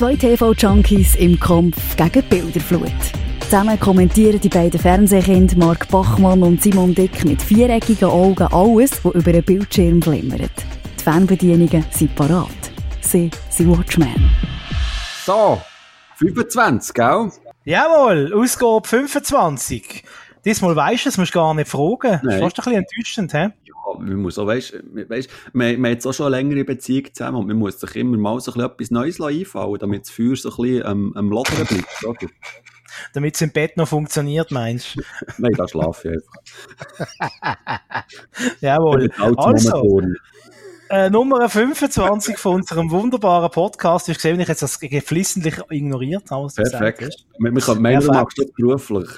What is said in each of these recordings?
Zwei TV-Junkies im Kampf gegen Bilderflut. Zusammen kommentieren die beiden Fernsehkinder Mark Bachmann und Simon Dick mit viereckigen Augen alles, was über den Bildschirm glimmert. Die Fernbedienungen sind parat. Sie sind Watchmen. So, 25, gell? Jawohl, Ausgabe 25. Diesmal weisst du es, musst gar nicht fragen. Nein. Das ist fast ein bisschen enttäuschend, hä? Man muss auch, weißt, weißt, man, man hat jetzt auch schon eine längere Beziehung zusammen und man muss sich immer mal so ein bisschen etwas Neues einfallen damit das Feuer so ein bisschen ähm, am Lodern bleibt, oder? Damit es im Bett noch funktioniert, meinst du? Nein, da schlafe ich einfach. Jawohl. Also, äh, Nummer 25 von unserem wunderbaren Podcast. Ich sehe, wenn ich jetzt das geflissentlich ignoriert habe, was du gesagt Perfekt. hast. Wir, wir können meinen, du machst das beruflich.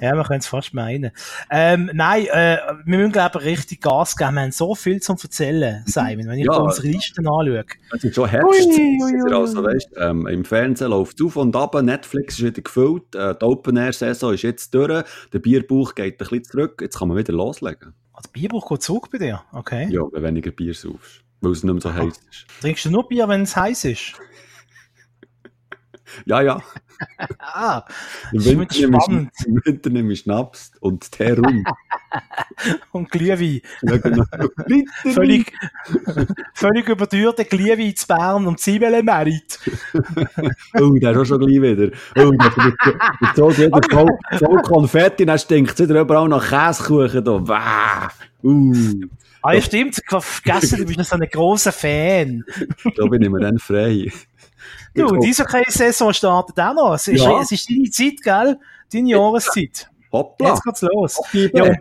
Ja, man könnte es fast meinen. Ähm, nein, äh, wir müssen, glaube ich, richtig Gas geben. Wir haben so viel zum Erzählen, Simon. Wenn ich Ja. unsere Listen anschaue. Es ist schon Herbst. Ui, ui, ui. Also, weißt, ähm, Im Fernsehen läuft es auf und ab, Netflix ist wieder gefüllt, äh, die Open-Air-Saison ist jetzt durch, der Bierbauch geht ein bisschen zurück, jetzt kann man wieder loslegen. Ah, der Bierbruch geht zurück bei dir. Okay. Ja, wenn weniger Bier saufst, weil es nicht mehr so heiß ist. Trinkst du nur Bier, wenn es heiß ist? Ja, ja. Ah, Im Winter, spannend. ich, Im Winter nehme ich Schnaps und Tee rum. und Glühwein. ja, genau. Völlig, völlig überteuerte Glühwein zu Bern und Zwiebeln-Merit. Oh, der ist auch schon gleich wieder. Oh, der, zog wieder voll, voll Konfetti, dann stinkt es wieder überall nach Käsekuchen. Da. Wah. Uh, Ah, ja, stimmt. Ich vergessen, du bist noch so ein grosser Fan. da bin ich mir dann frei. Du, Ich diese Saison startet auch noch. Es ist, Ja. es ist deine Zeit, gell? Deine Jahreszeit. Hoppla. Jetzt geht's los. Ja, Ja,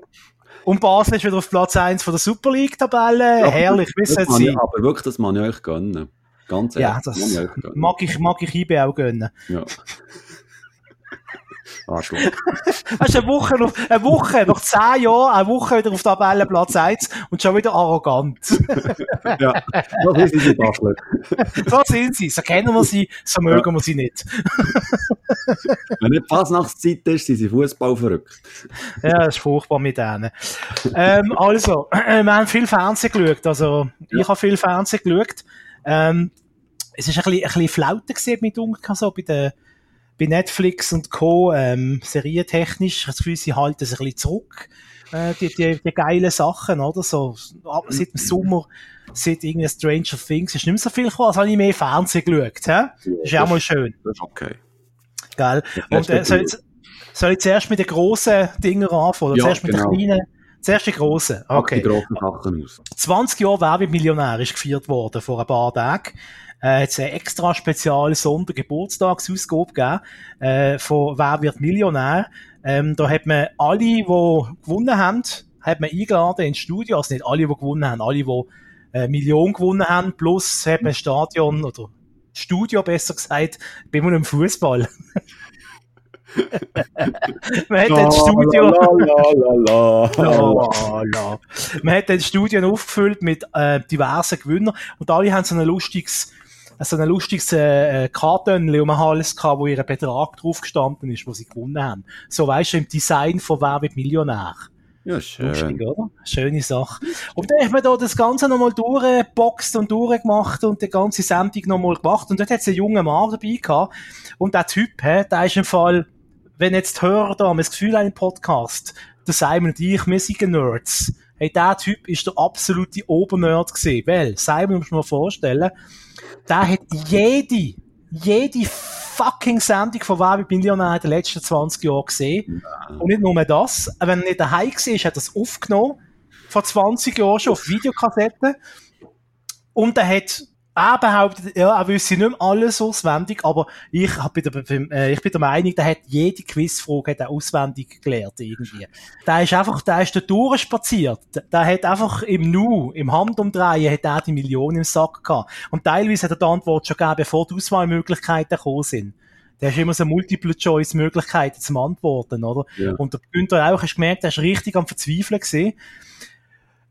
und, Basel ist wieder auf Platz 1 von der Super League-Tabelle. Herrlich, wie es sein. aber wirklich, das man ich euch gönnen. Ganz ehrlich, Ja, das mag ich, mag ich IB auch gönnen. Ja. Arschloch. Weißt du, eine Woche, noch, eine Woche, nach 10 Jahren, eine Woche wieder auf Tabellenplatz 1 und schon wieder arrogant. ja, das ist die Basler. so sind sie. So kennen wir sie, so mögen wir sie nicht. Wenn nicht Fasnachtszeit ist, sind sie Fußball verrückt. Ja, das ist furchtbar mit denen. Ähm, also, äh, wir haben viel Fernsehen geschaut. Also, ich habe viel Fernsehen geschaut. Ähm, es ist ein bisschen, ein bisschen Flaute mit dunkel, so bei der, bei Netflix und Co. Ähm, serientechnisch. Ich habe das Gefühl, sie halten sich ein bisschen zurück. Äh, die, die, die geilen Sachen, oder? So, ab, seit dem Sommer, seit irgendwie Stranger Things ist nicht mehr so viel gekommen, also habe ich mehr Fernsehen geschaut, hä? Das ist ja auch mal schön. Das ist okay. Gell? Und äh, soll, ich, soll ich zuerst mit den grossen Dingen anfangen? Oder Ja, zuerst mit genau. den kleinen? Zuerst die grossen. Okay. die grossen Sachen aus. 20 Jahre Werbemillionär ist gefeiert worden vor ein paar Tagen. Äh, hat es eine extra spezielle Sondergeburtstagsausgabe gegeben, äh, von Wer wird Millionär. Ähm, da hat man alle, die gewonnen haben, hat man eingeladen ins Studio. Also nicht alle, die gewonnen haben, alle, die äh, Millionen gewonnen haben, plus hat man ein Stadion oder Studio besser gesagt, bei einem Fußball. man hat das Studio. La, la, la. Man hat dann Studien aufgefüllt mit äh, diversen Gewinnern und alle haben so ein lustiges, so ein lustiges äh, Kartönchen um den Hals gehabt, wo ihr Betrag drauf gestanden ist, wo sie gewonnen haben. So weißt du, im Design von Wer wird Millionär. Ja, Lustig, schön. oder? Schöne Sache. Und dann hat man da das Ganze nochmal durchgeboxt und durchgemacht und die ganze Sendung nochmal gemacht. Und dort hat es einen jungen Mann dabei gehabt. Und der Typ, hä, der ist im Fall, wenn jetzt die Hörer da haben das Gefühl haben im Podcast, der Simon und ich, wir sind Nerds. Hey, der Typ ist der absolute Obernerd gewesen. Weil, Simon, muss man mal vorstellen, der hat jede, jede fucking Sendung von Wer Millionär in den letzten 20 Jahren gesehen. Und nicht nur das, wenn er nicht daheim war, hat er das aufgenommen, vor 20 Jahren schon auf Videokassetten. Und er hat, er behauptet, ja, er wüsste nicht mehr alles auswendig, aber ich, hab der, äh, ich bin der Meinung, der hat jede Quizfrage hat er auswendig gelernt, irgendwie. Der ist einfach, der ist da durchspaziert. Der, hat einfach im Nu, im Handumdrehen, hat er die Million im Sack gehabt. Und teilweise hat er die Antwort schon gegeben, bevor die Auswahlmöglichkeiten gekommen sind. Der hast immer so Multiple-Choice-Möglichkeiten zum Antworten, oder? Ja. Und der Günther auch, hast gemerkt, der ist richtig am Verzweifeln gewesen.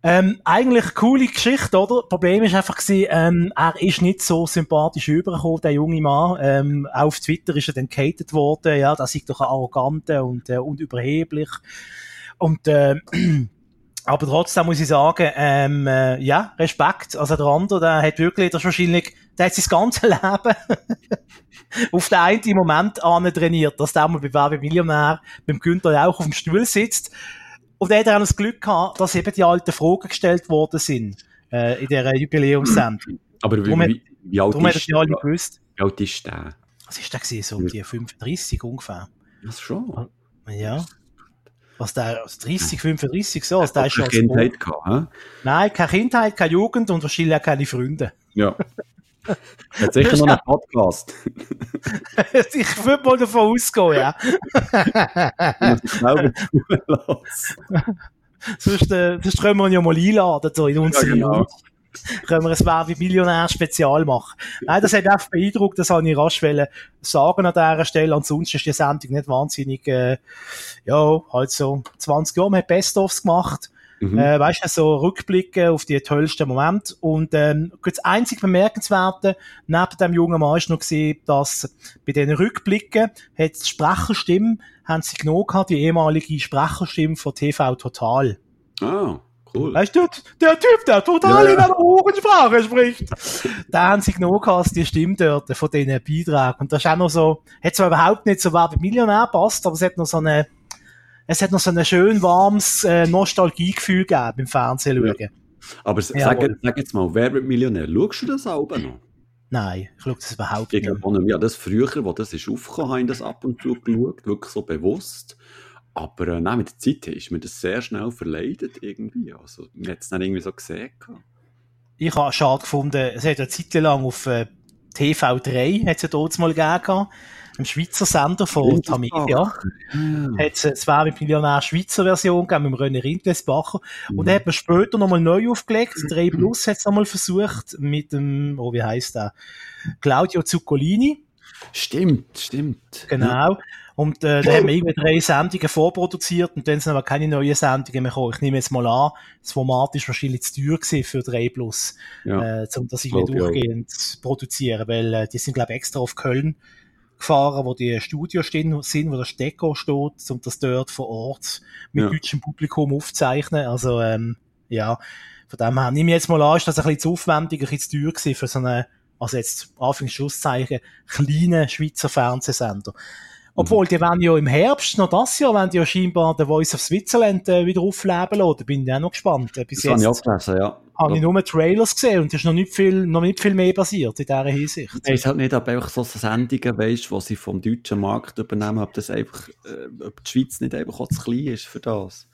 Ähm, eigentlich coole Geschichte, oder? Problem ist einfach gewesen, ähm, er ist nicht so sympathisch übergekommen, der junge Mann. Ähm, auch auf Twitter ist er dann gehatet worden, ja, das ist doch ein arroganter und, äh, und überheblich. Und, äh, aber trotzdem muss ich sagen, ähm, äh, ja, Respekt. Also der andere, der hat wirklich, das ist wahrscheinlich, der hat sein ganzes Leben auf den einen Moment an trainiert, dass der mal bei Werbe Millionär beim Günther auch auf dem Stuhl sitzt. Und er hat auch das Glück gehabt, dass eben die alten Fragen gestellt worden sind, äh, in dieser Jubiläumssendung. Aber wie, hat- wie, wie alt ist alle gewusst. Wie alt ist der? Was ist der gewesen? So um die 35 ungefähr. Das schon. Ja. Was der, also 30, 35, so, also der ist schon eine als Profi. Kindheit gehabt, hä? Nein, keine Kindheit, keine Jugend und wahrscheinlich auch keine Freunde. Ja. Hat sicher noch einen Podcast. ich würde mal davon ausgehen, ja. Sonst, äh, sonst können wir ihn ja mal einladen, so in unsere Ja, genau. Können wir ein Wer wie Millionär Spezial machen. Nein, das hat einfach beeindruckt, das wollte ich rasch sagen an dieser Stelle. Ansonsten ist die Sendung nicht wahnsinnig, äh, ja, halt so 20 Jahre, man hat Best-ofs gemacht. Mhm. Äh, weißt du, so Rückblicke auf die tollsten Momente. Und ähm, das einzig Bemerkenswerte neben dem jungen Mann ist noch gesehen, dass bei den Rückblicken hat die Sprecherstimme, haben sie genommen gehabt, die ehemalige Sprecherstimme von TV Total. Ah, cool. Weißt du, der Typ, der total Ja, in einer hohen Sprache spricht. da haben sie genommen gehabt, die Stimme dort von diesen Beiträgen. Und das ist auch noch so, hat zwar überhaupt nicht so wer bei Millionär passt, aber es hat noch so eine, es hat noch so ein schön warmes äh, Nostalgiegefühl gegeben beim Fernsehen schauen. Aber s- Jawohl. sag, sag jetzt mal, wer wird Millionär? Schaust du das auch noch? Nein, ich schaue das überhaupt Ich nicht. auch nicht. Ja, das früher, wo das ist aufgekommen, habe ich das ab und zu geschaut, wirklich so bewusst. Aber äh, nein, mit der Zeit ist mir das sehr schnell verleidet irgendwie. Also, man hat es dann irgendwie so gesehen. Ich habe schade gefunden, es hat eine Zeit lang auf äh, TV3, hat es ja dort mal gegeben, im Schweizer Sender von Tamedia. Ja. hat es war mit Millionär Schweizer Version gegeben, mit dem René Rindlesbacher. Und Mhm. dann hat man später nochmal neu aufgelegt. 3 Plus hat es nochmal versucht, mit dem, oh, wie heisst der? Claudio Zuccolini. Stimmt, stimmt. Genau. Und äh, da haben wir irgendwie drei Sendungen vorproduziert und dann sind aber keine neuen Sendungen mehr gekommen. Ich nehme jetzt mal an, das Format ist wahrscheinlich zu teuer gewesen für 3 Plus, Ja. äh, um das irgendwie durchgehend zu produzieren, weil äh, die sind, glaube ich, extra auf Köln gefahren, wo die Studios stehen, sind, wo der Stecker steht, um das dort vor Ort mit Ja. deutschem Publikum aufzuzeichnen. Also, ähm, ja, von dem her nehme ich jetzt mal an, ist das ein bisschen zu aufwendig, ein bisschen zu teuer gewesen für so eine, also jetzt Anführungs- Schlusszeichen, kleinen Schweizer Fernsehsender. Obwohl, die werden ja im Herbst, noch das Jahr, werden die ja scheinbar The Voice of Switzerland äh, wieder aufleben lassen. Da bin ich auch noch gespannt. Äh, bis Das habe ich jetzt gelesen, ja. habe ich nur Trailers gesehen und es ist noch nicht viel, noch nicht viel mehr passiert in dieser Hinsicht. Ich weiß halt nicht, ob einfach so Sendungen, weißt, die sie vom deutschen Markt übernehmen, ob das einfach, äh, ob die Schweiz nicht einfach auch zu klein ist für das.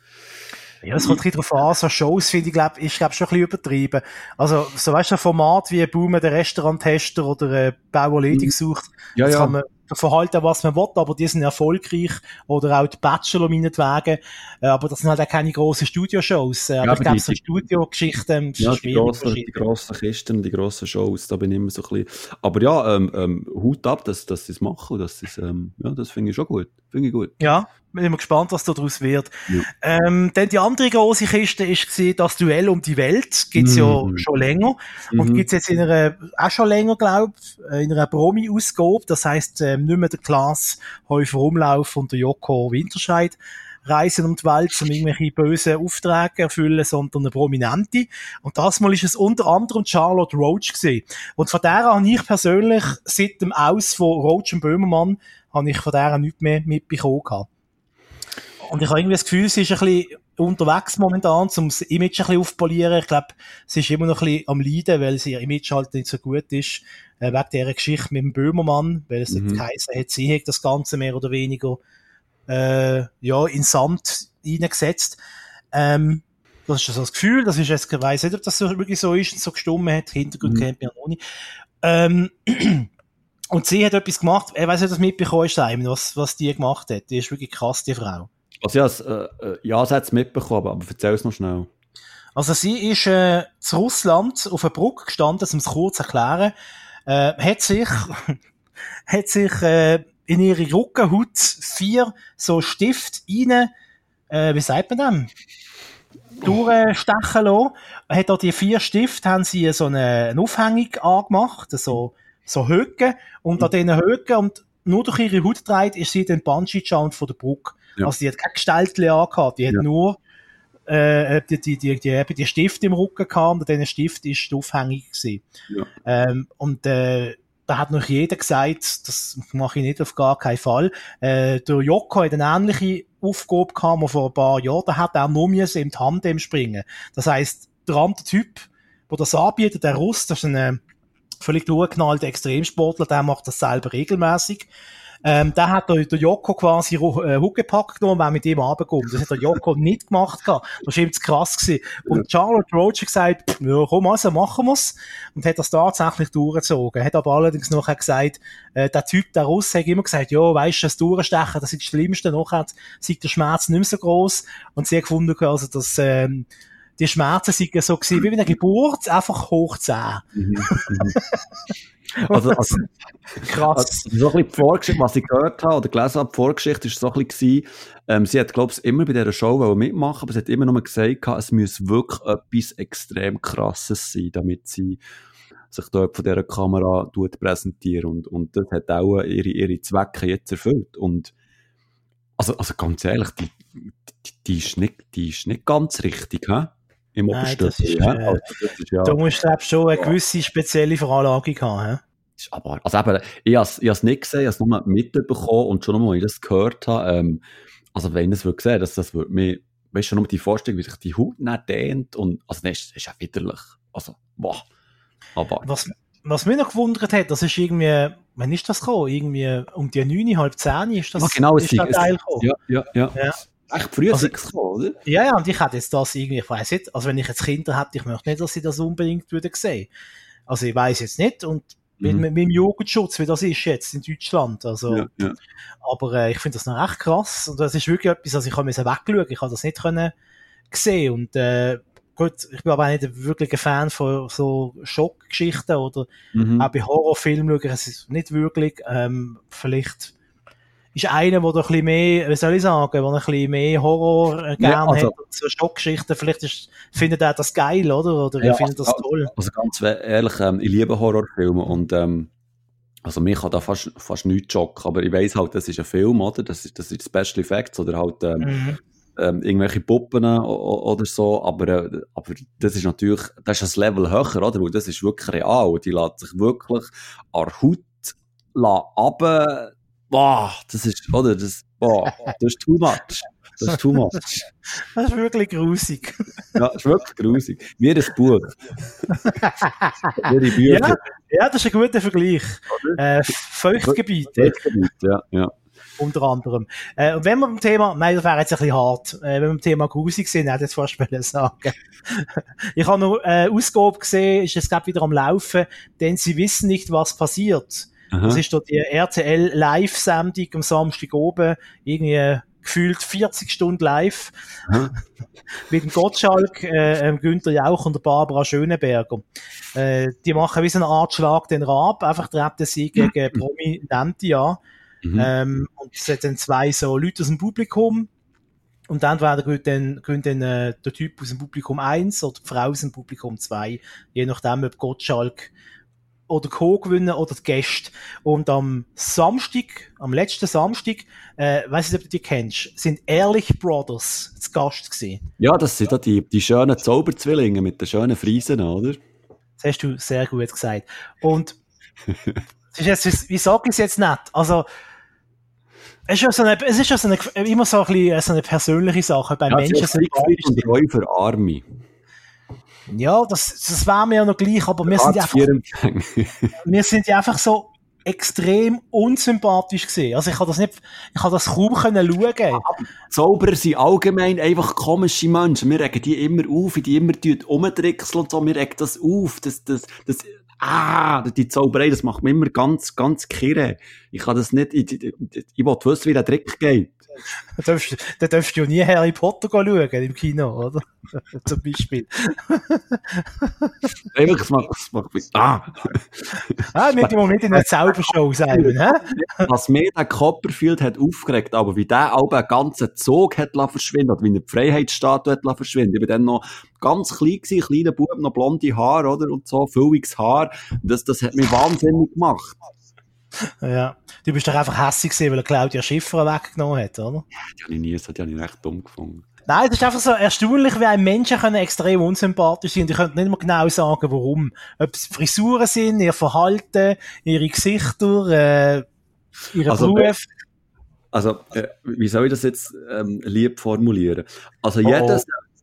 Ja, es kommt ein drauf an, so Shows finde ich, glaub, ist, glaub, schon ein bisschen übertrieben. Also, so weißt du, ein Format wie Boomer, der Restauranttester oder äh, Bauer Ledig sucht, Ja, das ja. kann man verhalten, was man will, aber die sind erfolgreich. Oder auch die Bachelor meinetwegen. Äh, aber das sind halt auch keine grossen Studioshows. Äh, aber aber ich glaube, so Studiogeschichten Ja, die grossen, die grossen Kisten, die grossen Shows, da bin ich immer so ein bisschen. Aber ja, ähm, ähm, Hut ab, dass, dass sie es machen. Dass ähm, ja, das finde ich schon gut. Finde ich gut. Ja, bin immer gespannt, was da daraus wird. Ja. Ähm, dann die andere große Kiste ist das Duell um die Welt. Gibt's ja Mhm. schon länger. Und Mhm. gibt's jetzt in einer, auch schon länger, glaub, äh, in einer Promi-Ausgabe. Das heisst, ähm, nicht mehr der Klaas Häufer Umlauf und der Joko Winterscheid reisen um die Welt, um irgendwelche bösen Aufträge erfüllen, sondern eine Prominente. Und das Mal ist es unter anderem Charlotte Roach gewesen. Und von der habe ich persönlich seit dem Aus von Roach und Böhmermann habe ich von der nichts mehr mitbekommen. Und ich habe irgendwie das Gefühl, sie ist ein bisschen unterwegs momentan, um das Image ein bisschen aufzupolieren. Ich glaube, sie ist immer noch ein bisschen am Leiden, weil sie ihr Image halt nicht so gut ist, äh, wegen dieser Geschichte mit dem Böhmermann, weil es Mhm. geheißen hat, sie hat das Ganze mehr oder weniger, äh, ja, in Sand reingesetzt. Ähm, das ist so das Gefühl, das ist jetzt, ich weiss nicht, ob das so wirklich so ist und so gestummen hat, Hintergrund Mhm. kennt man noch nicht. Ähm, und sie hat etwas gemacht, ich weiss nicht, ob das mitbekommen ist, was, was die gemacht hat. Die ist wirklich krass, die Frau. Also ja, es, äh, äh, ja, sie hat es mitbekommen, aber, erzähl es noch schnell. Also sie ist äh, zu Russland auf einer Brücke gestanden, um es kurz zu erklären, äh, hat sich, hat sich äh, in ihre Rückenhaut vier so Stift rein, äh, wie sagt man dem? durchstechen lassen. Hat auch die vier Stifte, haben sie so eine, eine Aufhängung angemacht, so, so Höcken. Und an diesen Höcken und nur durch ihre Haut gedreht, ist sie den Bungee-Jump von der Brücke. Ja. Also die hat kein Gestaltchen angehabt, die hat Ja. nur äh, die, die, die, die, die Stift im Rücken gehabt und dieser Stift ist aufhängig gewesen. Ja. Ähm, und äh, da hat noch jeder gesagt, das mache ich nicht auf gar keinen Fall. Äh, der Joko hat eine ähnliche Aufgabe gehabt, vor ein paar Jahren, da hat er nur im Tandem springen. Das heisst, der andere Typ, der das anbietet, der Russ, das ist ein völlig durchgeknallter Extremsportler, der macht das selber regelmäßig. Ähm, da hat der, der Joko quasi äh, Huckepack genommen, wenn mit ihm runterkommt. Das hat der Joko nicht gemacht gehabt. Das war ihm zu krass gewesen. Und Charlotte Roach hat gesagt, ja, komm also, machen wir's. Und hat das tatsächlich durchgezogen. Hat aber allerdings noch gesagt, äh, der Typ, der Russ, hat immer gesagt, ja, weisst du, das Durchstechen, das ist das Schlimmste. Noch hat, sieht der Schmerz nicht mehr so groß. Und sie hat gefunden, also, dass, ähm, die Schmerzen sind so gewesen, wie bei einer Geburt, einfach hoch 10. Mhm, mhm. also, also, Krass. Also, so ein bisschen die Vorgeschichte, was ich gehört habe oder gelesen habe, die Vorgeschichte war so ein bisschen, ähm, sie hat, glaube ich, immer bei dieser Show mitmachen, aber sie hat immer nur gesagt, es müsse wirklich etwas extrem Krasses sein, damit sie sich dort von dieser Kamera präsentieren und, und das hat auch ihre, ihre Zwecke jetzt erfüllt und also, also ganz ehrlich, die, die, die, ist, nicht, die ist nicht ganz richtig, hä? Im ist, ja? Äh, also, ja, Du musst glaub, schon eine gewisse spezielle Veranlagung haben. He? Aber, also eben, ich habe es nicht gesehen, ich habe es nur mitbekommen und schon mal, als ich das gehört habe, ähm, also wenn ich das würde sehen, das, das würde mir, weißt du, nur die Vorstellung, wie sich die Haut nicht dehnt und, also das ist, ist ja widerlich. Also, boah. Aber. Was, was mich noch gewundert hat, das ist irgendwie, wann ist das gekommen? Irgendwie um die 9, halb 10 ist das, ja, genau, ist das Teil gekommen. Ja, ja, ja. ja. Echt früh also, gekommen, oder? Ja, ja, und ich hätte jetzt das irgendwie, ich weiss nicht, also wenn ich jetzt Kinder hätte, ich möchte nicht, dass sie das unbedingt würden sehen. Also ich weiß jetzt nicht und mhm. mit, mit dem Jugendschutz, wie das ist jetzt in Deutschland, also, ja, ja. aber äh, ich finde das noch echt krass und das ist wirklich etwas, also ich habe mir wegschauen, ich habe das nicht können sehen und äh, gut, ich bin aber auch nicht wirklich ein Fan von so Schockgeschichten oder mhm. auch bei Horrorfilmen schaue ich es nicht wirklich, ähm, vielleicht ist einer, der ein bisschen mehr, wie soll ich sagen, der ein bisschen mehr Horror äh, gerne ja, also, hat, so Schockgeschichten, vielleicht ist, findet er das geil, oder? Oder ja, findet das also, toll? Also ganz ehrlich, ähm, ich liebe Horrorfilme und ähm, also mich hat da fast, fast nichts schocken, aber ich weiss halt, das ist ein Film, oder? Das ist, das ist Special Effects oder halt ähm, mhm. ähm, irgendwelche Puppen oder so, aber, äh, aber das ist natürlich, das ist ein Level höher, oder? Weil das ist wirklich real, die lässt sich wirklich an Haut runter boah, das ist, oder, das, boah, das ist too much. Das ist too much. Das ist wirklich grusig. Ja, das ist wirklich grusig. Wie ein Buch. Wie Bücher. Ja, ja, das ist ein guter Vergleich. Äh, Feuchtgebiete. Feuchtgebiet, ja, ja. Unter anderem. Äh, und wenn wir beim Thema, nein, das wäre jetzt ein bisschen hart, äh, wenn wir beim Thema grusig sind, hätte ich jetzt fast sagen. ich habe noch äh, Ausgabe gesehen, ist es gerade wieder am Laufen, denn sie wissen nicht, was passiert. Aha. Das ist dort die RTL Live-Sendung am Samstag oben, irgendwie gefühlt 40 Stunden live. Mit dem Gottschalk, äh, Günther Jauch und der Barbara Schöneberger. Äh, die machen wie so eine Art Schlag den Rab, einfach treten sie gegen. Prominente an. Mhm. Ähm, und es sind dann zwei so Leute aus dem Publikum. Und entweder gewinnt dann, gewinnt dann äh, der Typ aus dem Publikum 1 oder die Frau aus dem Publikum 2, je nachdem, ob Gottschalk oder Co. gewinnen oder die Gäste. Und am Samstag, am letzten Samstag, äh, weiß nicht, ob du die kennst, sind Ehrlich Brothers zu Gast gewesen. Ja, das sind ja die, die schönen Zauberzwillinge mit den schönen Friesen, oder? Das hast du sehr gut gesagt. Und ist jetzt, wie sage ich es jetzt nicht? Also, es ist ja so eine, es ist ja so eine, immer so ein bisschen so eine persönliche Sache. Bei ja, Menschen sind und Räufer Army. Ja, das, das wäre mir ja noch gleich, aber wir sind, einfach, wir sind ja einfach so extrem unsympathisch gesehen. Also ich kann das nicht, ich kann das kaum können schauen. Zauberer sind allgemein einfach komische Menschen. Wir regen die immer auf, die immer umtrickseln und so. Wir regen das auf. Das, das, das, ah, die Zauberei, das macht mich immer ganz, ganz kirre. Ich kann das nicht, ich, ich, ich will wissen, wie der Trick geht. Da darfst du ja nie Harry Potter schauen im Kino, oder? Zum Beispiel. Einfach, das macht, das macht mich, ah. ah wir wollen nicht in einer Zaubershow sein, hä? Was mir der Copperfield hat aufgeregt, aber wie der auch einen ganzen Zug hat verschwinden, oder wie eine Freiheitsstatue hat verschwinden. Ich war dann noch ganz klein gewesen, kleiner Bub, noch blonde Haare, oder? Und so, fülliges Haar. Das, das hat mich wahnsinnig gemacht. Ja. Du bist doch einfach hässlich gewesen, weil er Claudia Schiffer weggenommen hat, oder? Ja, die habe ich nie, das habe ich recht dumm gefunden. Nein, das ist einfach so erstaunlich, wie ein Menschen können extrem unsympathisch sein. Und ich könnte nicht mehr genau sagen, warum. Ob es Frisuren sind, ihr Verhalten, ihre Gesichter, äh, ihre Also, Beruf. Also, äh, wie soll ich das jetzt ähm, lieb formulieren? Also, Oh, jeder.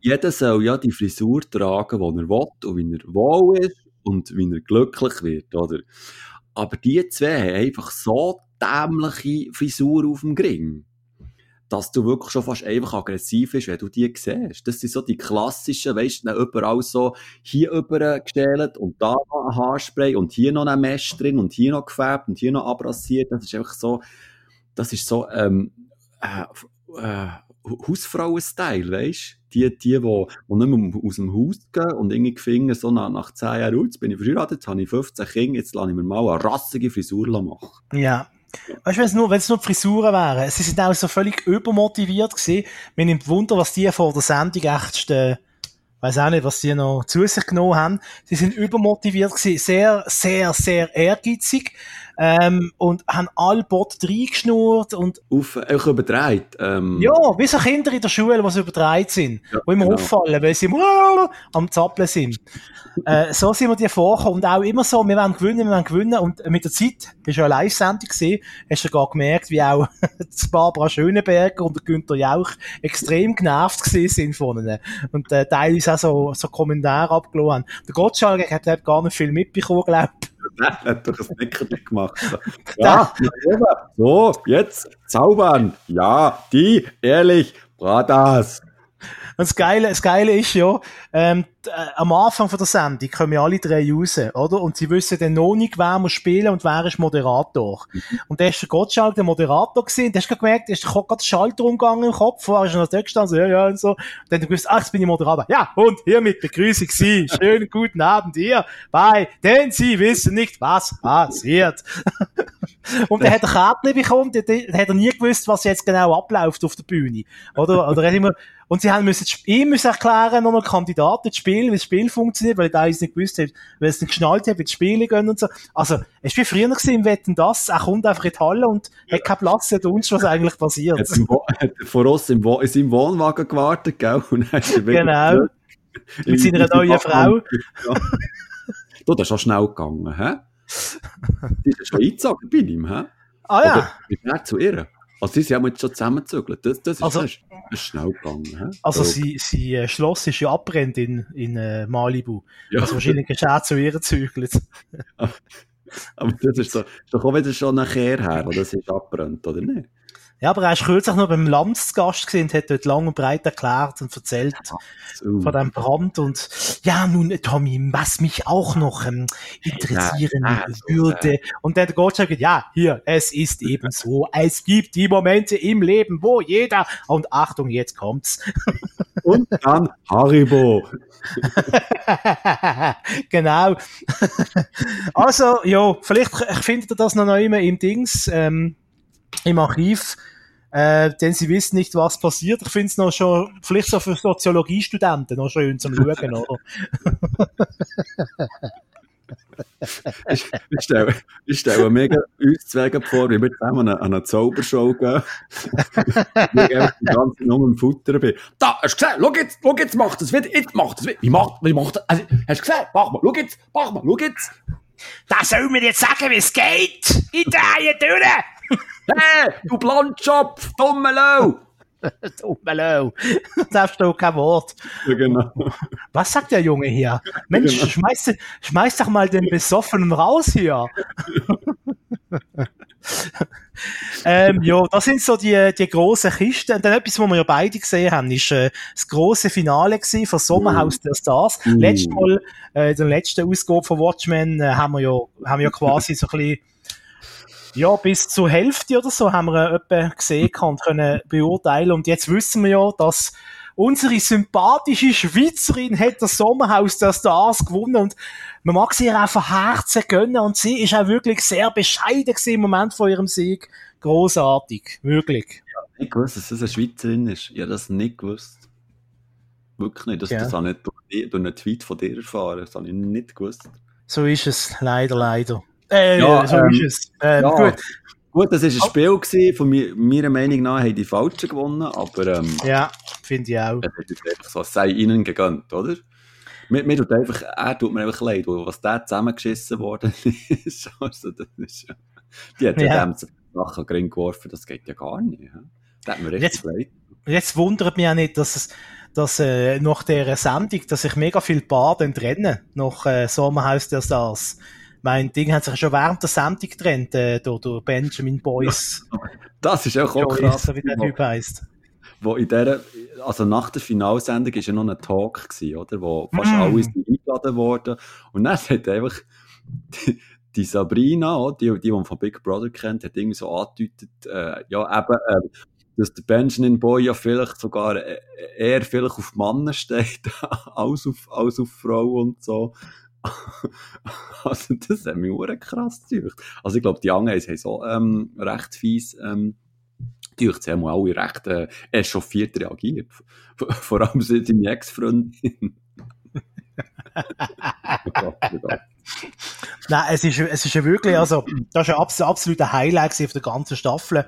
Jeder soll ja die Frisur tragen, die er will und wie er wohl ist und wie er glücklich wird, oder? Aber die zwei haben einfach so dämliche Frisur auf dem Gring, dass du wirklich schon fast einfach aggressiv bist, wenn du die siehst. Das sind so die klassischen, weißt du, überall so hier über gestellt und da noch ein Haarspray und hier noch ein Mesh drin und hier noch gefärbt und hier noch abrasiert. Das ist einfach so, das ist so, ähm, äh, äh, Hausfrauen-Style, weißt? Die, die, die, die nicht mehr aus dem Haus gehen und irgendwie finden, so nach, nach 10 Jahren, jetzt bin ich verheiratet, jetzt habe ich 15 Kinder, jetzt lasse ich mir mal eine rassige Frisur machen. Ja. Weißt du, wenn es nur, wenn es nur die Frisuren wären, sie sind auch so völlig übermotiviert gewesen. Mir nimmt Wunder, was die vor der Sendung echt, äh, weiß auch nicht, was die noch zu sich genommen haben. Sie sind übermotiviert gewesen, sehr, sehr, sehr ehrgeizig, ähm, und haben alle Bot reingeschnurrt und, Auf, einfach überdreht. Ähm, ja, wie so Kinder in der Schule, die so überdreht sind, Ja, die immer genau. auffallen, weil sie immer am Zappeln sind. äh, so sind wir dir vorgekommen und auch immer so, wir wollen gewinnen, wir wollen gewinnen und mit der Zeit, bist du ja eine Live-Sendung gesehen, hast du gar gemerkt, wie auch Barbara Schöneberger und der Günther Jauch extrem genervt gewesen sind von ihnen und äh, teilweise auch so, so Kommentare abgelassen haben. Der Gottschalk hat glaub, gar nicht viel mitbekommen, glaube Der hat doch ein Nickerchen gemacht. So. Ja, eben. so, jetzt zaubern. Ja, die, ehrlich, Bratas. Und das Geile, das Geile ist ja, ähm, äh, am Anfang von der Sendung kommen ja alle drei raus, oder? Und sie wissen dann noch nicht, wer muss spielen und wer ist Moderator. Und da ist der Gottschalk der Moderator gewesen, und da hast du gemerkt, da ist gerade der Schalter umgegangen im Kopf, vorher ist er noch dort gestanden, so, ja, ja, und so. Und dann er gewusst, ach, jetzt bin ich Moderator. Ja, und hiermit begrüße ich Sie. Schönen guten Abend hier bei, denn Sie wissen nicht, was passiert. und dann hat er Karten bekommen, dann hat er nie gewusst, was jetzt genau abläuft auf der Bühne. Oder? Oder er hat immer, und sie haben müssen, ihm müssen erklären, noch Kandidaten zu spielen, wie das Spiel funktioniert, weil er teilweise nicht gewusst hat, weil es nicht geschnallt hat, wie die Spiele gehen und so. Also, es war wie früher gewesen im Wetten das, er kommt einfach in die Halle und hat keinen Platz, hat uns, was eigentlich passiert. Hat, Wo- hat vor uns im Wo in seinem Wohnwagen gewartet, gell? Er Genau. Mit seiner neuen Frau. Ja. Du, das ist schon schnell gegangen, hä? Die ist schon eingezogen bei ihm, hä? Ah ja. Oder er zu ihr? Also, sie haben jetzt schon zusammengezügelt. Das, das, ist, Also- das, ist, das ist schnell gegangen? Also, So, sie, sie, äh, Schloss ist ja abbrennt in, in, äh, Malibu. ja. Also, wahrscheinlich ist er zu ihr gezügelt. Aber das ist, so, ist doch auch wieder schon nachher her, wo das ist abbrennt, oder nicht? Ja, aber er ist kürzlich noch beim Lanz Gast gewesen und hat dort lang und breit erklärt und erzählt So. von dem Brand und ja, nun, Tommy, was mich auch noch ähm, interessieren Ja, also, würde. Und dann der Gottschalk sagt, ja, hier, es ist eben so, es gibt die Momente im Leben, wo jeder, und Achtung, jetzt kommt's. Und dann Haribo. genau. also, ja, vielleicht findet ihr das noch einmal im Dings, ähm, im Archiv. Äh, denn sie wissen nicht, was passiert. Ich finde es noch schon, vielleicht so für Soziologiestudenten noch schön zum Schauen, oder? Ich, ich stelle, ich stelle mega uns zwei vor, wie wir zusammen an eine, an eine Zaubershow gehen. wir die ganze Zeit nur im Futter bin. Da, hast du gesehen? Schau jetzt, schau jetzt, macht das wieder, jetzt macht das wieder. Wie macht, wie macht das? Also, hast du gesehen? Mach mal, schau jetzt, mach mal, schau jetzt. Da soll mir jetzt sagen, wie es geht! Ich drehe durch! Hey, du Blondschopf, dumme Lau. Dummelau! Da versteht kein Wort. Ja, genau. Was sagt der Junge hier? Mensch, Genau. schmeiß, schmeiß doch mal den Besoffenen raus hier. ähm, ja, das sind so die, die grossen Kisten. Und dann etwas, was wir ja beide gesehen haben, ist äh, das grosse Finale gewesen von Sommerhaus der Stars. Mm. Letztes Mal, äh, in der letzten Ausgabe von Watchmen, äh, haben wir ja, haben wir ja quasi so ein bisschen ja, bis zur Hälfte oder so haben wir äh, gesehen und können beurteilen. Und jetzt wissen wir ja, dass unsere sympathische Schweizerin hat das Sommerhaus der Stars gewonnen und man mag sie ihr auch von Herzen gönnen und sie ist auch wirklich sehr bescheiden gewesen im Moment von ihrem Sieg. Großartig, wirklich. Ich gewusst, dass das eine Schweizerin ist. Ich habe das nicht gewusst. Wirklich nicht. Das, Ja. das habe ich nicht durch, durch einen Tweet von dir erfahren. Das habe ich nicht gewusst. So ist es, leider, leider. Äh, Ja, so ähm, ist es. Ähm, ja. Gut. Gut, das war ein Spiel, gewesen, von mir, meiner Meinung nach haben die Falschen gewonnen, aber ähm, Ja, finde ich auch. einfach so, sei ihnen gegönnt, oder? Mir, mir tut einfach, er tut mir einfach leid, was der zusammengeschissen worden ist. Also, das ist ja, die hat ja, Ja. dem Sachen gering geworfen, das geht ja gar nicht. Ja? Das hat mir richtig Jetzt- leid. Jetzt wundert mich auch nicht, dass es, dass äh, nach dieser Sendung, dass sich mega viel Paar dann trennen, nach äh, Sommerhaus der Stars. Mein Ding hat sich schon während der Sendung getrennt, äh, durch, durch Benjamin Boyce, Das ist auch, auch krass. wie der Typ heisst. wo in der, also nach der Finalsendung ist ja noch ein Talk gewesen, oder? Wo fast Mm. alle sind eingeladen worden. Und dann hat einfach die, die Sabrina, die, die, die man von Big Brother kennt, hat irgendwie so angedeutet, äh, ja, eben, äh, dass der Benjamin Boy ja vielleicht sogar äh, eher vielleicht auf Männer steht, als auf, als auf Frauen und so. also, das hat mich auch krass gedacht. Also, ich glaube, die anderen haben so, ähm, recht fies, ähm, durch sie haben alle recht äh, echauffiert reagiert. Vor allem seine Ex-Freundin. Oh Gott, oh Gott. Nein, es ist, es ist ja wirklich, also, das ist ein abs absoluter Highlight auf der ganzen Staffel.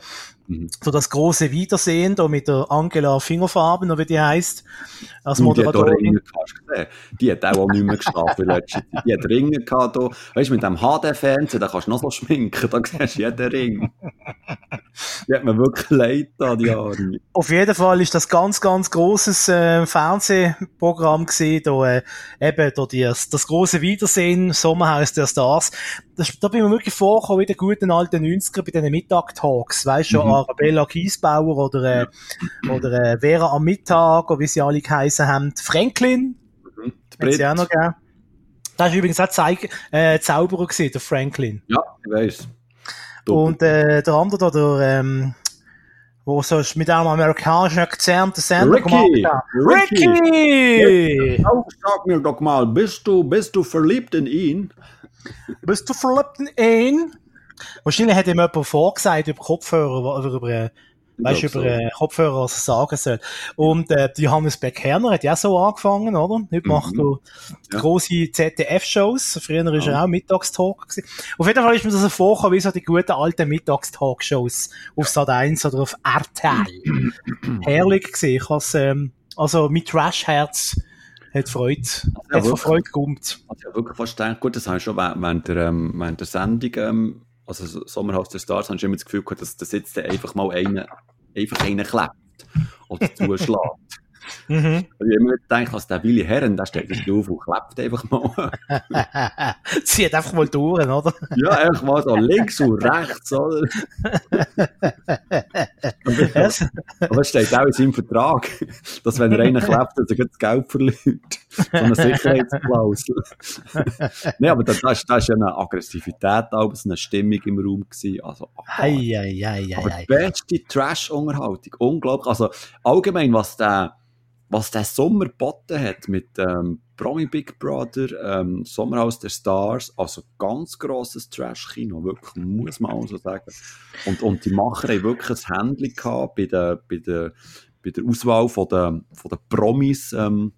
Mhm. So das große Wiedersehen da mit der Angela Fingerfarben, oder wie die heißt, als Und die hat Moderatorin. Gesehen? Die hat auch, auch nicht mehr geschlafen in letzter Zeit. Die hat Ringe gehabt, da. Weißt du, mit dem HD-Fernsehen, da kannst du noch so schminken, da siehst du jeden Ring. Die hat mir wirklich leid da, die Arme. Auf jeden Fall ist das ganz, ganz grosses äh, Fernsehprogramm gewesen, da, äh, eben da die, das große Wiedersehen, Sommerhaus der Stars. Das, da bin ich mir wirklich vorgekommen, wie den guten alten 90er bei diesen Mittag-Talks, weißt du, schon Mhm. Arabella Kiesbauer oder, äh, oder äh, Vera am Mittag, oder wie sie alle geheißen haben, Franklin, Mhm. Hat sie auch noch gegeben. Das ist übrigens auch Zeig äh, Zauberer gewesen, der Franklin. Ja, ich weiss. Und äh, der andere da, der, ähm, wo so mit einem amerikanischen Akzent der Sender Ricky! gemacht hat. Ricky! Ricky! Sag mir doch mal, bist du, bist du verliebt in ihn? Bist du verliebt in ihn? Wahrscheinlich hat ihm jemand vorgesagt über Kopfhörer, oder über, äh, weißt du, über äh, Kopfhörer, was er sagen soll. Und äh, Johannes Beck-Herner hat ja so angefangen, oder? Heute macht Mhm. er Ja. grosse ZDF-Shows. Früher war Ja. er auch Mittagstalk. Gewesen. Auf jeden Fall ist mir das so vorgekommen, wie so die guten alten Mittagstalk-Shows auf Sat 1 oder auf RTL. Herrlich gewesen. Ich has, ähm, also, mein Trash-Herz hat Freude, Ja, hat vor wirklich. Freude gekommt. Also, habe wirklich fast gedacht, gut, das habe ich schon während der, ähm, während der Sendung, ähm, also so- Sommerhaus der Stars, habe ich immer das Gefühl gehabt, dass, dass jetzt einfach mal einer, einfach einer klebt oder zuschlägt. Mhm. Ich habe immer gedacht, dass der Willi Herren, der steht nicht auf und klebt einfach mal. Zieht einfach mal durch, oder? ja, einfach mal so links und rechts, oder? Aber es steht auch in seinem Vertrag, dass wenn er einen klebt, dass er das Geld verliert. So eine Sicherheitsklausel. Nein, aber da, da, ist, da ist ja eine Aggressivität, so eine Stimmung im Raum gewesen. Also, Hei, hei, hei, hei, aber die beste Trash-Unterhaltung. Unglaublich. Also, allgemein, was der, was der Sommer geboten hat mit ähm, Promi Big Brother, ähm, Sommerhaus der Stars, also ganz grosses Trash-Kino, wirklich, muss man auch so sagen. Und, und die Macher haben wirklich ein Händchen gehabt bei der, bei der, bei der Auswahl von der, von der Promis, ähm,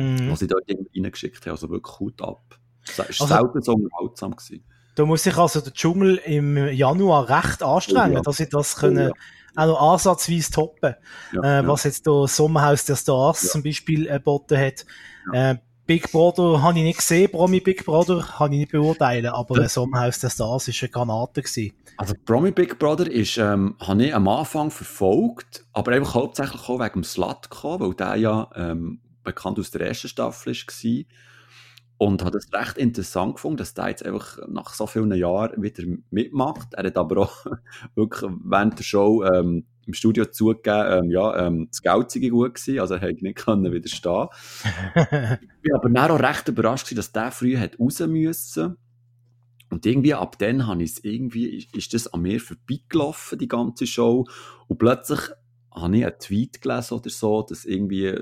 Mhm. was sie dort reingeschickt haben. Also wirklich gut ab. Es war Also- selten so unterhaltsam. Gewesen. Da muss sich also der Dschungel im Januar recht anstrengen, Oh ja. dass sie das Oh können ja. Auch noch ansatzweise toppen. Ja, äh. Was jetzt der Sommerhaus der Stars zum Beispiel äh, geboten hat. Äh, Big Brother habe ich nicht gesehen, Promi Big Brother kann ich nicht beurteilen, aber das Sommerhaus der Stars ist eine Granate gewesen. Also Promi Big Brother ist, ähm, habe ich am Anfang verfolgt, aber einfach hauptsächlich auch wegen dem Slut gekommen, weil der ja ähm, bekannt aus der ersten Staffel war. Und habe es recht interessant gefunden, dass der jetzt einfach nach so vielen Jahren wieder mitmacht. Er hat aber auch wirklich während der Show ähm, im Studio zugegeben, ähm, ja, ähm, das Geld sei gut gewesen, also er hätte nicht können widerstehen. Ich bin aber dann auch recht überrascht gewesen, dass der früh hat raus müssen. Und irgendwie ab dann habe ich es irgendwie, ist, ist das an mir vorbeigelaufen, die ganze Show. Und plötzlich habe ich einen Tweet gelesen oder so, dass irgendwie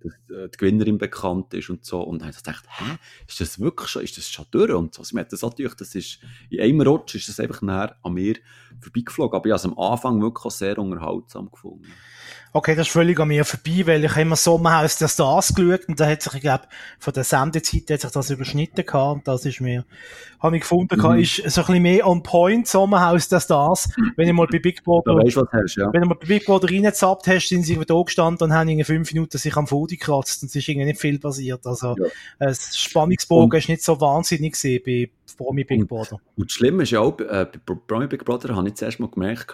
dass, äh, die Gewinnerin bekannt ist und so. Und dann habe ich gedacht, hä, ist das wirklich schon, ist das schon durch? Und so. Also, hat das natürlich, das ist, in einem Rutsch ist das einfach näher an mir vorbeigeflogen. Aber ich habe es am Anfang wirklich auch sehr unterhaltsam gefunden. Okay, das ist völlig an mir vorbei, weil ich immer Sommerhaus der Stars geschaut und da hat sich, ich glaube, von der Sendezeit hat sich das überschnitten gehabt und das ist mir, habe ich gefunden, mhm. ist so ein bisschen mehr on point Sommerhaus der Stars, wenn ich mal bei Big Brother, weißt, hast, ja. wenn du mal bei Big Brother reingezappt hast, sind sie da gestanden und haben in fünf Minuten sich am Fodi gekratzt und es ist irgendwie nicht viel passiert, also, ja. das Spannungsbogen und, ist nicht so wahnsinnig gesehen bei Promi Big Brother. Und das Schlimme ist ja auch, äh, bei Promi Big Brother habe ich zuerst mal gemerkt,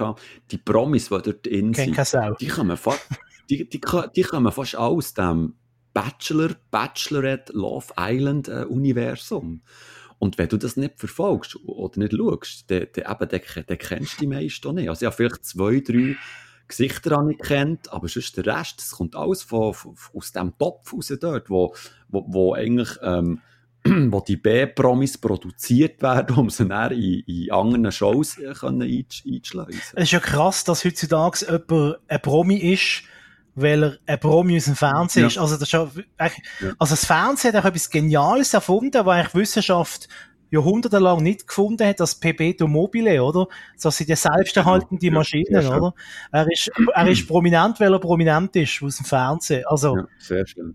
die Promis, die dort in sind, die fast, die, die, die kommen fast aus dem Bachelor, Bachelorette, Love Island äh, Universum. Und wenn du das nicht verfolgst oder nicht schaust, dann, dann, eben, dann, dann kennst du die meisten nicht. Also ich habe vielleicht zwei, drei Gesichter angekannt, aber sonst der Rest, das kommt alles von, von, aus dem Topf raus dort, wo, wo, wo eigentlich ähm, wo die B-Promis produziert werden, um sie dann in, in anderen Shows äh, einzuschleusen. Es ist ja krass, dass heutzutage jemand ein Promi ist, weil er ein Promi aus dem Fernsehen ja. ist. Also das, ist ja, also das Fernsehen hat auch etwas Geniales erfunden, was eigentlich Wissenschaft jahrhundertelang nicht gefunden hat, das Pebeto Mobile, oder? Das sind ja selbsterhaltende Maschinen, ja, oder? Er ist, er ist prominent, weil er prominent ist aus dem Fernsehen. Also, ja, sehr schön.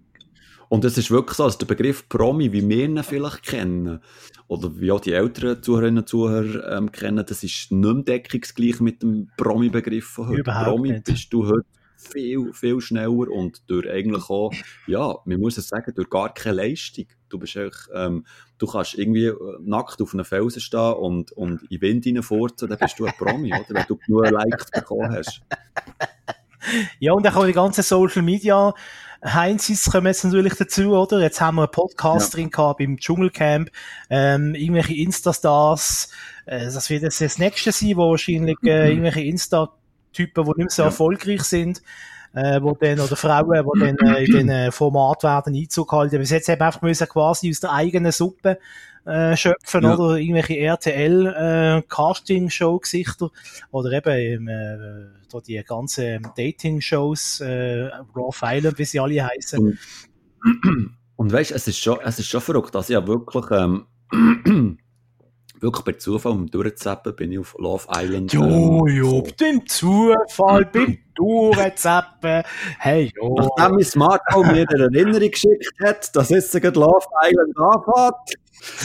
Und es ist wirklich so, dass der Begriff Promi, wie wir ihn vielleicht kennen, oder wie auch die älteren Zuhörerinnen und Zuhörer ähm, kennen, das ist nicht mehr deckungsgleich mit dem Promi-Begriff von heute. Überhaupt Promi nicht. bist du heute viel, viel schneller und durch eigentlich auch, ja, man muss es sagen, durch gar keine Leistung. Du bist eigentlich, ähm, du kannst irgendwie äh, nackt auf einem Felsen stehen und, und in Wind reinfurzen, dann bist du ein Promi, oder? Wenn du genug Likes bekommen hast. Ja, und dann auch die ganzen Social Media Heinzis kommen jetzt natürlich dazu, oder? Jetzt haben wir einen Podcast ja. drin gehabt beim Dschungelcamp, ähm, irgendwelche Insta-Stars, äh, das wird jetzt das nächste sein, wo wahrscheinlich äh, irgendwelche Insta- Typen, die nicht mehr so ja. erfolgreich sind, äh, wo dann, oder Frauen, die dann äh, in den äh, Format werden Einzug halten. Bis jetzt eben einfach müssen quasi aus der eigenen Suppe äh, schöpfen ja. oder irgendwelche RTL äh, Casting-Show Gesichter oder eben äh, da die ganzen Dating-Shows, äh, Raw Island, wie sie alle heißen. Und, und weißt, es ist schon, es ist schon verrückt, dass ich ja wirklich ähm, wirklich per Zufall um durchzappen bin ich auf Love Island. Jo, ähm, jo, so. beim Zufall, beim Durchzappen. Hey, jo. Nachdem mein Smartphone mir eine Erinnerung geschickt hat, dass jetzt Love Island anfängt.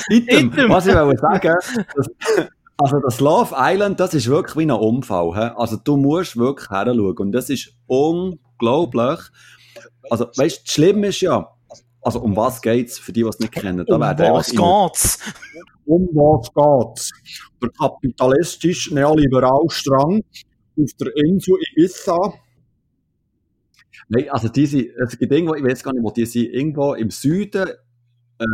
Item, Item. was ich will sagen, das, also das Love Island, das ist wirklich wie ein Unfall. He? Also du musst wirklich her und das ist unglaublich. Also weißt, du, das Schlimme ist ja, also um was geht's für die, die es nicht kennen? Da um was geht's? Um was geht's? Der kapitalistische Neoliberalstrang auf der Insel Ibiza. Nein, also diese, es gibt irgendwo, ich weiß gar nicht, wo die sind, irgendwo im Süden,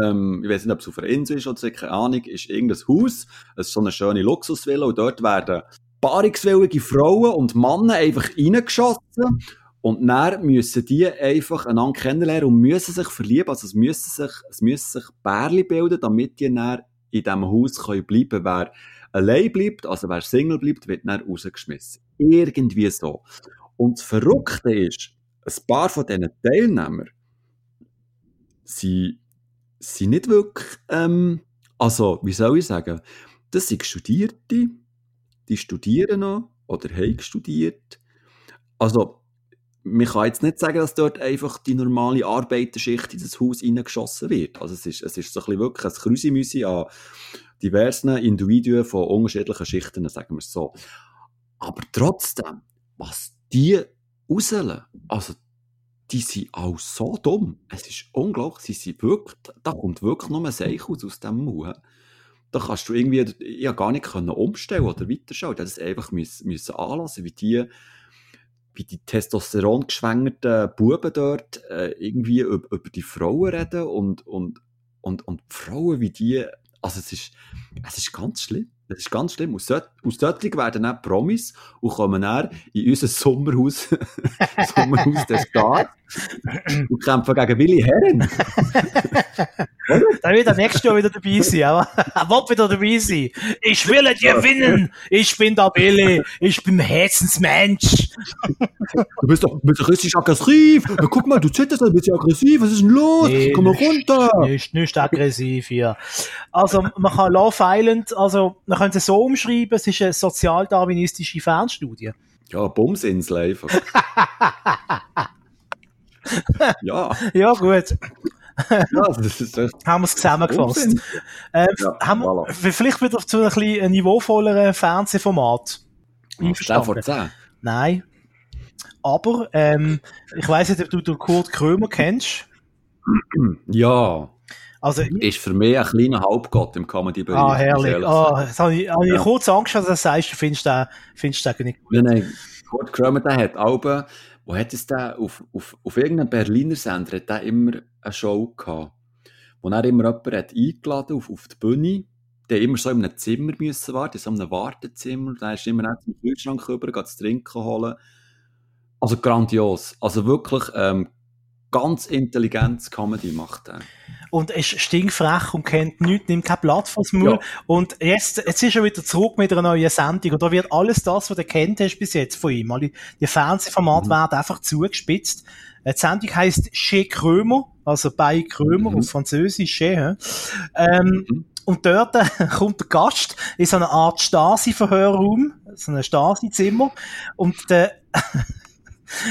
ähm, ich weiß nicht, ob es auf einer Insel ist oder so, keine Ahnung, ist irgendein Haus, es ist so eine schöne Luxusvilla und dort werden paarungswillige Frauen und Männer einfach reingeschossen und dann müssen die einfach einander kennenlernen und müssen sich verlieben. Also es müssen sich, es müssen sich Bärli bilden, damit die dann in diesem Haus können bleiben Wer allein bleibt, also wer Single bleibt, wird dann rausgeschmissen. Irgendwie so. Und das Verrückte ist, ein paar von diesen Teilnehmern sind, sind nicht wirklich, ähm, also, wie soll ich sagen, das sind Studierte, die studieren noch oder haben studiert. Also, man kann jetzt nicht sagen, dass dort einfach die normale Arbeiterschicht in das Haus reingeschossen wird. Also es ist, es ist so ein bisschen wirklich ein Krüsimüsi an diversen Individuen von unterschiedlichen Schichten, sagen wir es so. Aber trotzdem, was die rauseln, also die sind auch so dumm. Es ist unglaublich, sie sind wirklich, da kommt wirklich nur ein Seich aus, aus dem Mund. Da kannst du irgendwie, ja gar nicht können umstellen oder weiterschauen. Das einfach müssen, müssen anlassen, wie die wie die Testosteron geschwängerten Buben dort äh, irgendwie über, über, die Frauen reden und, und, und, und Frauen wie die, also es ist, es ist ganz schlimm. Das ist ganz schlimm. Aus, dort, werden dann Promis und kommen dann in unser Sommerhaus, Sommerhaus des Stars und kämpfen gegen Willi Herren. Dann wird er nächstes Jahr wieder dabei sein, aber er wird wieder dabei sein. Ich will gewinnen. Ich bin der Willi. Ich bin Herzensmensch. du bist doch, bist doch richtig aggressiv. Ja, guck mal, du zitterst ein bisschen aggressiv. Was ist denn los? Nee, Komm mal runter. Nicht, nicht aggressiv hier. Also, man kann Love Island, also, man könnte es so umschreiben, es ist eine sozialdarwinistische Fernstudie. Ja, Bumsinsel einfach. ja. Ja, gut. Ja, das ist das. Haben wir es zusammengefasst. Ähm, Ja, haben wir voilà. vielleicht wieder zu einem ein niveauvolleren Fernsehformat. Vor 10. Nein. Aber, ähm, ich weiss nicht, ob du den Kurt Krömer kennst. Ja, Also, ist für mich ein kleiner Halbgott im Comedy-Bereich. ah, herrlich. Ah, das habe ich, habe ich Ja. kurz Angst, dass du das sagst, du findest den, findest den nicht gut. Nein, nein. Kurt Krömer, der hat Alben, wo hat es der, auf, auf, auf irgendeinem Berliner Sender hat der immer eine Show gehabt, wo er immer jemanden eingeladen auf, auf die Bühne, der immer so in einem Zimmer müssen warten, in so einem Wartezimmer, da ist immer zum Kühlschrank rüber, geht das Trinken holen. Also grandios. Also wirklich, ähm, ganz intelligentes Comedy macht er. Und ist stinkfrech und kennt nichts, nimmt kein Blatt vors Maul. Ja. Und jetzt, jetzt ist er wieder zurück mit einer neuen Sendung. Und da wird alles das, was du kennt hast bis jetzt von ihm. Alle die Fernsehformate Mhm. werden einfach zugespitzt. Äh, Die Sendung heisst Chez Krömer, also bei Krömer Mhm. auf Französisch, Chez, ähm, Mhm. Und dort äh, kommt der Gast in so eine Art Stasi-Verhörraum, so ein Stasi-Zimmer. Und der,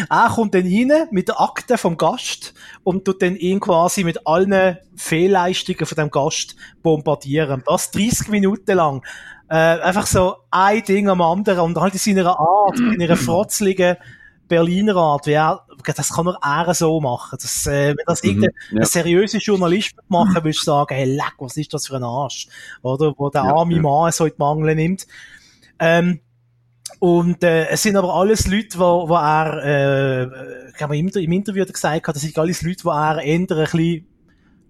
er kommt dann rein mit der Akte vom Gast und tut dann ihn quasi mit allen Fehlleistungen von dem Gast bombardieren. Das 30 Minuten lang. Äh, einfach so ein Ding am anderen und halt in seiner Art, in ihrer frotzligen Berliner Art, wie er, das kann nur er so machen. Das, äh, wenn das irgendein ja. ein seriöser Journalist machen, würdest du sagen, hey, leck, was ist das für ein Arsch? Oder? Wo der Ja, arme ja. Mann so in die Mangel nimmt. Ähm, und äh, es sind aber alles Leute, wo, wo er, äh, ich glaube, im, im Interview hat das sind alles Leute, die er eher ein bisschen,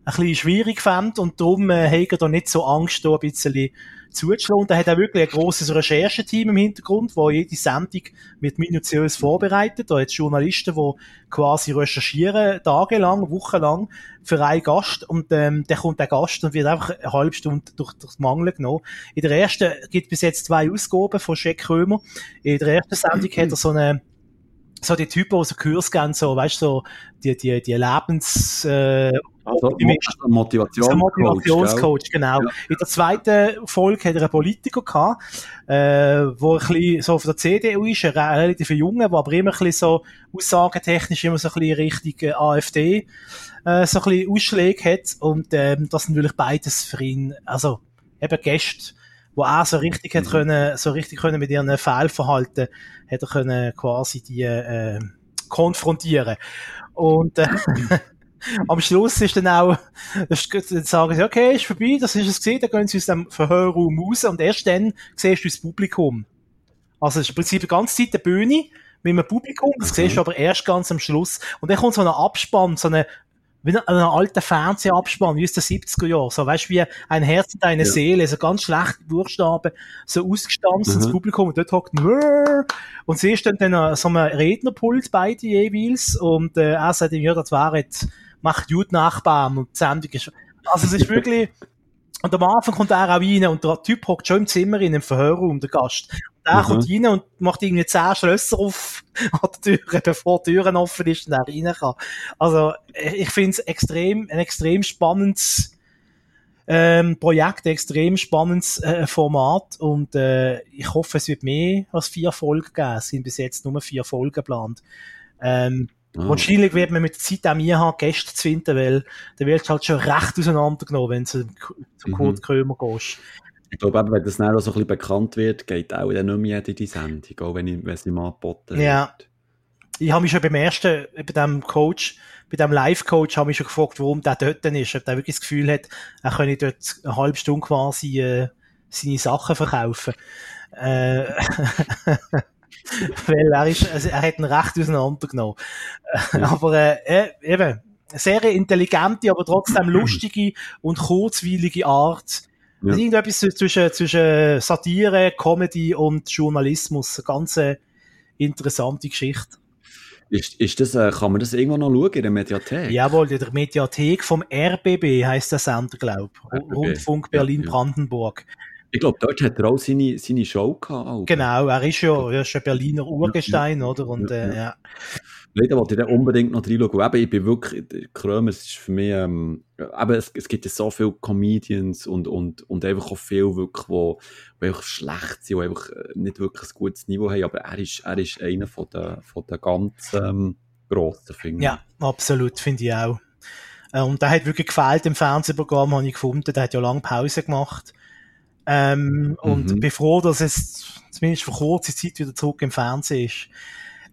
ein bisschen schwierig fand und darum äh, hat er da nicht so Angst, da ein bisschen zuzuschlagen. Und er hat auch wirklich ein grosses Rechercheteam im Hintergrund, wo jede Sendung wird minutiös vorbereitet. Da hat Journalisten, die quasi recherchieren, tagelang, wochenlang, für einen Gast. Und ähm, dann kommt der Gast und wird einfach eine halbe Stunde durch, durchs Mangel genommen. In der ersten gibt bis jetzt zwei Ausgaben von Jack Krömer. In der ersten Sendung hat er so eine so die Typen, die so Kurs geben, so, weißt du, so, die, die, die Lebens, äh, Also, Optimist. Motivation. so ein Motivationscoach, genau. Ja. In der zweiten Folge hat er einen Politiker gehabt, äh, wo ein bisschen so von der CDU ist, ein relativ junger, der aber immer ein bisschen so aussagentechnisch immer so ein bisschen Richtung äh, AfD äh, so ein bisschen Ausschläge hat und ähm, das sind natürlich beides für ihn, also eben Gäste, wo er so richtig hat Mhm. können, so richtig können mit ihren Fehlverhalten, hat er können quasi die äh, konfrontieren. Und äh, am Schluss ist dann auch, dann sagen sie, okay, ist vorbei, das ist es gesehen, dann gehen sie aus dem Verhörraum raus und erst dann siehst du das Publikum. Also es ist im Prinzip die ganze Zeit eine Bühne mit einem Publikum, das siehst du aber erst ganz am Schluss. Und dann kommt so ein Abspann, so eine, wie ein, ein alter Fernsehabspann, wie aus den 70er Jahren. So, weißt du, wie ein Herz und eine Ja. Seele, so ganz schlechte Buchstaben, so ausgestanzt ins Mhm. Publikum und dort hockt und siehst dann, dann äh, so ein Rednerpult beide jeweils und äh, er sagt ihm, ja, das wäre jetzt, macht gut Nachbarn und die Sendung ist, also es ist wirklich, und am Anfang kommt er auch rein und der Typ hockt schon im Zimmer in einem Verhörraum, der Gast. Und er Mhm. kommt rein und macht irgendwie zehn Schlösser auf an der Tür, bevor die Türen offen ist und er rein kann. Also, ich ich finde es extrem, ein extrem spannendes ähm, Projekt, ein extrem spannendes äh, Format und äh, ich hoffe, es wird mehr als vier Folgen geben. Es sind bis jetzt nur vier Folgen geplant. Ähm, Ah. Wahrscheinlich wird man mit der Zeit auch mir haben, Gäste zu finden, weil dann wird halt schon recht auseinandergenommen, wenn du zum, Mhm. Kurt Krömer gehst. Ich glaube, eben, wenn das dann auch so ein bisschen bekannt wird, geht auch dann nicht mehr in die Sendung, auch wenn, ich, wenn sie mal angeboten Ja. wird. Ich habe mich schon beim ersten, bei dem Coach, bei dem Live-Coach, habe ich schon gefragt, warum der dort ist. Ob der wirklich das Gefühl hat, er könne dort eine halbe Stunde quasi äh, seine Sachen verkaufen. Äh, weil er ist, also er hat ihn recht auseinandergenommen. Aber äh, äh, eben, eine sehr intelligente, aber trotzdem lustige und kurzweilige Art. Ja. Ja. Irgendetwas zwischen, zwischen Satire, Comedy und Journalismus. Eine ganz äh, interessante Geschichte. Ist, ist das, äh, kann man das irgendwann noch schauen in der Mediathek? Jawohl, in der Mediathek vom RBB heißt der Sender, glaube ich. Rundfunk ja, Berlin-Brandenburg. Ich glaube, dort hat er auch seine, seine Show gehabt. auch. Genau, er ist ja, er ist ja Berliner Urgestein, oder? Und Ja, äh, ja. Leider wollte ich da unbedingt noch reinschauen. Eben, ich bin wirklich, Krömer, es ist für mich, ähm, eben, es, es gibt ja so viele Comedians und, und, und einfach auch viele wirklich, wo, wo einfach schlecht sind, die einfach äh, nicht wirklich ein gutes Niveau haben, aber er ist, er ist einer von den, von den ganz, ähm, grossen, finde ich. Ja, absolut, finde ich auch. Äh, und der hat wirklich gefehlt im Fernsehprogramm, habe ich gefunden. Der hat ja lange Pause gemacht. Ähm, mhm. Und bin froh, dass es zumindest für kurze Zeit wieder zurück im Fernsehen ist.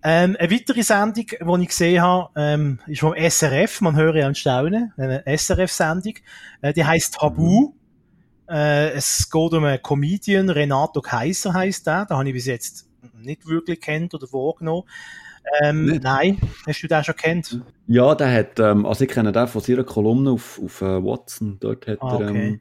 Ähm, eine weitere Sendung, die ich gesehen habe, ähm, ist vom SRF, man höre ja an Staunen, eine SRF-Sendung, äh, die heißt Tabu. Äh, es geht um einen Comedian, Renato Kaiser heißt der, da habe ich bis jetzt nicht wirklich kennt oder wahrgenommen. Ähm, nein, hast du den schon kennt? Ja, der hat, ähm, also ich kenne den von seiner Kolumne auf, auf uh, Watson, dort hat ah, okay. er ähm,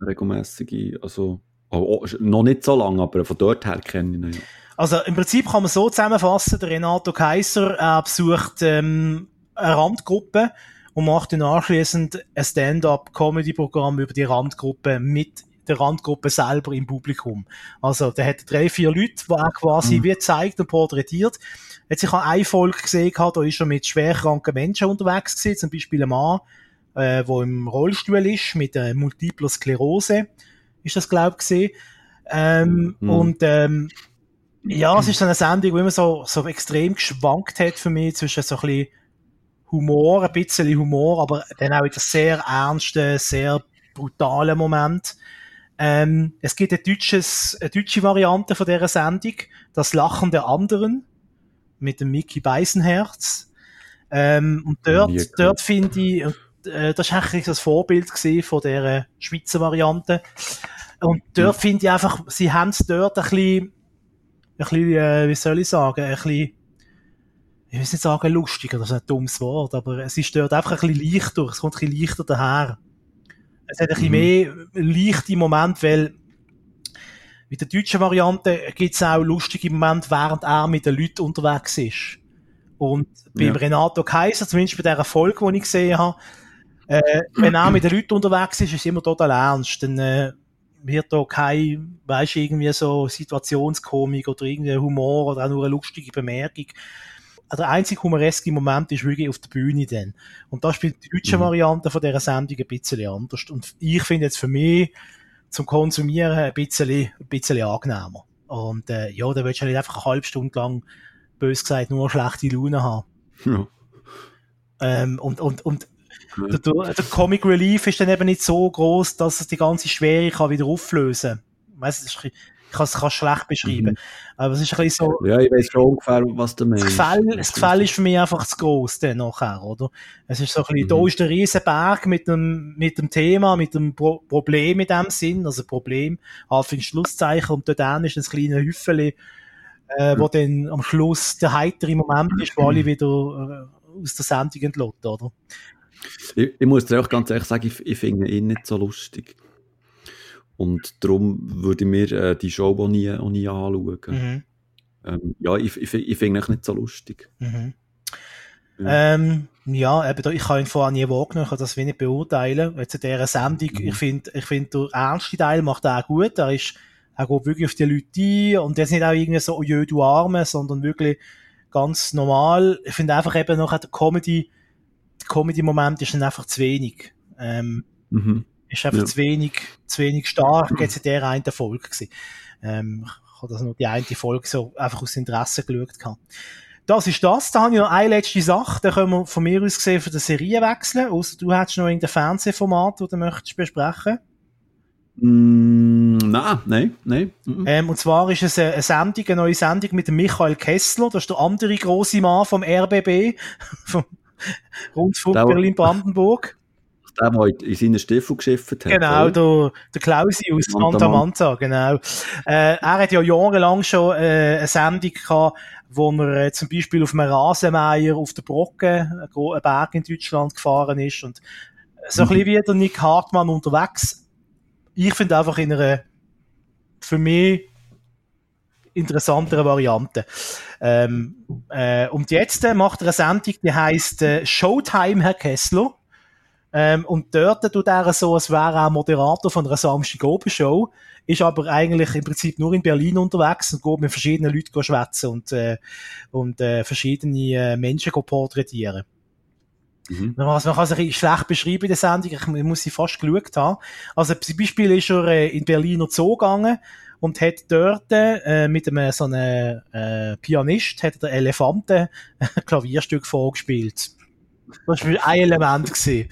regelmäßige, also oh, oh, noch nicht so lange, aber von dort her kenne ich ihn. Ja. Also im Prinzip kann man so zusammenfassen, der Renato Kaiser äh, besucht ähm, eine Randgruppe und macht dann anschließend ein Stand-up-Comedy-Programm über die Randgruppe mit der Randgruppe selber im Publikum. Also der hat drei, vier Leute, die er quasi mhm. wie zeigt und porträtiert. Jetzt ich habe eine Folge gesehen, da ist er mit schwerkranken Menschen unterwegs gewesen, zum Beispiel ein Mann, äh, der im Rollstuhl ist, mit äh, Multipler Sklerose, ist das, glaube ich. Ähm, mhm. Und ähm, ja, es ist so eine Sendung, wo immer so, so extrem geschwankt hat für mich zwischen so ein bisschen Humor, ein bisschen Humor, aber dann auch wieder sehr ernsten, sehr brutalen Moment. Ähm, es gibt ein deutsches, eine deutsche Variante von dieser Sendung, das Lachen der anderen, mit dem Mickey Beisenherz. Ähm, und dort, dort finde ich, äh, das ist eigentlich das Vorbild von der Schweizer Variante. Und dort mhm. finde ich einfach, sie haben es dort ein bisschen ein bisschen, äh, wie soll ich sagen, ein bisschen, ich will nicht sagen lustiger, das ist ein dummes Wort, aber es ist dort einfach ein bisschen leichter, es kommt ein bisschen leichter daher. Es hat ein bisschen mhm. mehr leichte Momente, weil mit der deutschen Variante gibt es auch lustige Momente, während er mit den Leuten unterwegs ist. Und beim ja. Renato Kaiser, zumindest bei der Folge, die ich gesehen habe, äh, wenn er mit den Leuten unterwegs ist, ist es immer total ernst. Dann äh, wird da kein, weißt irgendwie so Situationskomik oder irgendein Humor oder auch nur eine lustige Bemerkung. Der einzige humoreske Moment ist wirklich auf der Bühne dann. Und da spielt die deutsche mhm. Variante von dieser Sendung ein bisschen anders. Und ich finde jetzt für mich zum Konsumieren ein bisschen, ein bisschen angenehmer. Und äh, ja, da willst du halt einfach eine halbe Stunde lang, bös gesagt, nur schlechte Laune haben. Ja. Ähm, und, und, und der, der, Comic Relief ist dann eben nicht so groß, dass es die ganze Schwere kann wieder auflösen kann. Weißt du, ich kann es schlecht beschreiben. Mhm. Aber es ist ein bisschen so. Ja, ich weiß schon ungefähr, was du meinst. Das Gefäll, das Gefäll ist für mich einfach zu groß dann nachher, oder? Es ist so ein bisschen, mhm. da ist der Riesenberg mit dem, mit dem Thema, mit dem Pro Problem in dem Sinn, also Problem, Anfang Schlusszeichen, und dort ist ein kleines Hüffeli, äh, mhm. wo dann am Schluss der heitere Moment ist, wo alle wieder äh, aus der Sendung entlässt, oder? Ich, ich, muss dir auch ganz ehrlich sagen, ich, ich finde ihn nicht so lustig. Und darum würde ich mir äh, die Show auch nie, auch nie anschauen. Mhm. Ähm, ja, ich, ich, ich finde ihn nicht so lustig. Mhm. Ja. Ähm, ja, eben, ich kann ihn vorher nie wahrgenommen, ich kann das wenig beurteilen. Jetzt in dieser Sendung, mhm. ich finde, ich finde, der ernste Teil macht er auch gut. Er ist, er geht wirklich auf die Leute ein und ist nicht auch irgendwie so, oh jö, du Arme, sondern wirklich ganz normal. Ich finde einfach eben noch der Comedy, Comedy-Moment ist dann einfach zu wenig. Ähm, mhm. Ist einfach ja. zu wenig, zu wenig stark, jetzt in der einen Folge gewesen. Ähm, ich habe das nur die eine Folge so einfach aus Interesse geschaut. Gehabt. Das ist das. Da habe ich noch eine letzte Sache. Da können wir von mir aus gesehen von der Serie wechseln. Außer du hättest noch irgendein Fernsehformat, das du möchtest besprechen. Mm, nein, nein, nein. Ähm, und zwar ist es eine, Sendung, eine neue Sendung mit Michael Kessler. Das ist der andere große Mann vom RBB, vom Rundfunk Berlin-Brandenburg. Der, der in seiner Stiefel geschifft hat. Genau, der, der Klausi aus Santa Manza, genau. Äh, er hat ja jahrelang schon äh, eine Sendung gehabt, wo er äh, zum Beispiel auf einem Rasenmeier auf der Brocke, einen Berg in Deutschland gefahren ist und so ein mhm. bisschen wie der Nick Hartmann unterwegs. Ich finde einfach in einer, für mich, interessantere Variante. Ähm, äh, und jetzt äh, macht er eine Sendung, die heißt äh, Showtime, Herr Kessler. Ähm, und dort tut er so, als wäre er Moderator von einer Samstag-Oben-Show, ist aber eigentlich im Prinzip nur in Berlin unterwegs und geht mit verschiedenen Leuten schwätzen und, äh, und äh, verschiedene äh, Menschen porträtieren. Mhm. Man, kann es schlecht beschreiben in der Sendung, ich muss sie fast geschaut haben. Also zum Beispiel ist er äh, in Berliner Zoo gegangen und hat dort äh, mit einem so einem äh, Pianist hat der Elefanten ein Klavierstück vorgespielt. Das war ein Element. Gewesen.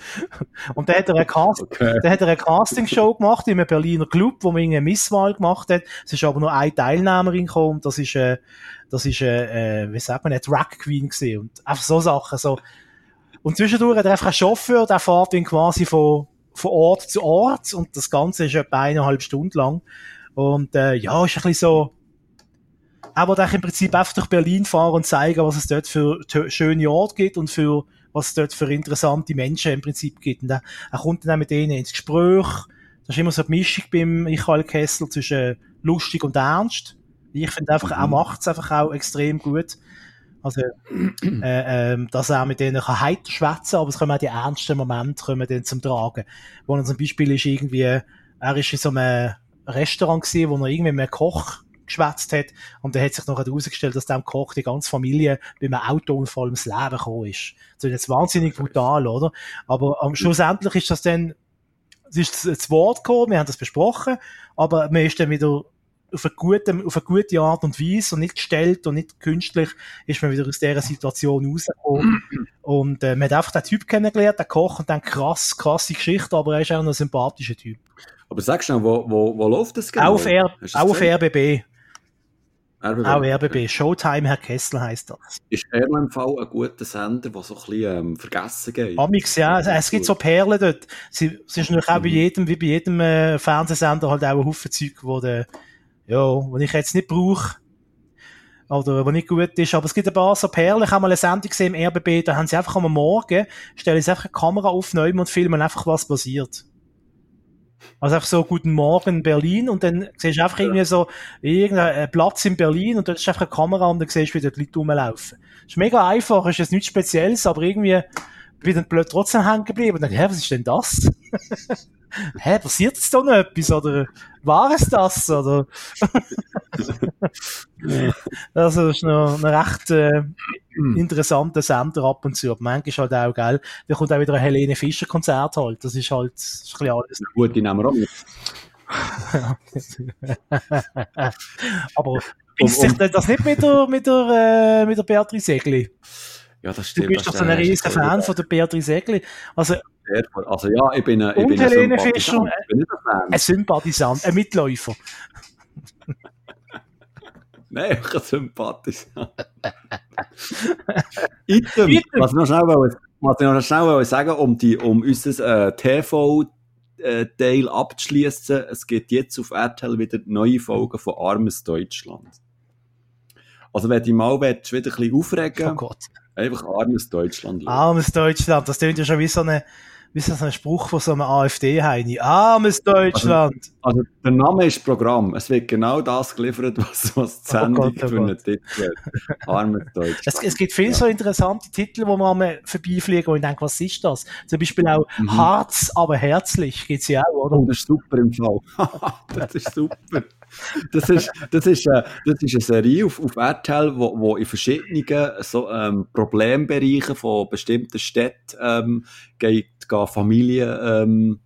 Und dann hat er eine, Cast okay. dann hat er eine Castingshow gemacht in einem Berliner Club, wo man eine Misswahl gemacht hat. Es ist aber nur eine Teilnehmerin gekommen. Das ist, äh, das ist, äh, wie sagt man, eine Drag Queen gewesen. Und einfach so Sachen, so. Und zwischendurch hat er einfach einen Chauffeur, der fährt ihn quasi von, von Ort zu Ort. Und das Ganze ist etwa eineinhalb Stunden lang. Und, äh, ja, ist ein bisschen so, er wollte im Prinzip einfach durch Berlin fahren und zeigen, was es dort für schöne Orte gibt und für was es dort für interessante Menschen im Prinzip gibt. Und er, er kommt dann auch mit denen ins Gespräch. Das ist immer so eine Mischung beim Michael Kessler zwischen lustig und ernst. Ich finde einfach, mhm. er macht es einfach auch extrem gut. Also, äh, äh, dass er mit denen kann heiter schwätzen, aber es kommen auch die ernsten Momente kommen dann zum Tragen. Wo er zum Beispiel ist irgendwie, er ist in so einem Restaurant gewesen, wo er irgendwie mit einem Koch geschwätzt hat. Und dann hat sich noch herausgestellt, dass dem Koch die ganze Familie bei einem Autounfall ums Leben gekommen ist. Das ist jetzt wahnsinnig brutal, oder? Aber ähm, schlussendlich ist das dann, es ist zu Wort gekommen, wir haben das besprochen, aber man ist dann wieder auf eine gute, auf eine gute Art und Weise und nicht gestellt und nicht künstlich ist man wieder aus dieser Situation rausgekommen. und äh, man hat einfach den Typ kennengelernt, den Koch, und dann krass, krasse Geschichte, aber er ist auch ein sympathischer Typ. Aber sagst du noch, wo, wo, wo läuft das genau? Auf, R, auch auf RBB. RBB. Auch RBB. Showtime Herr Kessler heisst das. Ist RMV ein guter Sender, der so ein bisschen ähm, vergessen geht? Amix, ja. Es, es gibt so Perlen dort. Es ist natürlich auch bei mhm. jedem, wie bei jedem äh, Fernsehsender halt auch ein Haufen Zeug, wo der, ja, wo ich jetzt nicht brauche. Oder, wo nicht gut ist. Aber es gibt ein paar so Perlen. Ich habe mal eine Sendung gesehen im RBB, da haben sie einfach am Morgen, stellen sie einfach eine Kamera auf, und filmen einfach, was passiert. Also einfach so, guten Morgen Berlin und dann siehst du einfach ja. irgendwie so irgendeinen Platz in Berlin und dort ist einfach eine Kamera und dann siehst du, wie dort Leute rumlaufen. Ist mega einfach, ist jetzt nichts Spezielles, aber irgendwie bin dann blöd trotzdem hängen geblieben und dann, hä, was ist denn das? hä, passiert jetzt da noch etwas oder war es das oder? also, das ist noch ein recht äh, interessanter Sender ab und zu, aber manchmal halt auch, gell, da kommt auch wieder ein Helene Fischer Konzert halt, das ist halt, das ist ein alles. Gut, die nehmen wir auch mit. aber um, sich das nicht mit der, mit der, äh, mit der Beatrice Segli? Ja, das stimmt. Du bist doch so ein riesiger Fan von der Beatrice Segli. Also, also ja, ich bin, ich bin ein Helene Fischer, ein, Sympathisant, ein Mitläufer. Nein, ich ein Sympathisant. Item, Item. Was, noch schnell wollte, was ich noch schnell sagen um, die, um unser äh, TV- Teil abzuschließen. Es gibt jetzt auf RTL wieder neue Folgen von Armes Deutschland. Also, wenn du mal willst, wieder ein bisschen aufregen, oh Gott. Einfach Armes Deutschland. Armes Deutschland, das klingt ja schon wie so eine wie ist das ein Spruch von so einem AfD-Heini? Armes Deutschland! Also, also, der Name ist Programm. Es wird genau das geliefert, was, was die Sendung oh Gott, oh für einen Titel hat. Armes Deutschland. Es, es, gibt viele ja. so interessante Titel, wo man mal vorbeifliegen und denkt, was ist das? Zum Beispiel auch mhm. Harz, aber herzlich gibt's ja auch, oder? Oh, das ist super im Fall. das ist super. Das ist, das ist, äh, das ist eine Serie auf, auf RTL, wo, wo in verschiedenen so, ähm, Problembereichen von bestimmten Städten ähm, geht, geht Familien ähm,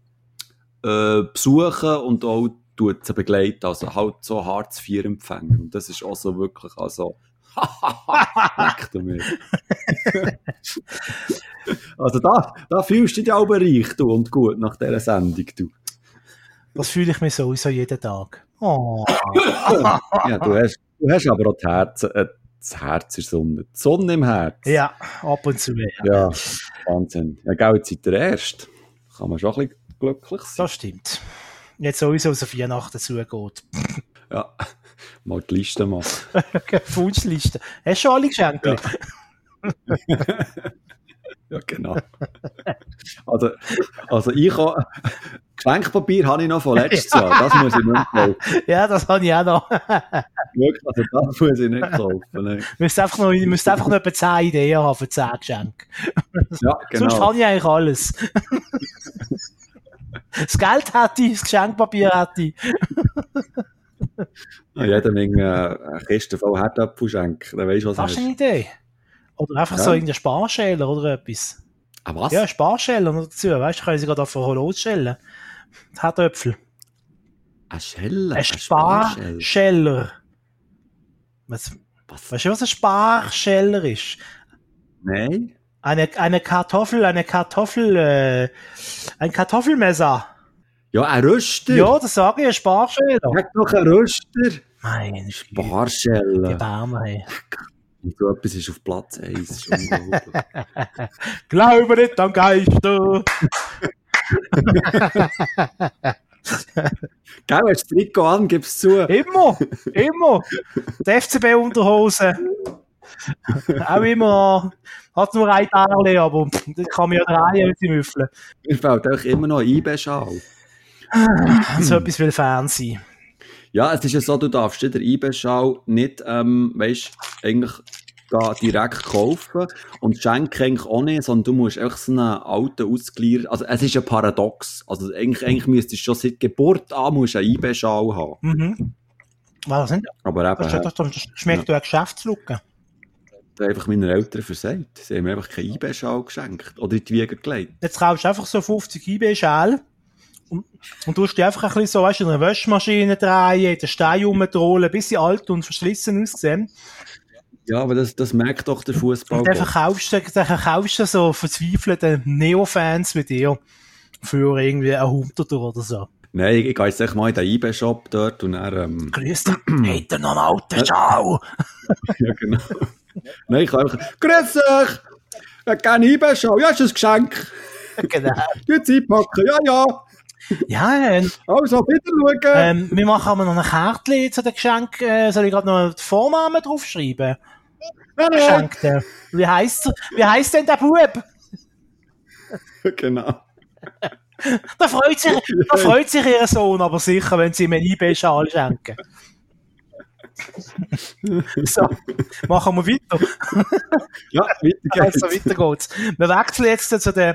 äh, besuchen und auch tut sie begleiten, also halt so Hartz IV empfangen. Und das ist auch so wirklich, also, also da, da fühlst du dich auch reich, du, und gut nach dieser Sendung, du. Das fühle ich mir sowieso jeden Tag. Oh. ja, du hast, du hast aber auch das Herz, äh, das Herz der Sonne. Die Sonne im Herz. Ja, ab und zu. Ja, ja Wahnsinn. Ja, gell, jetzt seid ihr erst. Kann man schon ein bisschen glücklich sein. Das stimmt. Jetzt sowieso so Weihnachten zugeht. ja, mal die Liste machen. Wunschliste. Hast du schon alle Geschenke? Ja. ja, genau. Also, also ich habe Geschenkpapier habe ich noch von letztes Jahr. Das muss ich nicht kaufen. Ja, das habe ich auch noch. Wirklich, also das muss ich nicht kaufen. Nein. müsst einfach noch, müsst einfach noch etwa 10 Ideen haben für 10 Geschenke. Ja, Sonst genau. habe ich eigentlich alles. das Geld hätte ich, das Geschenkpapier hätte ich. Ja, jeder mit äh, Kiste voll Herdöpfel schenken. Dann weisst du, was Hast er du eine. Idee? Oder einfach Ja. so irgendein Sparschäler oder etwas. Ah, was? Ja, Sparschäler noch dazu. Weißt du, können sie gerade auf losstellen. Die Herdöpfel. Ein Scheller. Ein Sparscheller. Was, Was? weißt du, was ein Sparscheller ist? Nein? Eine, eine Kartoffel, eine Kartoffel, äh, ein Kartoffelmesser. Ja, ein Röster. Ja, das sage ich, ein Sparscheller. Sag doch ein Röster. Mein Die Barscheller. Bärme, hey. Und so etwas ist auf Platz 1. Das ist unglaublich. Glaube nicht an Geister. Gell, hast du das Trikot an, gib's zu. Immer, immer. Die FCB-Unterhose. Auch immer. Hat nur ein Teil, aber das kann man ja drehen mit dem Müffeln. Mir fällt auch immer noch ein IB-Schal. So etwas will Fan sein. Ja, es ist ja so, du darfst dir den IB-Schal nicht, ähm, weißt, eigentlich da direkt kaufen und schenken eigentlich auch nicht, sondern du musst einfach so einen alten Ausgleich, also es ist ein Paradox. Also eigentlich, eigentlich müsstest du schon seit Geburt an musst einen IB-Schal haben. Mhm. Was sind Aber eben, das? Das, das schmeckt ja eine Geschäftslücke. äh, einfach meine Eltern versagt. Sie haben mir einfach keinen IB-Schal geschenkt oder in die Wiege gelegt. Jetzt kaufst du einfach so 50 IB-Schäl und, und tust die einfach ein bisschen so, weißt du, in einer Wäschmaschine drehen, den Stein rumtrollen, bis sie alt und verschlissen aussehen. Ja, aber das, das merkt doch der Fußball. Und dann verkaufst du, dann verkaufst du so verzweifelte Neo-Fans wie dir für irgendwie ein Hunderter oder so. Nein, ich, ich gehe jetzt echt mal in den IB-Shop dort und dann, ähm, Grüß dich, er noch einen alten Schau? ja genau. Nein, ich kann einfach, grüß dich! Ich hätte gerne IB-Schal. Ja, ist ein Geschenk. genau. Gut einpacken. Ja, ja. Ja, ähm, Also, wieder schauen. ähm, wir machen aber noch ein Kärtchen zu den Geschenken. Äh, soll ich gerade noch den Vornamen draufschreiben? Nein, nein. Geschenkte. Wie heisst er? Wie heisst denn der Bub? Genau. Da freut sich, da freut sich ihr Sohn aber sicher, wenn sie ihm einen IB-Schal schenken. so, machen wir weiter. Ja, weiter geht's. Also, weiter geht's. Wir wechseln jetzt zu den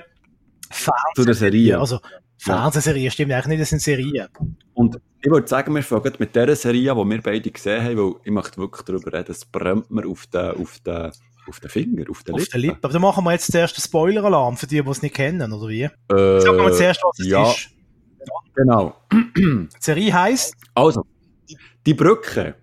Zu der Serie. Also, Fernsehserien stimmt eigentlich nicht, das sind Serien. Und ich würde sagen, wir fangen mit dieser Serie, die wir beide gesehen haben, weil ich möchte wirklich darüber reden, es brennt mir auf den, auf den, auf den Finger, auf den Auf Lippen. der Lippe. Aber dann machen wir jetzt zuerst den Spoiler-Alarm für die, die es nicht kennen, oder wie? Äh, Sagen wir zuerst, was es ja, ist. genau. Die Serie heisst, Also, die Brücke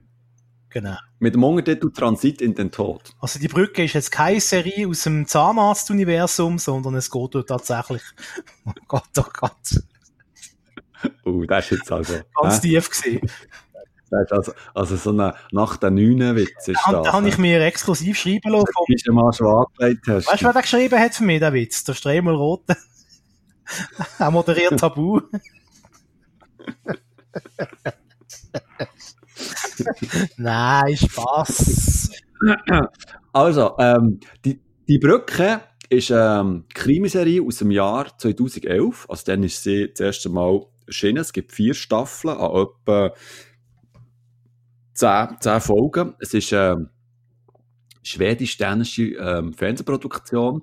genau. mit dem Untertitel Transit in den Tod. Also die Brücke ist jetzt keine Serie aus dem Zahnarzt-Universum, sondern es geht dort tatsächlich, oh Gott, oh Gott, Oh, das ist jetzt also. ganz hä? tief gesehen. Das ist also, also so eine nach der neuen Witz ist Da, das. da habe ich mir exklusiv schreiben lassen. Vom, du mal schon angelegt hast. weißt du, wer der geschrieben hat für mich, der Witz? Der Stremel Rote. er moderiert Tabu. Nein, Spaß. Also, ähm, die, die Brücke ist ähm, die Krimiserie aus dem Jahr 2011. Also dann ist sie das erste Mal erschienen. Es gibt vier Staffeln an etwa zehn, zehn Folgen. Es ist ähm, schwedisch-dänische ähm, Fernsehproduktion.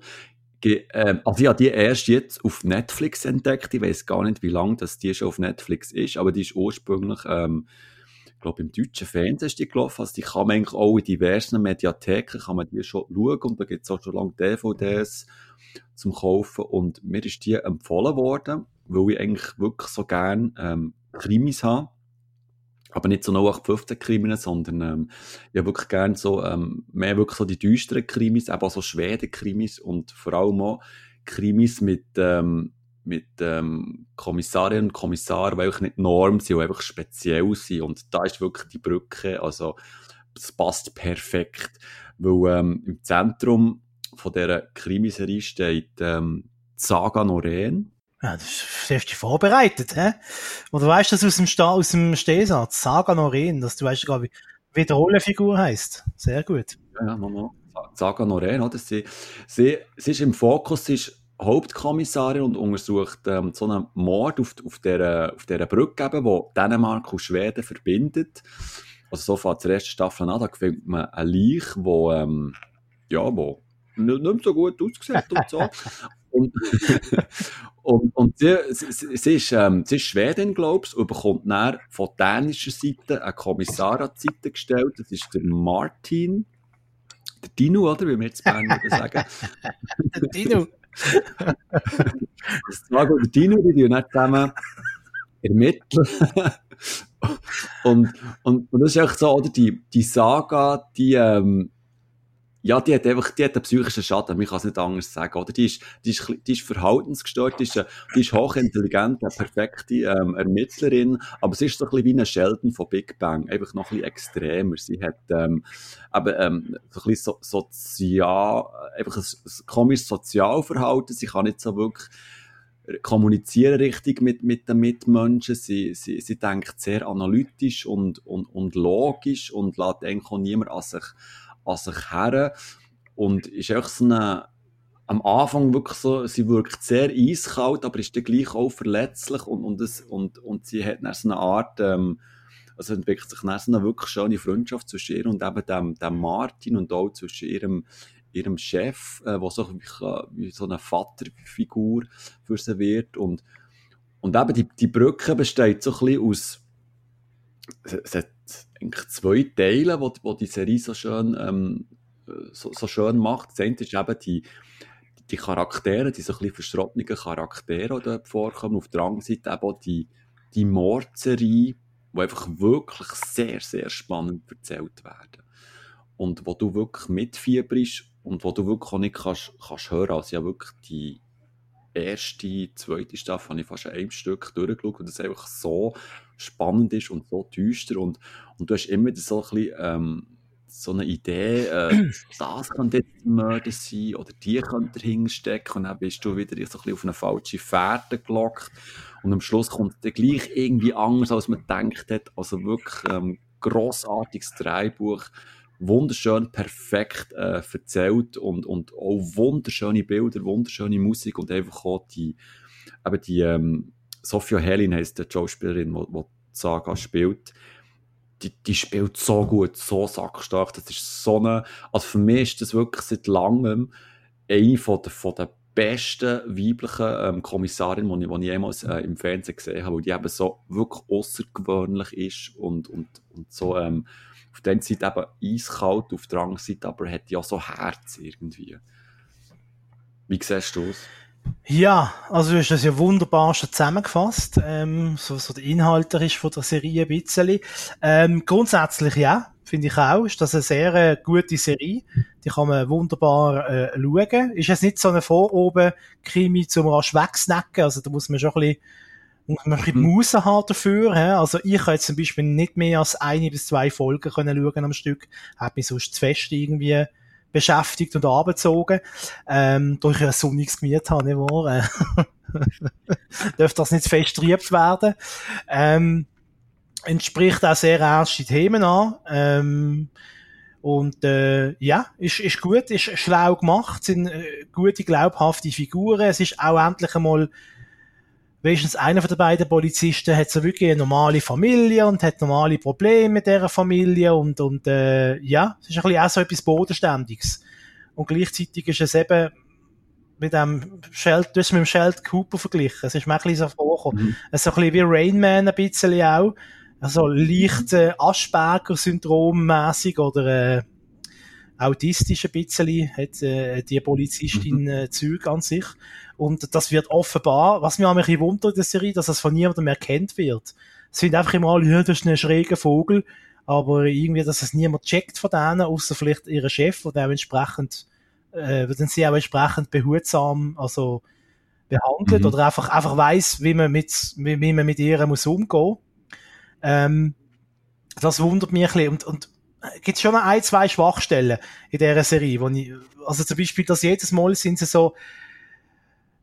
Ge ähm, also ich habe die erst jetzt auf Netflix entdeckt. Ich weiß gar nicht, wie lange das die schon auf Netflix ist, aber die ist ursprünglich ähm, ich glaube, im deutschen Fernsehen ist die gelaufen. Also die kann man eigentlich auch in diversen Mediatheken kann man die schon schauen und da gibt es auch schon lange DVDs zum Kaufen und mir ist die empfohlen worden, weil ich eigentlich wirklich so gern ähm, Krimis habe. Aber nicht so 0815 Krimis, sondern ähm, ich habe wirklich gern so, ähm, mehr wirklich so die düsteren Krimis, eben auch so Schweden-Krimis und vor allem auch Krimis mit, ähm, mit ähm, Kommissarinnen und Kommissaren, die einfach nicht Norm sind und einfach speziell sind. Und da ist wirklich die Brücke, also das passt perfekt, weil ähm, im Zentrum von dieser Krimiserie steht ähm, Saga Noreen. Ja, das hast du dich vorbereitet, hä? Oder weißt du das aus dem, Sta aus dem Stehsatz? Saga Noreen, dass du weißt, glaube ich, wie die Rollenfigur heisst. Sehr gut. Ja, nochmal. Saga Noreen, oder? Sie, sie, sie ist im Fokus, sie ist Hauptkommissarin und untersucht ähm, so einen Mord auf, auf, dieser, auf dieser Brücke, eben, wo Dänemark und Schweden verbindet. Also so fängt die erste Staffel an, da findet man ein Leich, wo, ähm, ja, wo nicht, nicht so gut aussieht und so. und, und, und sie, sie, sie, ist, ähm, sie ist Schwedin, glaube ich, und bekommt dann von dänischer Seite einen Kommissar an die Seite gestellt. Das ist der Martin. Der Dino, oder? Wie wir jetzt Bern würden sagen. der Dino. Das Tag und Dino, die nicht zusammen ermitteln. und, und, und das ist echt so, oder? Die, die Saga, die, ähm, ja, die hat einfach, die hat einen psychischen Schaden, man kann es nicht anders sagen, oder? Die ist, die ist, die ist verhaltensgestört, die ist, die ist hochintelligent, eine perfekte ähm, Ermittlerin, aber sie ist so ein bisschen wie eine Sheldon von Big Bang, einfach noch ein bisschen extremer. Sie hat, ähm, eben, ähm, so ein bisschen so, sozial, einfach ein, ein komisches Sozialverhalten, sie kann nicht so wirklich kommunizieren richtig mit, mit den Mitmenschen. Sie, sie, sie denkt sehr analytisch und, und, und logisch und lässt eigentlich auch niemand an sich, an sich her. Und ist echt so eine, am Anfang wirklich so, sie wirkt sehr eiskalt, aber ist dann gleich auch verletzlich und, und, das, und, und sie hat dann so eine Art, ähm, also entwickelt sich dann so eine wirklich schöne Freundschaft zwischen ihr und eben dem, dem Martin und auch zwischen ihrem, ihrem Chef, äh, der so wie, wie so eine Vaterfigur für sie wird. Und, und eben die, die Brücke besteht so ein bisschen aus, es hat eigentlich zwei Teile, wo, wo die Serie so schön, ähm, so, so schön macht. Das eine ist eben die, die Charaktere, die so ein bisschen Charaktere, die dort vorkommen. Auf der anderen Seite eben die, die Mordserie, die einfach wirklich sehr, sehr spannend erzählt werden. Und wo du wirklich mitfieberst und wo du wirklich auch nicht kannst, kannst hören. Also ja wirklich die erste, zweite Staffel habe ich fast ein Stück durchgeschaut und das einfach so spannend ist und so düster und, und du hast immer so ein bisschen, ähm, so eine Idee, äh, das könnte jetzt Mörder sein oder die könnte dahinter stecken und dann bist du wieder so ein bisschen auf eine falsche Fährte gelockt und am Schluss kommt es gleich irgendwie anders, als man gedacht hat. Also wirklich ähm, grossartiges Dreibuch wunderschön, perfekt äh, erzählt und, und auch wunderschöne Bilder, wunderschöne Musik und einfach auch die, eben die ähm, Sophia Helin heisst die Schauspielerin, die, die Saga spielt. Die, die spielt so gut, so sackstark. Das ist so eine, also für mich ist das wirklich seit langem eine von der, von der besten weiblichen ähm, ich, die ich jemals äh, im Fernsehen gesehen habe, weil die eben so wirklich außergewöhnlich ist und, und, und so ähm, auf der einen Seite eben eiskalt, auf der anderen Seite aber hat ja so Herz irgendwie. Wie siehst du es? Ja, also du hast das ja wunderbar schon zusammengefasst, ähm, so, so der Inhalt ist von der Serie ein bisschen. Ähm, grundsätzlich ja, finde ich auch, ist das eine sehr äh, gute Serie, die kann man wunderbar äh, schauen. Ist jetzt nicht so eine Voroben-Krimi zum rasch wegsnacken, also da muss man schon ein bisschen muss man ein bisschen mhm. Muße haben dafür. He? Also ich kann jetzt zum Beispiel nicht mehr als eine bis zwei Folgen können schauen am Stück. Hat mich sonst zu fest irgendwie beschäftigt und abgezogen. Ähm, durch ein sonniges Gemüt habe, nicht wahr? Dürfte das nicht zu fest werden. Ähm, entspricht auch sehr ernste Themen an. Ähm, und äh, ja, ist, ist gut, ist schlau gemacht, sind äh, gute, glaubhafte Figuren. Es ist auch endlich einmal wenigstens einer von den beiden Polizisten hat so wirklich eine normale Familie und hat normale Probleme mit dieser Familie und, und äh, ja, es ist ein bisschen auch so etwas Bodenständiges. Und gleichzeitig ist es eben mit dem Sheld, du hast mit dem Sheld Cooper verglichen. Es ist mir ein bisschen so vorgekommen. Mhm. Es ist so ein bisschen wie Rain Man ein bisschen auch. Also leicht äh, Asperger-Syndrom mäßig oder äh, autistisch ein bisschen, hat äh, die Polizistin mhm. äh, Züg an sich. Und das wird offenbar, was mir auch ein bisschen wundert in der Serie, dass das von niemandem erkannt wird. Es sind einfach immer alle, ja, das ist ein schräger Vogel, aber irgendwie, dass es niemand checkt von denen, außer vielleicht ihre Chef, der dementsprechend, äh, dann sie auch entsprechend behutsam, also, behandelt mhm. oder einfach, einfach weiss, wie man mit, wie, wie man mit ihr muss umgehen. Ähm, das wundert mich ein bisschen. Und, und gibt schon ein, zwei Schwachstellen in dieser Serie, wo ich, also zum Beispiel, dass jedes Mal sind sie so,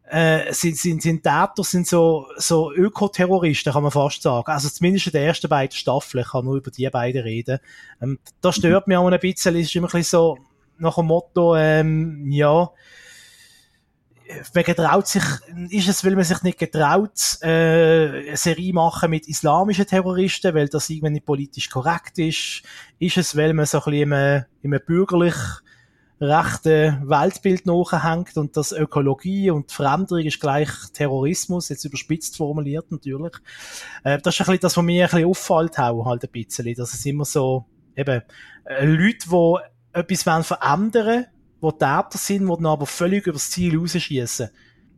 äh, sind, sind, sind Täter, sind so, so Ökoterroristen, kann man fast sagen. Also zumindest in den ersten beiden Staffeln, ich kann nur über die beiden reden. Ähm, das stört mich auch ein bisschen, es ist immer ein bisschen so, nach dem Motto, ähm, ja, wegen traut sich, ist es, weil man sich nicht getraut, äh, eine Serie machen mit islamischen Terroristen, weil das irgendwie nicht politisch korrekt ist? Ist es, weil man so ein bisschen in einem, in einem bürgerlich rechten Weltbild nachhängt und das Ökologie und Veränderung ist gleich Terrorismus, jetzt überspitzt formuliert natürlich. Äh, das ist ein bisschen das, was mir ein bisschen auffällt, auch halt ein bisschen, dass es immer so, eben, äh, Leute, die etwas wollen verändern wo Täter sind, die dann aber völlig übers Ziel rausschießen.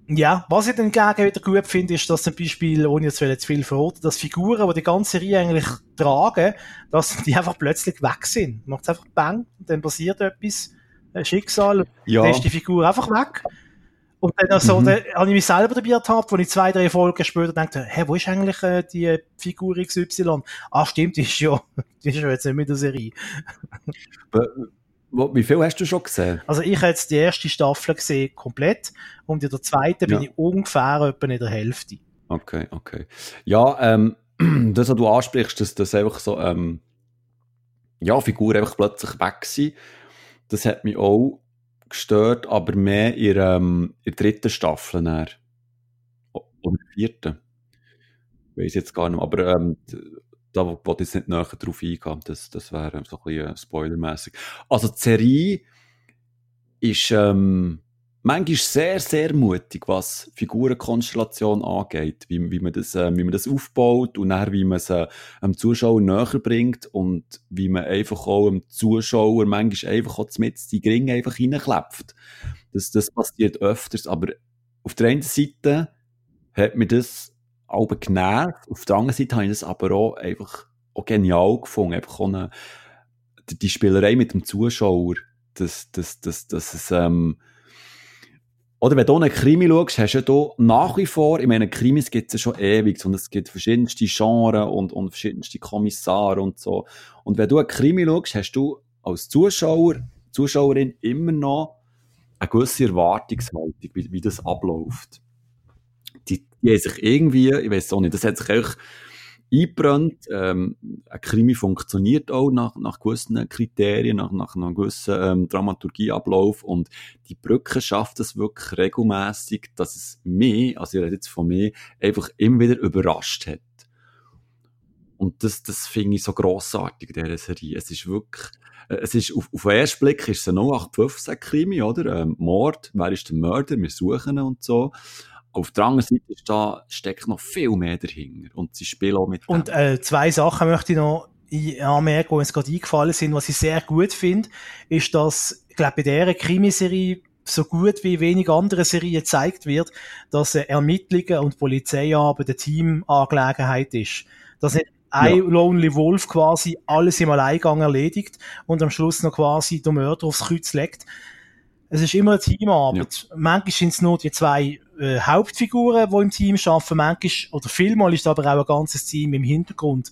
Ja, was ich dann gegen wieder gut finde, ist, dass zum Beispiel, ohne jetzt zu viel verraten, dass Figuren, die die ganze Reihe eigentlich tragen, dass die einfach plötzlich weg sind. Macht einfach Bang, und dann passiert etwas, ein Schicksal, ja. dann ist die Figur einfach weg. Und dann also, mhm. dann habe ich mich selber dabei ertappt, wo ich zwei, drei Folgen später dachte, hä, wo ist eigentlich äh, die Figur XY? Ah, stimmt, die ist ja, die ist ja jetzt nicht mit der Serie. Wie viel hast du schon gesehen? Also ich habe jetzt die erste Staffel gesehen, komplett. Und in der zweiten ja. bin ich ungefähr etwa in der Hälfte. Okay, okay. Ja, ähm, das, was du ansprichst, dass das einfach so, ähm, ja, Figuren einfach plötzlich weg sind, das hat mich auch gestört, aber mehr in, ähm, in der dritten Staffel. Dann. Oder in der vierten. Ich weiß jetzt gar nicht mehr. Aber ähm, da wollte ich jetzt nicht näher drauf eingehen. Das, das wäre so ein bisschen äh, spoilermäßig. Also, die Serie ist ähm, manchmal sehr, sehr mutig, was Figurenkonstellation angeht. Wie, wie, man das, äh, wie man das aufbaut und nachher, wie man es äh, dem Zuschauer näher bringt und wie man einfach auch dem Zuschauer manchmal einfach auch mit die Gringe einfach reinklebt. Das, das passiert öfters, aber auf der einen Seite hat mir das aber genervt. Auf der anderen Seite habe ich das aber auch einfach auch genial gefunden. Einfach auch eine, die Spielerei mit dem Zuschauer, dass, dass, dass, dass es, ähm, oder wenn du einen Krimi schaust, hast du ja nach wie vor, ich meine, Krimis gibt es ja schon ewig und es gibt verschiedenste Genres und, und verschiedenste Kommissare und so. Und wenn du einen Krimi schaust, hast du als Zuschauer, Zuschauerin immer noch eine gewisse Erwartungshaltung, wie, wie das abläuft die, haben sich irgendwie, ich weiß auch nicht, das hat sich auch eingebrannt. Ähm, ein Krimi funktioniert auch nach, nach gewissen Kriterien, nach, nach einem gewissen ähm, Dramaturgieablauf und die Brücke schafft es wirklich regelmäßig, dass es mich, also ich rede jetzt von mir, einfach immer wieder überrascht hat. Und das, das finde ich so grossartig in dieser Serie. Es ist wirklich, äh, es ist, auf, auf den ersten Blick ist es ein 0815 Krimi, oder? Ähm, Mord, wer ist der Mörder? Wir suchen ihn und so. Auf der anderen Seite da, steckt noch viel mehr dahinter. Und sie spielen auch mit Und äh, zwei Sachen möchte ich noch anmerken, die uns gerade eingefallen sind, was ich sehr gut finde, ist, dass, ich glaube, bei dieser Krimiserie so gut wie wenig andere Serien gezeigt wird, dass äh, Ermittlungen und Polizeiarbeit eine Teamangelegenheit ist. Dass nicht ein ja. Lonely Wolf quasi alles im Alleingang erledigt und am Schluss noch quasi der Mörder aufs Kreuz legt. Es ist immer eine Teamarbeit. Ja. Manchmal sind es nur die zwei äh, Hauptfiguren, die im Team arbeiten. Manchmal, oder vielmal ist aber auch ein ganzes Team im Hintergrund,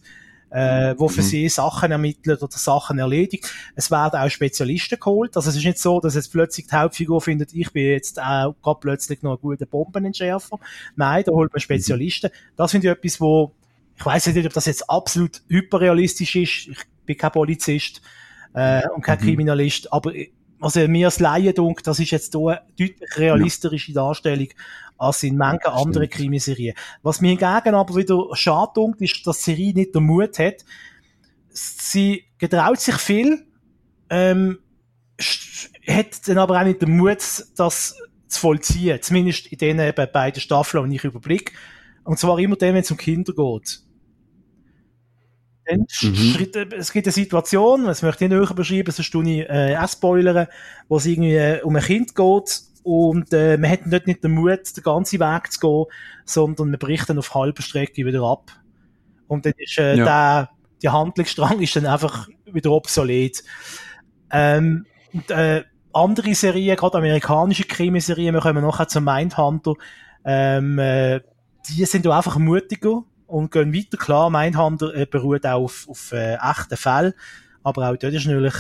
äh, wo für mhm. sie Sachen ermittelt oder Sachen erledigt. Es werden auch Spezialisten geholt. Also es ist nicht so, dass jetzt plötzlich die Hauptfigur findet, ich bin jetzt auch gerade plötzlich noch ein guter Bombenentschärfer. Nein, da holt man Spezialisten. Das finde ich etwas, wo, ich weiß nicht, ob das jetzt absolut hyperrealistisch ist. Ich bin kein Polizist äh, und kein mhm. Kriminalist, aber also mir als Laie dunkel, das ist jetzt hier eine deutlich realistische Darstellung als in manchen anderen Krimiserien. Was mir hingegen aber wieder schade dunkt, ist, dass die Serie nicht den Mut hat. Sie getraut sich viel, ähm, hat dann aber auch nicht den Mut, das zu vollziehen. Zumindest in den eben beiden Staffeln, die ich überblicke. Und zwar immer dann, wenn es um Kinder geht. Mhm. es gibt eine Situation, das möchte ich nicht beschreiben, sonst tue ich äh, auch spoilern, wo es irgendwie äh, um ein Kind geht und äh, man hat dort nicht den Mut, den ganzen Weg zu gehen, sondern man bricht dann auf halber Strecke wieder ab. Und dann ist äh, ja. der, der Handlungsstrang ist dann einfach wieder obsolet. Ähm, und, äh, andere Serien, gerade amerikanische Krimiserien, wir kommen nachher zum Mindhunter, ähm, äh, die sind da einfach mutiger und gehen weiter. Klar, Mindhunter äh, beruht auch auf, auf äh, echten Fällen, aber auch dort ist natürlich,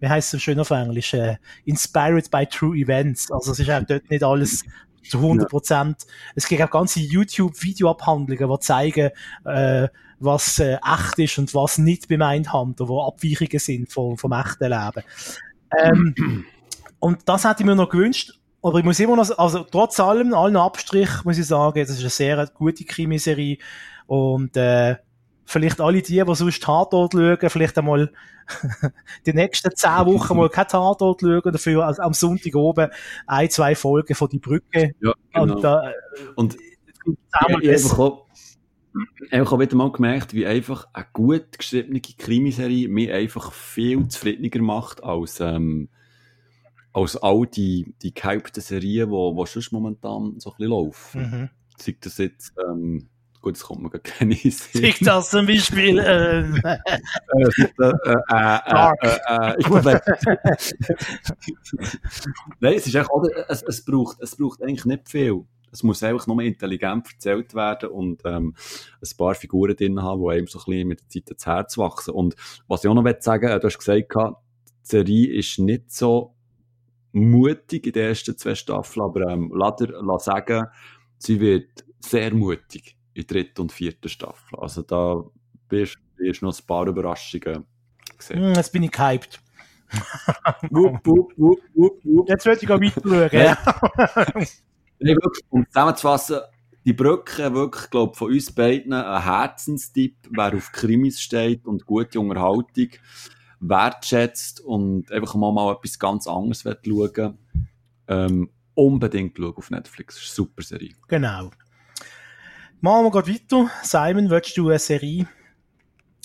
wie heißt es schön auf Englisch, äh, inspired by true events. Also es ist auch dort nicht alles zu 100 Prozent. Ja. Es gibt auch ganze YouTube-Videoabhandlungen, die zeigen, äh, was äh, echt ist und was nicht bei Mindhunter, wo Abweichungen sind vom, vom echten Leben. Ähm, und das hätte ich mir noch gewünscht. aber ich muss immer noch, also trotz allem, allen Abstrich, muss ich sagen, das ist eine sehr gute Krimiserie und äh, vielleicht alle die, die sonst Tatort schauen, vielleicht einmal die nächsten zehn Wochen mal kein Tatort schauen, dafür also am Sonntag oben ein, zwei Folgen von Die Brücke. Ja, genau. Und, äh, Und ich, ich einfach auch, einfach auch wieder mal gemerkt, wie einfach eine gut geschriebene Krimiserie mich einfach viel zufriedener macht als, ähm, als all die, die gehypten Serien, die, die sonst momentan so ein bisschen laufen. mhm. Sei das jetzt, ähm, gut, das kommt mir gar keine Sinn. Sieht das zum Beispiel, äh, äh, äh, äh, äh, ich muss Nein, es ist echt, oder, es, es, braucht, es braucht eigentlich nicht viel. Es muss einfach nur intelligent erzählt werden und ähm, ein paar Figuren drin haben, die einem so ein bisschen mit der Zeit ins Herz wachsen. Und was ich auch noch sagen will, du hast gesagt, die Serie ist nicht so mutig in den ersten zwei Staffeln, aber ähm, lass dir lass sagen, sie wird sehr mutig in der dritten und vierten Staffel. Also da wirst du noch ein paar Überraschungen sehen. hm, jetzt bin ich gehypt. wupp, wupp, wupp, wupp, wupp. Jetzt will ich auch weiter schauen. Ja. Nee, wirklich, um zusammenzufassen, die Brücke, wirklich, glaube von uns beiden ein Herzenstipp, wer auf Krimis steht und gute Unterhaltung wertschätzt und einfach mal, mal etwas ganz anderes schauen ähm, unbedingt schauen auf Netflix. Super Serie. Genau. Machen wir gerade weiter. Simon, willst du eine Serie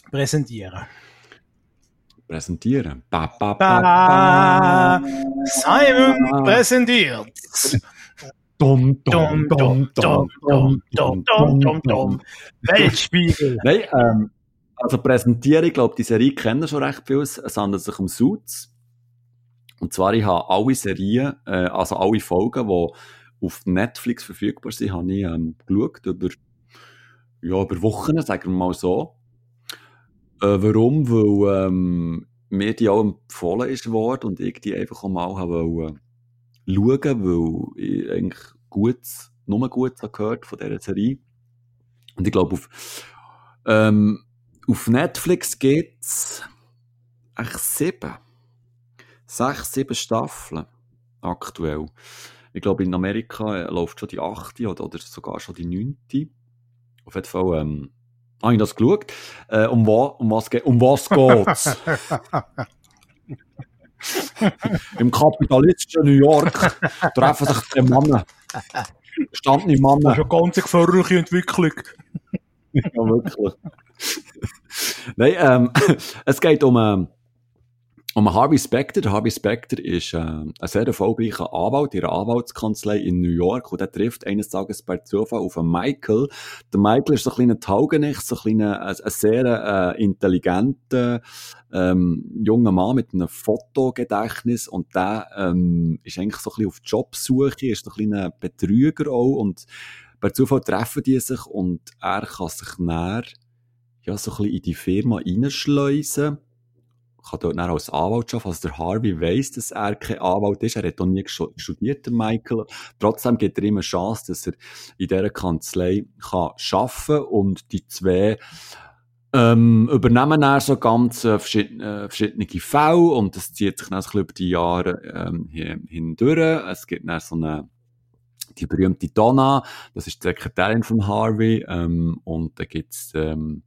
präsentieren? Präsentieren. Ba, ba, Ba, Simon präsentiert. Dum, Dum, dum, dum, dum, dum, dum, dum, dum. Weltspiegel. Nein, ähm, also präsentieren, ich glaube, die Serie kennen schon recht viel. Es handelt sich um Suits. Und zwar, ich habe alle Serien, äh, also alle Folgen, die auf Netflix verfügbar sind, habe ich ähm, geschaut, über, ja, über Wochen, sagen wir mal so. Äh, warum? Weil ähm, mir die auch empfohlen ist worden und ich die einfach auch mal habe wollen schauen, weil ich eigentlich gut, nur gut gehört von dieser Serie. Und ich glaube, auf, ähm, auf Netflix gibt's eigentlich sieben, sechs, sieben Staffeln aktuell. Ich glaube, in Amerika äh, läuft schon die achte oder, oder sogar schon die neunte. Auf jeden Fall ähm, habe ich das geschaut. Äh, um, wa um, was geht, um was geht's? Im kapitalistischen New York treffen sich die Männer. Gestandene Das ist Männer. eine ganz gefährliche Entwicklung. Ja, wirklich. Nein, ähm, es geht um, ähm, um Harvey Specter. Der Harvey Specter ist äh, ein sehr erfolgreicher Anwalt in einer Anwaltskanzlei in New York und er trifft eines Tages bei Zufall auf einen Michael. Der Michael ist so ein kleiner Taugenicht, so ein, kleiner, ein, ein sehr äh, intelligenter ähm, junger Mann mit einem Fotogedächtnis und der ähm, ist eigentlich so ein bisschen auf Jobsuche, ist so ein kleiner Betrüger auch und per Zufall treffen die sich und er kann sich näher ja, so ein bisschen in die Firma reinschleusen. Kann dort dann als Anwalt arbeiten. Also der Harvey weiss, dass er kein Anwalt ist. Er hat auch nie studiert, der Michael. Trotzdem gibt er ihm eine Chance, dass er in dieser Kanzlei kann arbeiten und die zwei ähm, übernehmen dann so ganz äh, verschiedene, äh, verschiedene Fälle und das zieht sich dann so über die Jahre ähm, hin- hindurch. Es gibt dann so eine die berühmte Donna, das ist die Sekretärin von Harvey, ähm, und dann gibt's ähm,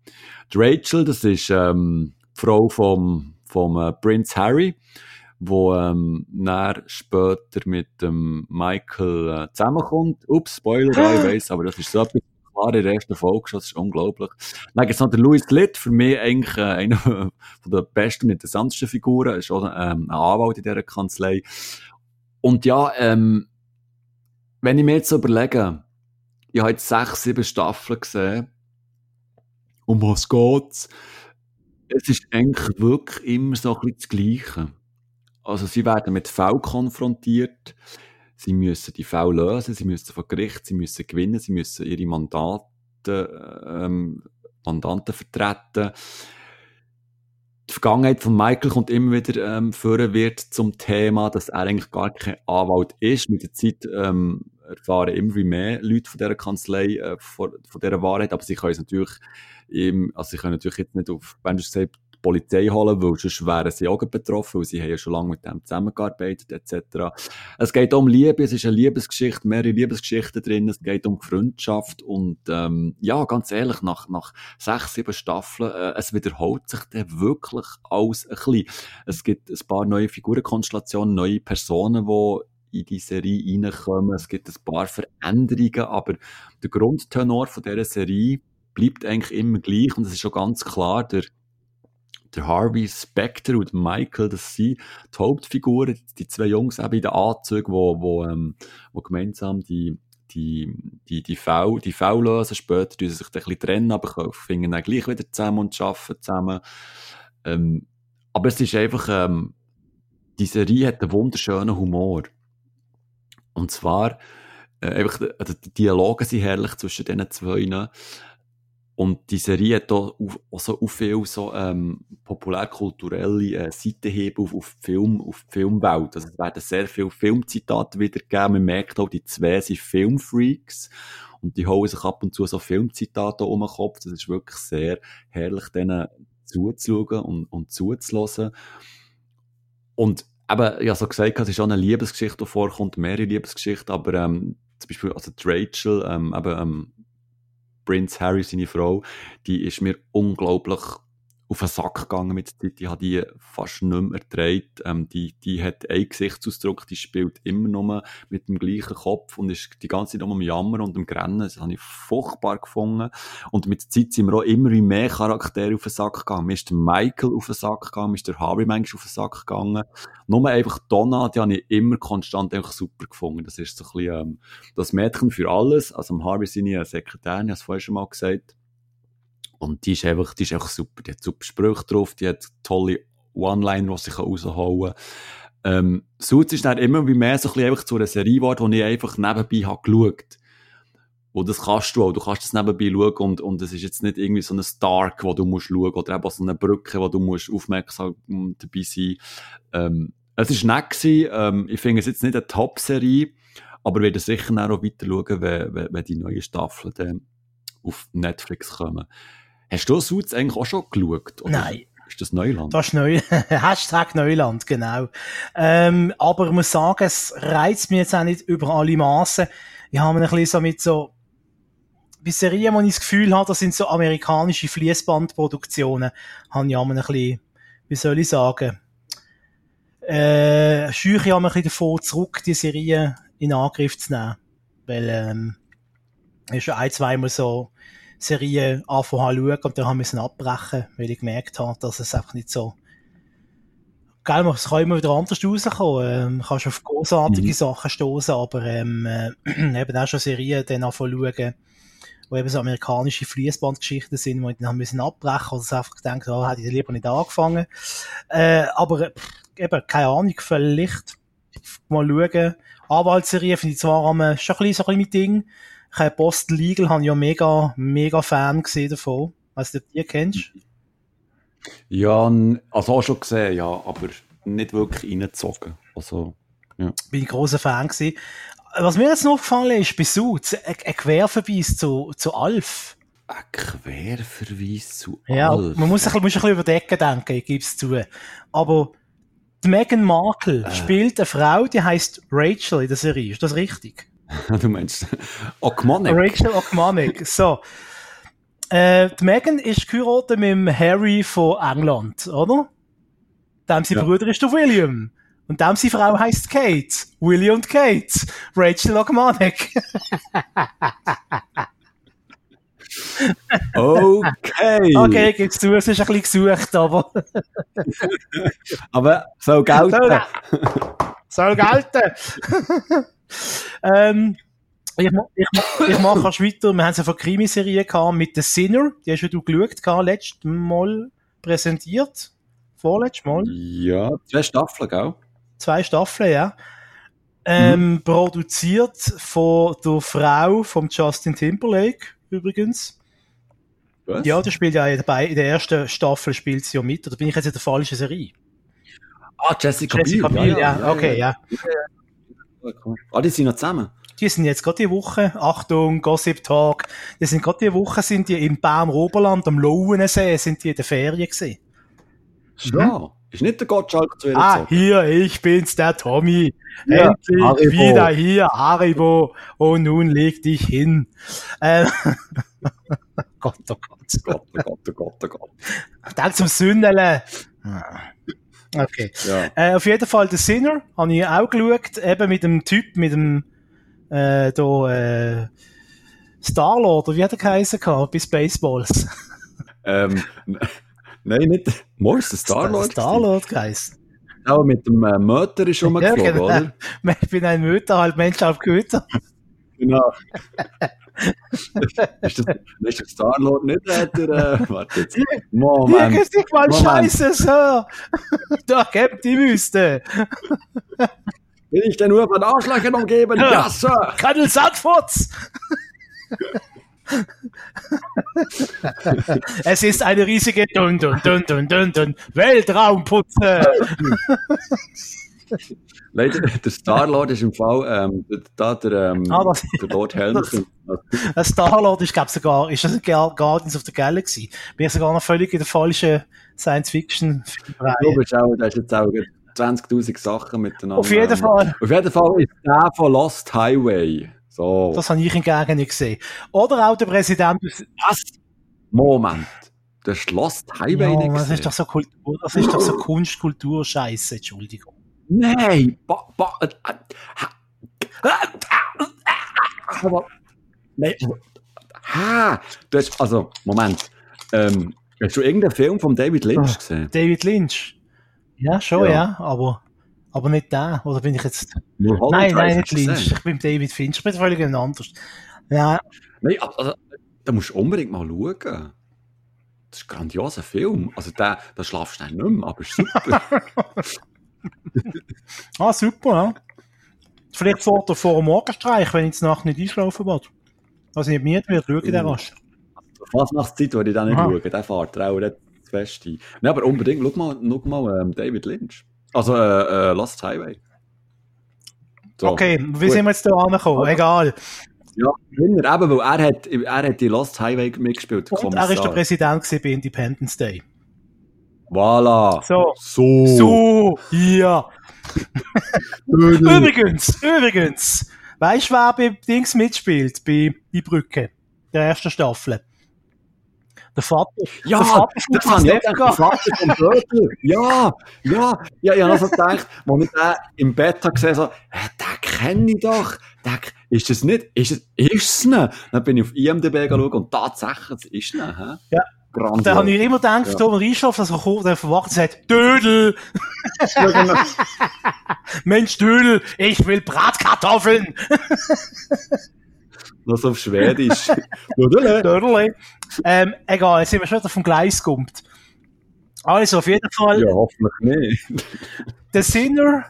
Rachel, das ist ähm, die Frau vom, vom äh, Prince Harry, wo ähm, später mit dem Michael äh, zusammenkommt. Ups, Spoiler, ich weiss, aber das ist so etwas klar in der ersten Folge schon, das ist unglaublich. Dann gibt's noch den Louis Litt, für mich eigentlich äh, einer von der besten und interessantesten Figuren, ist auch ähm, ein Anwalt in dieser Kanzlei. Und ja, ähm, wenn ich mir jetzt überlege, ich habe jetzt sechs, sieben Staffeln gesehen, um was geht's? Es ist eigentlich wirklich immer so ein bisschen das Gleiche. Also sie werden mit Fällen konfrontiert, sie müssen die Fälle lösen, sie müssen vor Gericht, sie müssen gewinnen, sie müssen ihre Mandate, ähm, Mandanten vertreten. Die Vergangenheit von Michael kommt immer wieder ähm, führen wird zum Thema, dass er eigentlich gar kein Anwalt ist. Mit der Zeit ähm, erfahren immer mehr Leute von dieser Kanzlei äh, von, von dieser Wahrheit, aber sie können es natürlich, im, also sie können natürlich jetzt nicht auf, wenn du gesagt die Polizei holen, weil sonst wären sie auch betroffen, weil sie haben ja schon lange mit dem zusammengearbeitet, etc. Es geht um Liebe, es ist eine Liebesgeschichte, mehrere Liebesgeschichten drin, es geht um Freundschaft und ähm, ja, ganz ehrlich, nach, nach sechs, sieben Staffeln, äh, es wiederholt sich dann wirklich alles ein bisschen. Es gibt ein paar neue Figurenkonstellationen, neue Personen, die in die Serie reinkommen. Es gibt ein paar Veränderungen, aber der Grundtenor von dieser Serie bleibt eigentlich immer gleich und es ist schon ganz klar, der, der Harvey Specter und Michael, das sind die Hauptfiguren, die zwei Jungs eben in den Anzügen, wo, wo, ähm, wo gemeinsam die, die, die, die V, die v lösen. Später tun sie sich ein bisschen trennen, aber finden dann gleich wieder zusammen und arbeiten zusammen. Ähm, aber es ist einfach, ähm, die Serie hat einen wunderschönen Humor. Und zwar, äh, einfach, also die Dialoge sind herrlich zwischen diesen zwei. Und die Serie hat auch, auch so auch viel so, ähm, populärkulturelle äh, Seitenheben auf, auf, Film, auf die Filmwelt. Also es werden sehr viele Filmzitate wiedergegeben. Man merkt auch, die zwei sind Filmfreaks. Und die holen sich ab und zu so Filmzitate um den Kopf. Das ist wirklich sehr herrlich, denen zuzuschauen und, und zuzulassen. Und eben, habe so gesagt, es ist auch eine Liebesgeschichte, die vorkommt, mehrere Liebesgeschichten, aber ähm, zum Beispiel also Rachel, ähm, eben, ähm, Prince Harry, seine Frau, die ist mir unglaublich auf den Sack gegangen mit der Zeit. Die hat die fast nicht mehr erträgt. Ähm, die, die hat einen Gesichtsausdruck, die spielt immer nur mit dem gleichen Kopf und ist die ganze Zeit nur am Jammern und am Grennen. Das habe ich furchtbar gefunden. Und mit der Zeit sind wir auch immer mehr Charaktere auf den Sack gegangen. Mir ist der Michael auf den Sack gegangen, mir ist der Harvey manchmal auf den Sack gegangen. Nur einfach Donna, die habe ich immer konstant einfach super gefunden. Das ist so ein bisschen, ähm, das Mädchen für alles. Also am Harvey sind ich Sekretärin, ich habe es vorher schon mal gesagt. Und die ist einfach, die ist einfach super. Die hat super Sprüche drauf, die hat tolle One-Liner, die sie rausholen kann. Ähm, Suits ist dann immer wie mehr so ein einfach zu einer Serie geworden, die ich einfach nebenbei habe geschaut. Und das kannst du auch. Du kannst das nebenbei schauen und, und es ist jetzt nicht irgendwie so ein Stark, wo du musst schauen oder eben so eine Brücke, wo du musst aufmerksam dabei sein. Ähm, es ist nett gewesen. Ähm, ich finde es jetzt nicht eine Top-Serie, aber werde sicher auch weiter schauen, wenn, wenn, wenn die neuen Staffeln dann auf Netflix kommen. Hast du Suits eigentlich auch schon geschaut? Oder? Nein. Ist das Neuland? Das ist Neu Hashtag Neuland, genau. Ähm, aber ich muss sagen, es reizt mich jetzt auch nicht über alle Maßen. Ich habe mir ein bisschen so mit so, bei Serien, wo ich das Gefühl habe, das sind so amerikanische Fließbandproduktionen, habe ich auch ein bisschen, wie soll ich sagen, äh, scheuche ich auch ein bisschen davor zurück, die Serie in Angriff zu nehmen. Weil, ähm, ist schon ein, zweimal so, Serie anfangen zu schauen und dann haben wir abbrechen, weil ich gemerkt habe, dass es einfach nicht so Gell, es kann immer wieder anders rauskommen. Ähm, kannst auf großartige mhm. Sachen stoßen, aber ähm, äh, eben auch schon Serien dann anfangen schauen, wo eben so amerikanische Fließbandgeschichten sind, wo ich dann müssen abbrechen oder einfach gedacht, oh, hätte ich lieber nicht angefangen. Äh, aber pff, eben, keine Ahnung, vielleicht mal schauen. Anwaltsserie finde ich zwar am, schon ein bisschen, so ein bisschen mit Ding, ich Boston Legal, habe ja mega, mega Fan gesehen davon. Weißt du, die kennst? Ja, also auch schon gesehen, ja, aber nicht wirklich reingezogen. Also, ja. Bin ich großer Fan gewesen. Was mir jetzt noch gefallen ist, bei Suits, ein, ein Querverweis zu, zu Alf. Ein Querverweis zu ja, Alf? Ja, man muss, ein, muss ein bisschen über Decken denken, ich gebe es zu. Aber die Meghan Markle äh. spielt eine Frau, die heißt Rachel in der Serie. Ist das richtig? du meinst Okmonic? Rachel Okmonic. So. Äh, die Megan ist geheiratet mit dem Harry von England, oder? Dem sein ja. Bruder ist der William. Und dem seine Frau heißt Kate. William und Kate. Rachel Okmonic. okay. Okay, gib's zu, es ist ein bisschen gesucht, aber. aber soll gelten. Soll gelten ähm, ich, ich, ich mache erst weiter. Wir haben es ja von Krimiserie gehabt mit The Sinner. Die hast ja du geschaut, gehabt, letztes Mal präsentiert. Vorletztes Mal. Ja, zwei Staffeln, gell? Zwei Staffeln, ja. Ähm, mhm. Produziert von der Frau von Justin Timberlake, übrigens. Was? Ja, der spielt ja dabei, in der ersten Staffel spielt sie ja mit. Oder bin ich jetzt in der falschen Serie? Ah, Jessica, Jessica Biel. Biel, ja, ja, ja, okay, ja. ja. Ah, die sind noch zusammen? Die sind jetzt gerade die Woche, Achtung, Gossip Talk, die sind gerade die Woche, sind die im Baum Oberland am Lauensee, sind die in der Ferien gewesen. Ja. Ist nicht der Gottschalk zu Ah, gezogen? hier, ich bin's, der Tommy. Ja, Endlich Haribo. wieder hier, Haribo. Und nun leg dich hin. Ähm, Gott, oh Gott. Gott, oh Gott, oh Gott, oh Gott. Denk zum Sündele. Okay. Ja. Äh, auf jeden Fall, The Sinner habe ich auch geschaut, eben mit dem Typ, mit dem, äh, da, äh, Starlord, oder wie hat er geheißen bei Spaceballs. Ähm, nein, nicht. Mo ist der Star-Lord. Starlord geheißen. Aber mit dem äh, Möter ist schon mal Ja, geflogen, genau. oder? Ich bin ein Mütter, halt Mensch auf Güter. Genau. ist, das, ist der Star-Lord nicht der, äh, warte jetzt. Moment. Hier ist nicht mal Moment. Scheiße, Sir. Da gebt die Wüste. Bin ich denn nur von Arschlöchern umgeben? Ja. Ja, Sir. Kadel Sandfurz. es ist eine riesige Dun Leider, der Star-Lord ist im Fall, ähm, da der, ähm, Ah, das- der Lord Helmut. Ein Star-Lord ist, glaube sogar, ist das Guardians of the Galaxy? Bin ich sogar noch völlig in der falschen science fiction Du bist auch, da ist jetzt auch 20.000 Sachen miteinander. Auf jeden Fall. Auf jeden Fall ist der von Lost Highway. So. Das habe ich hingegen nicht gesehen. Oder auch der Präsident. Was? Moment. Der ist Lost Highway Ja, nicht das gesehen? ist doch so Kultur, das ist doch so Kunst, Kultur, Scheiße, Entschuldigung. Nein! Ba, ba, äh, äh, aber, nein, aber, ha, du hast, also, Moment, ähm, hast du irgendeinen Film von David Lynch Ah. gesehen? David Lynch. Ja, schon, Ja. ja, aber, aber nicht der. Oder bin ich jetzt. Mulholland nein, nein, nicht Lynch. gesehen? Ich bin David Finch. Ich bin völlig anders. Ja, Nein, also, da musst du unbedingt mal schauen. Das ist ein grandioser Film. Also, der, da schlafst du nicht mehr, aber ist super. ah, super, ja. Vielleicht vor, der, vor dem Morgenstreich, wenn ich jetzt Nacht nicht einschlafen will. Also nicht müde wird, schaue ich den Uh. rasch. Was nach Zeit, würde ich dann nicht Aha. schauen. Der fährt auch nicht fest ein. Nein, aber unbedingt, schau mal, schau mal ähm, David Lynch. Also, äh, äh, Lost Highway. So. Okay, wie gut. sind wir jetzt da angekommen? Also- Egal. Ja, eben, weil er hat, er hat die Lost Highway mitgespielt. der Und er ist der. Präsident bei Independence Day. Voilà. So. So. So, ja. Übrigens, übrigens. Weißt du, wer bei Dings mitspielt? Bei Die Brücke. Der ersten Staffel. Der Vater. Ja, der Vater das habe der. Vater vom Dörfler. Ja, ja, ja, ich habe also gedacht, als ich den im Bett habe gesehen so, hä, den kenne ich doch. Den, ist es nicht? Ist es, ist es nicht? Dann bin ich auf IMDb geschaut und tatsächlich, es ist nicht? Ja. Grandios. Da habe ich immer gedacht, Ja. Thomas Rieschoff, dass er kommt, der verwacht und sagt, Dödel. Mensch Dödel, ich will Bratkartoffeln. Noch so auf Schwedisch. Dödele. Dödel. Ähm, egal, jetzt sind wir schon wieder vom Gleis gekommen. Also, auf jeden Fall, Ja, hoffentlich nicht. der Sinner,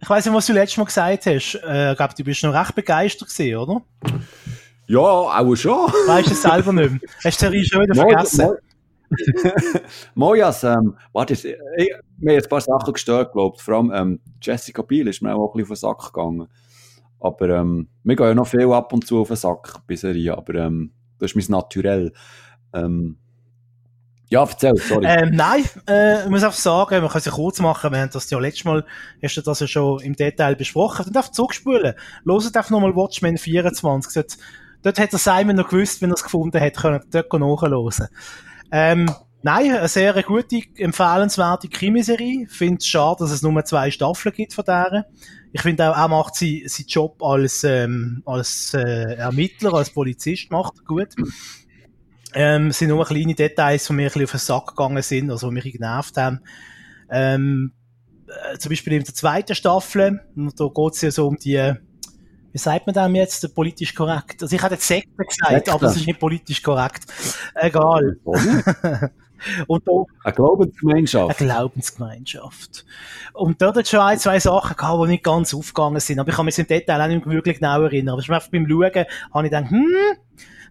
ich weiß nicht, was du letztes Mal gesagt hast. Äh, ich glaube, du bist noch recht begeistert gewesen, oder? Ja, auch schon. Weißt du es selber nicht mehr? Hast du die Serie schon wieder vergessen? Mojas, ähm, warte, ich, ich, mir haben ein paar Sachen gestört, glaube ich. Vor allem ähm, Jessica Biel ist mir auch ein bisschen auf den Sack gegangen. Aber ähm, wir gehen ja noch viel ab und zu auf den Sack bei Serie, aber ähm, das ist mein Naturell. Ähm, ja, erzähl, sorry. Ähm, nein, äh, ich muss einfach sagen, wir können es ja kurz machen, wir haben das ja letztes Mal, hast du das ja schon im Detail besprochen, und einfach zurückspulen. Hört einfach nochmal Watchmen 24. Dort, dort hat der Simon noch gewusst, wenn er es gefunden hat, können dort nachhören. Ähm, nein, eine sehr gute, empfehlenswerte Krimiserie. Ich finde es schade, dass es nur zwei Staffeln gibt von der. Ich finde auch, er macht seinen Job als, ähm, als äh, Ermittler, als Polizist macht gut. Ähm, sind nur kleine Details, die mir ein bisschen auf den Sack gegangen sind, also die mich genervt haben. Ähm, äh, zum Beispiel in der zweiten Staffel, da geht es ja so um die, wie sagt man dem jetzt, politisch korrekt? Also ich hätte jetzt Sekte gesagt, Sekte. aber das ist nicht politisch korrekt. Egal. Und da, Eine Glaubensgemeinschaft. eine Glaubensgemeinschaft. Und dort hat es schon ein, zwei Sachen gehabt, die nicht ganz aufgegangen sind. Aber ich kann mich im Detail auch nicht wirklich genau erinnern. Aber ich einfach beim Schauen, habe ich gedacht, hm,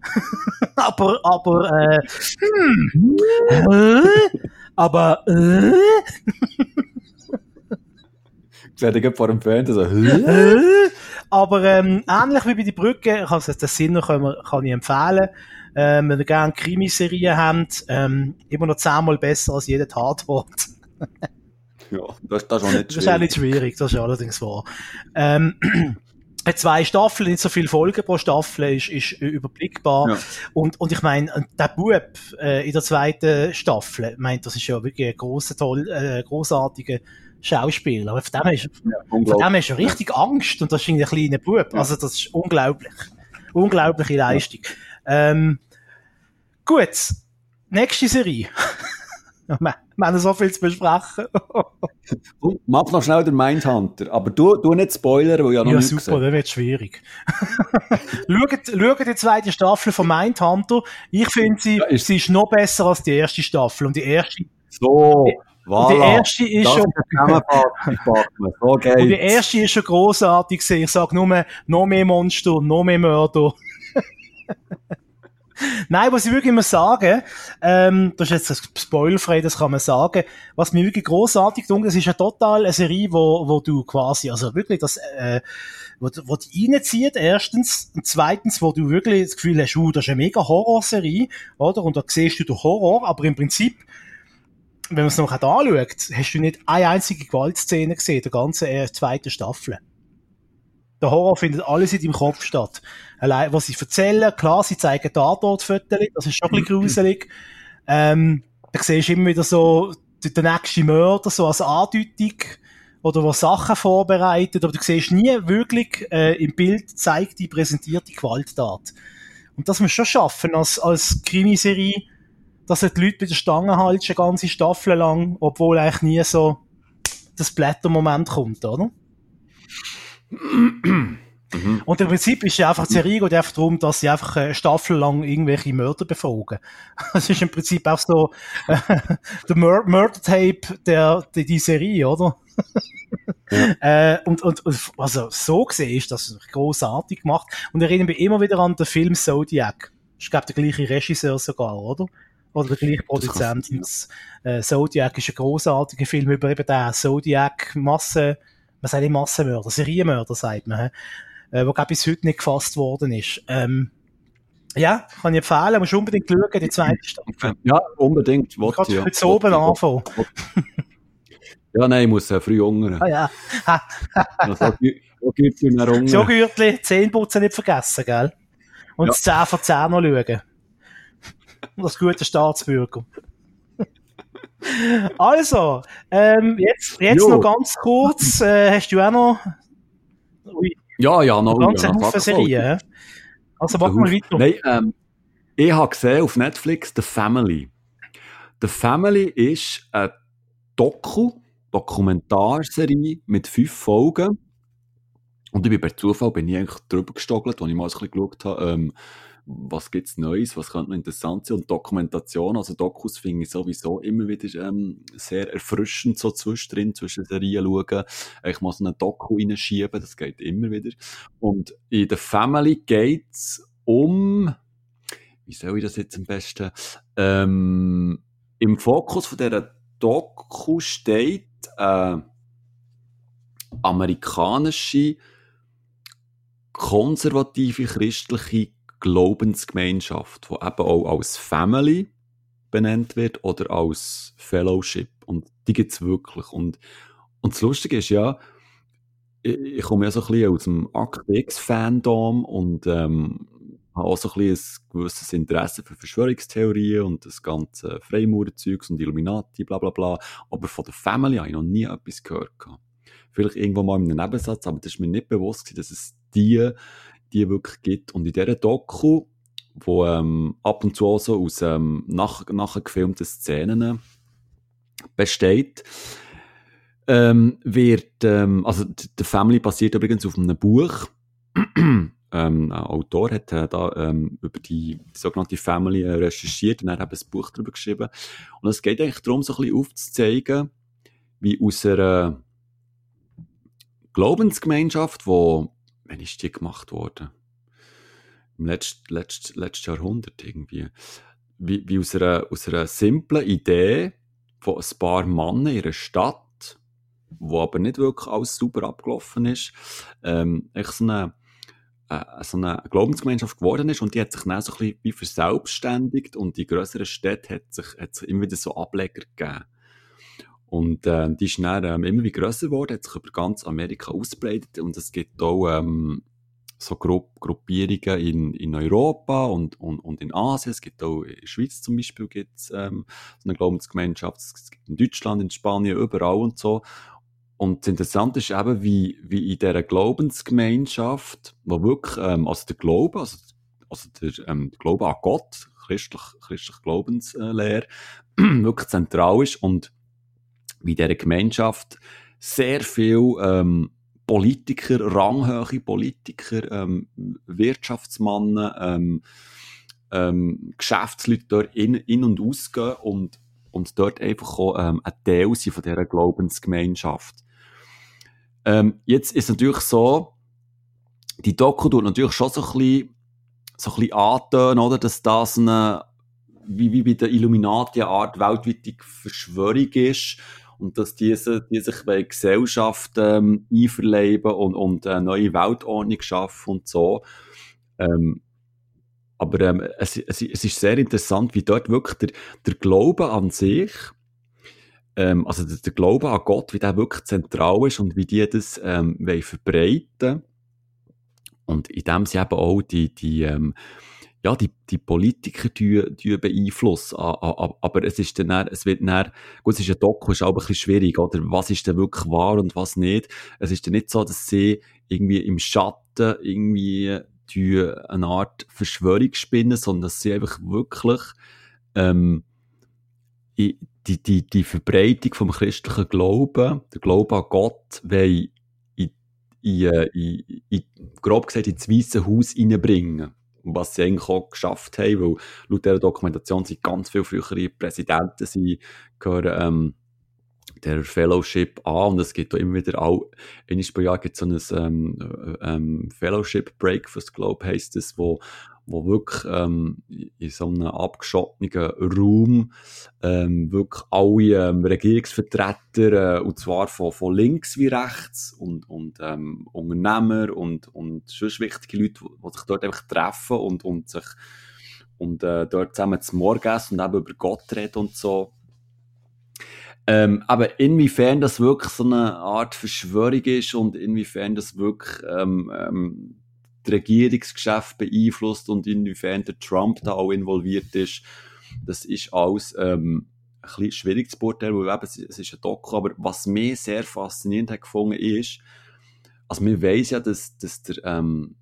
aber, aber, äh, hm, äh, aber, äh, Dich vor dem Fernseher so, aber, ähm, ähnlich wie bei die Brücke, ich habe den Sinn noch, kann, man- kann ich empfehlen. Ähm, wenn ihr gerne Krimiserien habt, ähm, immer noch zehnmal besser als jeder Tatwort. ja, das, das ist auch nicht schwierig. Das ist auch nicht schwierig, das ist allerdings wahr. Ähm, zwei Staffeln, nicht so viele Folgen pro Staffel, ist, ist überblickbar. Ja. Und, und ich meine, der Bub äh, in der zweiten Staffel, ich meine, das ist ja wirklich ein grosser, toll, äh, großartiger Schauspieler. Aber von dem hast, ja, von dem du richtig Angst und das ist ein kleiner Bub. Also das ist unglaublich. Unglaubliche Leistung. Ähm, gut, nächste Serie. wir, haben so viel zu besprechen. Mach noch schnell den Mindhunter, aber du, du nicht spoilern, weil ja noch Ja, super, gesehen. das wird schwierig. schaut, schaut die zweite Staffel von Mindhunter. Ich finde sie, Ja, ist- sie ist noch besser als die erste Staffel. Und die erste, So, und voilà. die erste ist das schon. So und die geht's. erste ist schon grossartig gewesen. Ich sag nur, noch mehr Monster, noch mehr Mörder. Nein, was ich wirklich immer sagen, ähm, das ist jetzt spoilerfrei, das kann man sagen, was mir wirklich grossartig tut, es ist ja total eine Serie, wo, wo du quasi, also wirklich das, äh, wo, wo die reinzieht, erstens, und zweitens, wo du wirklich das Gefühl hast, uh, das ist eine mega Horrorserie, oder, und da siehst du den Horror, aber im Prinzip, wenn man es noch anschaut, hast du nicht eine einzige Gewaltszene gesehen, der ganzen äh, zweiten Staffel. Der Horror findet alles in deinem Kopf statt. Allein, was sie erzählen, klar, sie zeigen Tatortfotos, das ist schon ein bisschen gruselig. Ähm, da siehst du immer wieder so den nächsten Mörder, so als Andeutung, oder was Sachen vorbereitet, aber du siehst nie wirklich äh, im Bild zeigt die präsentierte Gewalttat. Und das muss schon schaffen als, als Krimiserie, dass du die Leute bei der Stange hältst, eine ganze Staffel lang, obwohl eigentlich nie so das Blättermoment kommt, oder? Und im Prinzip ist ja einfach die Serie geht einfach darum, dass sie einfach eine Staffel lang irgendwelche Mörder befragen. Das ist im Prinzip auch so äh, der Mur Murder Tape der, der die Serie, oder? äh, und, und, und also so gesehen ist das großartig gemacht. Und erinnere mich immer wieder an den Film Zodiac. Ich glaube der gleiche Regisseur sogar, oder? Oder der gleiche Produzent. Das Äh, Zodiac ist ein großartiger Film über eben den Zodiac Masse, man sagt nicht Massenmörder, Serienmörder sagt man, äh, wo bis heute nicht gefasst worden ist. Ähm, ja, kann ich empfehlen, musst unbedingt schauen, die zweite Staffel. Ja, unbedingt. Ich kann ja. heute oben anfangen. Ja, nein, ich muss äh, früh hungern. Ah ja, Ja, so gi- so gibt's mir hungern. so Gürtli, Zähneputzen nicht vergessen, gell? Und Ja. das 10 von 10 noch schauen. Und das gute Staatsbürger. Also, ähm, jetzt, jetzt Jo. noch ganz kurz, äh, hast du auch noch ui, Ja, ja, noch. ganze ja, Haufen Serien? Also mach mal weiter. Nein, ähm, ich habe gesehen auf Netflix The Family. The Family ist eine Doku, Dokumentarserie mit fünf Folgen. Und ich bin per Zufall bin ich eigentlich drüber gestogelt, als ich mal ein bisschen geschaut habe, ähm, was gibt's Neues, was könnte noch interessant sein. Und Dokumentation, also Dokus finde ich sowieso immer wieder ähm, sehr erfrischend, so zwischendrin, zwischen Serien schauen. Ich muss eine Doku reinschieben, das geht immer wieder. Und in der Family geht's um, wie soll ich das jetzt am besten, ähm, im Fokus von dieser Doku steht äh, amerikanische konservative christliche Glaubensgemeinschaft, die eben auch als Family benannt wird oder als Fellowship. Und die gibt's wirklich. Und, und das Lustige ist ja, ich, ich komme ja so ein bisschen aus dem Akt X-Fandom und ähm, habe auch so ein, bisschen ein gewisses Interesse für Verschwörungstheorien und das ganze Freimaurerzeugs und Illuminati, bla bla bla. Aber von der Family habe ich noch nie etwas gehört. Vielleicht irgendwo mal in einem Nebensatz, aber das ist mir nicht bewusst, dass es die, die wirklich gibt. Und in dieser Doku, wo ähm, ab und zu auch so aus ähm, nach, nachher Szenen besteht, ähm, wird, ähm, also d- The Family basiert übrigens auf einem Buch. ähm, ein Autor hat äh, da ähm, über die, die sogenannte Family äh, recherchiert und er hat ein Buch darüber geschrieben. Und es geht eigentlich darum, so ein bisschen aufzuzeigen, wie aus einer Glaubensgemeinschaft, wo, wann ist die gemacht worden? Im letzten, letzten, letzten Jahrhundert irgendwie. Wie, wie aus, einer, aus einer simplen Idee von ein paar Männern in einer Stadt, wo aber nicht wirklich alles super abgelaufen ist, ähm, echt so eine, äh, so eine Glaubensgemeinschaft geworden ist und die hat sich dann so ein bisschen wie verselbstständigt und die grösseren Städte hat sich, hat sich immer wieder so Ableger gegeben. Und äh, die ist dann ähm, immer wie grösser geworden, hat sich über ganz Amerika ausgebreitet und es gibt auch ähm, so Gru Gruppierungen in, in Europa und, und, und in Asien. Es gibt auch in der Schweiz zum Beispiel gibt's, ähm, so eine Glaubensgemeinschaft. Es gibt in Deutschland, in Spanien, überall und so. Und das Interessante ist eben, wie, wie in dieser Glaubensgemeinschaft, wo wirklich, ähm, also der Glaube, also, also der, ähm, der Glaube an Gott, christlich, christlich Glaubenslehre, wirklich zentral ist und wie dieser Gemeinschaft sehr viel ähm, Politiker, ranghohe Politiker, ähm, Wirtschaftsmannen, ähm, ähm, Geschäftsleute dort in, in und ausgehen und, und dort einfach auch ähm, ein Teil sind von dieser Glaubensgemeinschaft. Ähm, jetzt ist natürlich so, die Doku tut natürlich schon so ein bisschen, so ein bisschen antönen, oder, dass das eine, wie, wie bei der Illuminati eine Art weltweite Verschwörung ist und dass diese, die sich bei Gesellschaft ähm, einverleiben und, und eine neue Weltordnung schaffen und so. Ähm, aber ähm, es, es, es ist sehr interessant, wie dort wirklich der, der Glaube an sich, ähm, also der, der Glaube an Gott, wie der wirklich zentral ist und wie die das ähm, verbreiten und in dem sie eben auch die, die ähm, ja, die, die Politiker die, die beeinflussen. Aber es ist dann, es wird dann, gut, es ist ein Doku, ist auch ein bisschen schwierig, oder? Was ist denn wirklich wahr und was nicht? Es ist dann nicht so, dass sie irgendwie im Schatten irgendwie die eine Art Verschwörung spinnen, sondern dass sie einfach wirklich, ähm, die, die, die Verbreitung vom christlichen Glauben, der Glaube an Gott, wollen in, in, in, in, grob gesagt ins Weiße Haus reinbringen was sie eigentlich auch geschafft haben, weil laut dieser Dokumentation sind ganz viele frühere Präsidenten, sie gehören ähm, der Fellowship an und es gibt auch immer wieder auch, einmal pro Jahr gibt es so ein ähm, ähm, Fellowship Breakfast, glaube ich, heisst es, wo wo wirklich ähm, in so einem abgeschotteten Raum ähm, wirklich alle ähm, Regierungsvertreter, äh, und zwar von, von links wie rechts, und, und ähm, Unternehmer und, und sonst wichtige Leute, die sich dort einfach treffen und, und sich und äh, dort zusammen zum Morgen essen und eben über Gott reden und so. Ähm, aber inwiefern das wirklich so eine Art Verschwörung ist und inwiefern das wirklich ähm, ähm, die Regierungsgeschäft beeinflusst und inwiefern der Trump da auch involviert ist, das ist alles ähm, ein bisschen schwierig zu beurteilen, weil eben, es ist ein Doku, aber was mir sehr faszinierend hat gefunden ist, also man weiß ja, dass, dass der, ähm,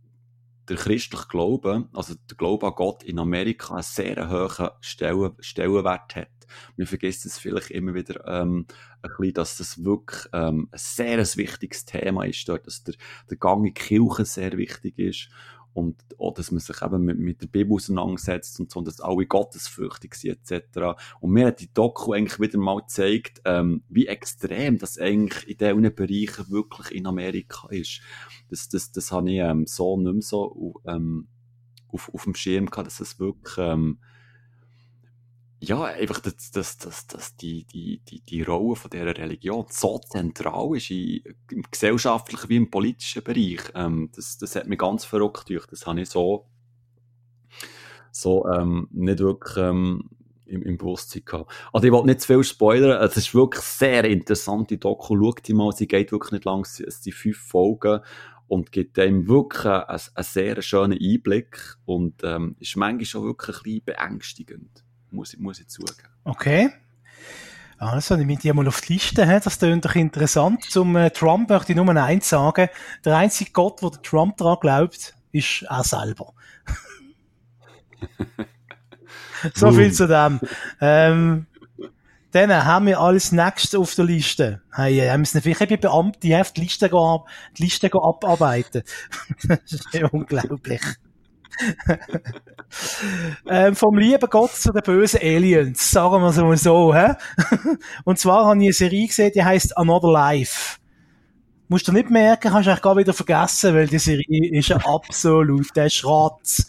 der christliche Glaube, also der Glaube an Gott in Amerika einen sehr hohen Stellen, Stellenwert hat. Man vergisst es vielleicht immer wieder ähm, ein bisschen, dass das wirklich ähm, ein sehr wichtiges Thema ist dort, dass der, der Gang in die Kirche sehr wichtig ist und auch, dass man sich eben mit, mit der Bibel auseinandersetzt und so, und dass alle gottesfürchtig sind, etc. Und mir hat die Doku eigentlich wieder mal gezeigt, ähm, wie extrem das eigentlich in diesen Bereichen wirklich in Amerika ist. Das, das, das habe ich ähm, so nicht mehr so ähm, auf, auf dem Schirm gehabt, dass es wirklich ähm, ja, einfach, dass, dass, dass, dass die, die, die, die Rolle von dieser Religion so zentral ist in, im gesellschaftlichen wie im politischen Bereich. Ähm, das, das hat mich ganz verrückt durch. Das habe ich so, so ähm, nicht wirklich ähm, im, im Bewusstsein gehabt. Also ich wollte nicht zu viel spoilern. Es ist wirklich sehr interessante Doku. Schaut die mal, sie geht wirklich nicht lang. Es sind fünf Folgen und gibt einem wirklich einen, einen sehr schönen Einblick und ähm, ist manchmal schon wirklich ein bisschen beängstigend muss, ich, muss ich zugeben. Okay. Also, ich mit dir mal auf die Liste, das klingt doch interessant. Zum äh, Trump möchte ich nur eins sagen. Der einzige Gott, wo der Trump daran glaubt, ist er selber. so viel zu dem. Ähm, dann haben wir alles nächste auf der Liste. Hey, äh, müssen vielleicht eben Beamte die die Liste, die Liste abarbeiten. das ist ja unglaublich. ähm, vom lieben Gott zu den bösen Aliens, sagen wir es mal so. Hä? Und zwar habe ich eine Serie gesehen, die heißt Another Life. Musst du nicht merken, kannst du eigentlich gar wieder vergessen, weil die Serie ist ein absoluter Schratz.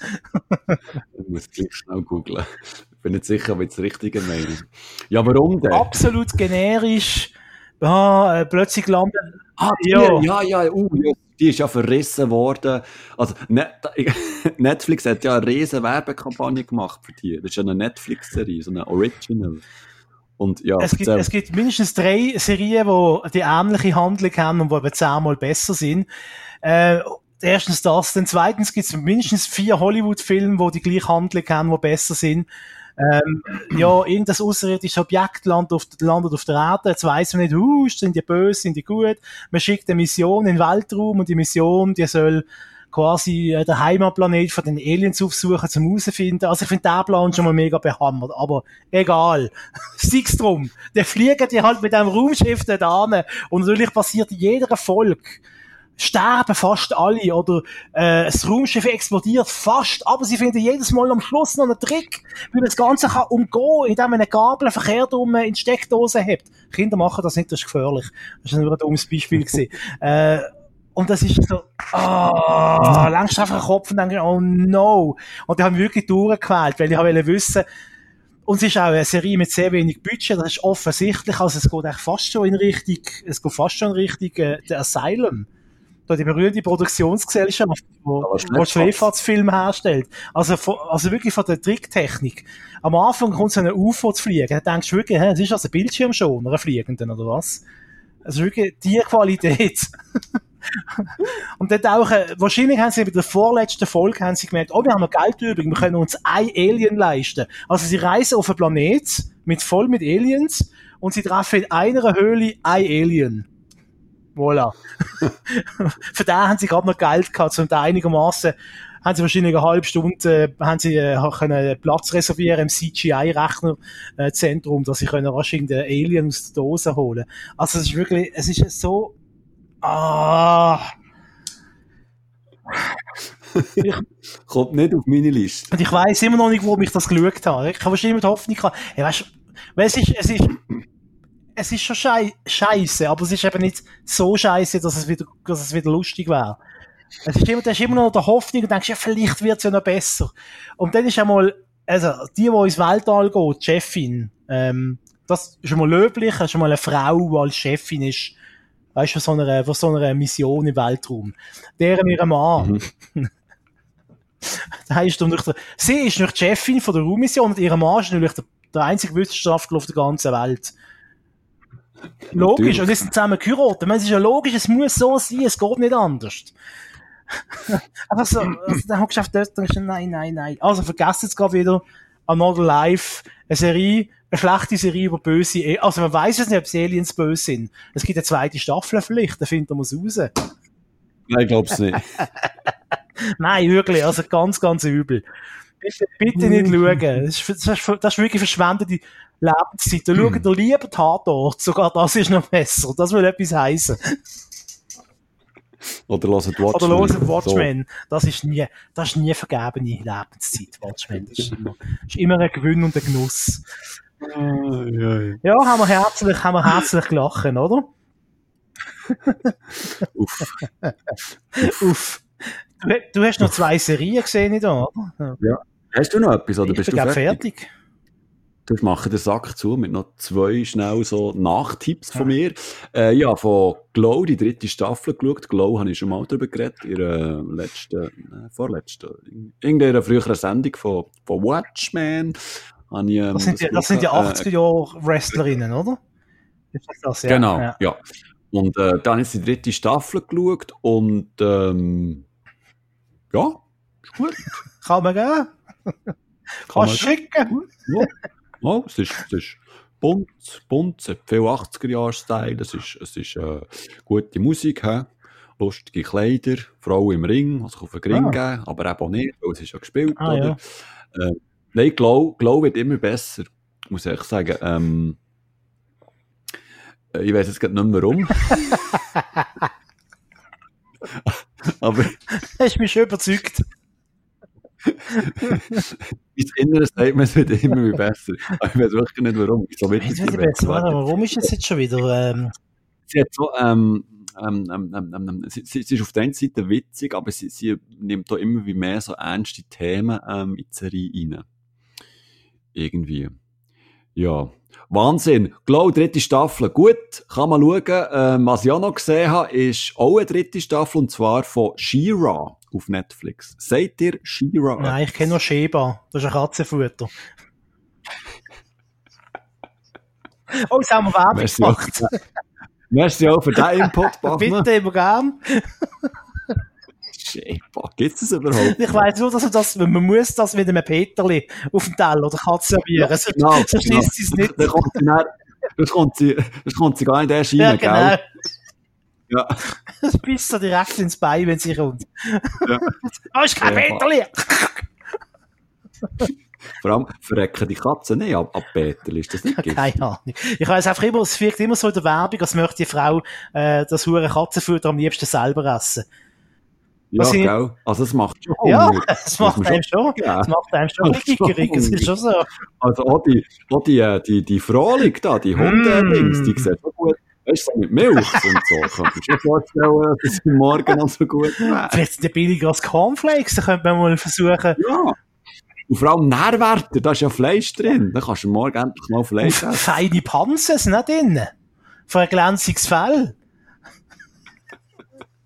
ich muss gleich schnell googeln. Ich bin nicht sicher, ob ich das Richtige meine. Ja, warum denn? Absolut generisch. Ah, äh, plötzlich landet. Ah, ja, ja, ja, uh, ja, die ist ja verrissen worden. Also, Netflix hat ja eine riesen Werbekampagne gemacht für die. Das ist ja eine Netflix-Serie, so eine Original. Und, ja, es, gibt, es gibt mindestens drei Serien, die die ähnliche Handlung haben und die aber zehnmal besser sind. Äh, erstens das, dann zweitens gibt es mindestens vier Hollywood-Filme, die die gleiche Handlung haben, die besser sind. Ähm, ja, irgendein außerirdisches Objekt landet auf, landet auf der Erde, jetzt weiss man nicht, uh, sind die böse, sind die gut. Man schickt eine Mission in den Weltraum und die Mission, die soll quasi äh, der Heimatplanet von den Aliens aufsuchen, zum herausfinden. Also ich finde den Plan schon mal mega behammert, aber egal. Sie's drum. Der fliegen die halt mit einem Raumschiff da hin. Und natürlich passiert jeder Folge sterben fast alle oder äh, das Raumschiff explodiert fast, aber sie finden jedes Mal am Schluss noch einen Trick, wie man das Ganze kann umgehen, indem man eine Gabel verkehrt um in die Steckdose hebt. Kinder machen das nicht, das ist gefährlich. Das ist nur ein dummes Beispiel gewesen. äh, und das ist so, ah, oh, längst einfach den Kopf und denke, oh no. Und die haben wirklich durchgequält, weil ich wollte wissen, und es ist auch eine Serie mit sehr wenig Budget, das ist offensichtlich, also es geht eigentlich fast schon in Richtung, es geht fast schon in Richtung äh, der Asylum da die berühmte Produktionsgesellschaft, wo Schwefahrtsfilme herstellt. Also, also wirklich von der Tricktechnik. Am Anfang kommt so ein UFO zu fliegen. Da denkst du wirklich, das ist also ein Bildschirm schon, oder ein Fliegenden, oder was? Also wirklich die Qualität. und dann auch, äh, wahrscheinlich haben sie bei der vorletzten Folge haben sie gemerkt, oh, wir haben noch Geld übrig, wir können uns ein Alien leisten. Also sie reisen auf einen Planet mit voll mit Aliens und sie treffen in einer Höhle ein Alien. Voilà. Für den haben sie gerade noch Geld gehabt, um da einigermaßen haben sie wahrscheinlich eine halbe Stunde äh, haben sie äh, können Platz reservieren im CGI-Rechnerzentrum, dass sie können wahrscheinlich den Alien aus der Dose holen. Also es ist wirklich, es ist so ah ich, Kommt nicht auf meine Liste. Und ich weiß immer noch nicht, wo ich das geschaut habe. Ich habe wahrscheinlich die Hoffnung gehabt, hey, weißt, es ist, es ist es ist schon schei scheiße, aber es ist eben nicht so scheiße, dass es wieder, dass es wieder lustig wäre. Es ist immer, du hast immer noch der Hoffnung und denkst, ja, vielleicht wird es ja noch besser. Und dann ist einmal, also, die, die ins Weltall geht, die Chefin, ähm, das ist schon mal löblich, das ist schon mal eine Frau, die als Chefin ist, weißt du, von so einer, von so einer Mission im Weltraum. Deren ihr Mann. Mhm. da ist der, sie ist nicht die Chefin von der Raummission und ihr Mann ist natürlich der, der einzige Wissenschaftler auf der ganzen Welt. Logisch, und sind zusammen geheiratet. Es ist ja logisch, es muss so sein, es geht nicht anders. Einfach so, also, dann hast du auf dort und nein, nein, nein. Also vergesst jetzt gerade wieder Another Life, eine Serie, eine schlechte Serie über böse, e also man weiß es nicht, ob die Aliens böse sind. Es gibt eine zweite Staffel vielleicht, da findet man es raus. Nein, ich glaub's nicht. nein, wirklich, also ganz, ganz übel. Bitte, bitte nicht schauen. Das ist, das ist, das ist wirklich verschwendete Lebenszeit. Da schaut ihr lieber Tatort. Sogar das ist noch besser. Das will etwas heißen. Oder hört Watchmen. Oder hört Watchmen. So. Das ist nie, das ist nie vergebene Lebenszeit, Watchmen. Das ist immer, ist immer ein Gewinn und ein Genuss. Ja, haben wir herzlich, haben wir herzlich gelacht, oder? Uff. Uff. Du, du, hast noch zwei Serien gesehen, nicht oder? Ja. Hast du noch etwas, oder ich bist bin du fertig? fertig? Ich mache den Sack zu mit noch zwei schnell so Nachtipps von mir. Äh, ja, von Glow, die dritte Staffel geschaut. Glow habe ich schon mal darüber geredet, in der letzten, äh, vorletzten, in irgendeiner früheren Sendung von, von Watchmen. Ich, ähm, das, sind das sind die 80er Jahre Wrestlerinnen, oder? Ist das das? Ja. Genau, ja. ja. Und äh, dann ist die dritte Staffel geschaut und ähm, ja, ist gut. Kann man gehen. Kannst schicken. Ja. Ja, es ist, es ist bunt, bunt, es hat viel 80er-Jahre-Style, es ist, es ist äh, gute Musik, he? lustige Kleider, Frauen im Ring, also auf den Ring ah. geben, aber eben auch nicht, weil es ist ja gespielt, ah, oder? Ja. Äh, nein, Glow, Glow wird immer besser, muss ich sagen. Ähm, äh, ich weiß jetzt gerade nicht mehr warum. aber... Hast mich schon überzeugt. Mein inneres Statement wird immer besser. ich weiß wirklich nicht, warum. So wird es besser. Warum ist es jetzt schon wieder? Ähm... Sie hat so, ähm, ähm, ähm, ähm, ähm sie, sie, ist auf der einen Seite witzig, aber sie, sie nimmt da immer wie mehr so ernste Themen ähm, in die Serie rein. Irgendwie. Ja. Wahnsinn. Glow, dritte Staffel. Gut, kann man schauen. Ähm, was ich auch noch gesehen habe, ist auch eine dritte Staffel, und zwar von She-Ra auf Netflix. Seht ihr She-Ra? Nein, ich kenne nur Sheba. Das ist ein Katzenfutter. Oh, jetzt haben wir Werbung Merci gemacht. auch, merci auch für den Input, Bachmann. Bitte, immer gern. Shit, Gibt es das überhaupt? Ich weiss nur, dass man das, man muss das mit einem Peterli auf dem Teller oder kann servieren. sonst Genau, sonst genau. isst sie es nicht. Das kommt sie, das kommt sie gar nicht erst rein, Ja, genau. gell? Ja. Das beißt so direkt ins Bein, wenn sie kommt. Ja. Oh, ist kein Ja. Peterli! Vor allem verrecken die Katzen nicht ab, ab Peterli, ist das nicht giftig? Keine Ahnung. Ich weiss einfach immer, es wirkt immer so in der Werbung, als möchte die Frau äh, das hure Katzenfutter am liebsten selber essen. Ja, Was gell? Also es macht schon Ja, das macht einem schon, Ja. das macht einem schon Schon gickerig, das ist schon so. Also auch die, auch die, äh, die, die Frühling da, die Hunde-Dings, die sehen so gut, weißt du, mit Milch und so. Kannst du dir vorstellen, dass es Morgen noch so gut wäre? Vielleicht sind die billiger als Cornflakes, da könnte man mal versuchen, Ja. Und vor allem Nährwerte, da ist ja Fleisch drin. Da kannst du morgen endlich mal Fleisch essen. feine Pansen sind nicht drin. Für ein glänziges Fell.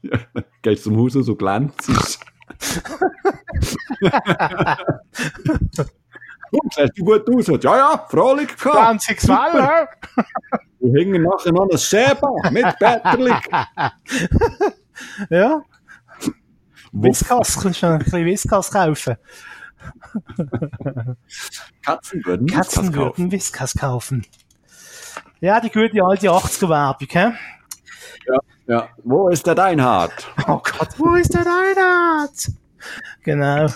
Ja, gehst zum Haus und so glänzt. Und siehst du gut aus? Ja, ja, Frühling gehabt. Glänziges Fell, hä? Und hinten nachher noch ein Schäber mit Betterli. Ja. Whiskas, kannst du noch ein bisschen Whiskas kaufen. Katzen würden Katzen Whiskas kaufen. würden Whiskas kaufen. Ja, die gute alte 80er-Werbung, hä? Ja, wo ist der Deinhard? Oh Gott, wo ist der Reinhard? Genau.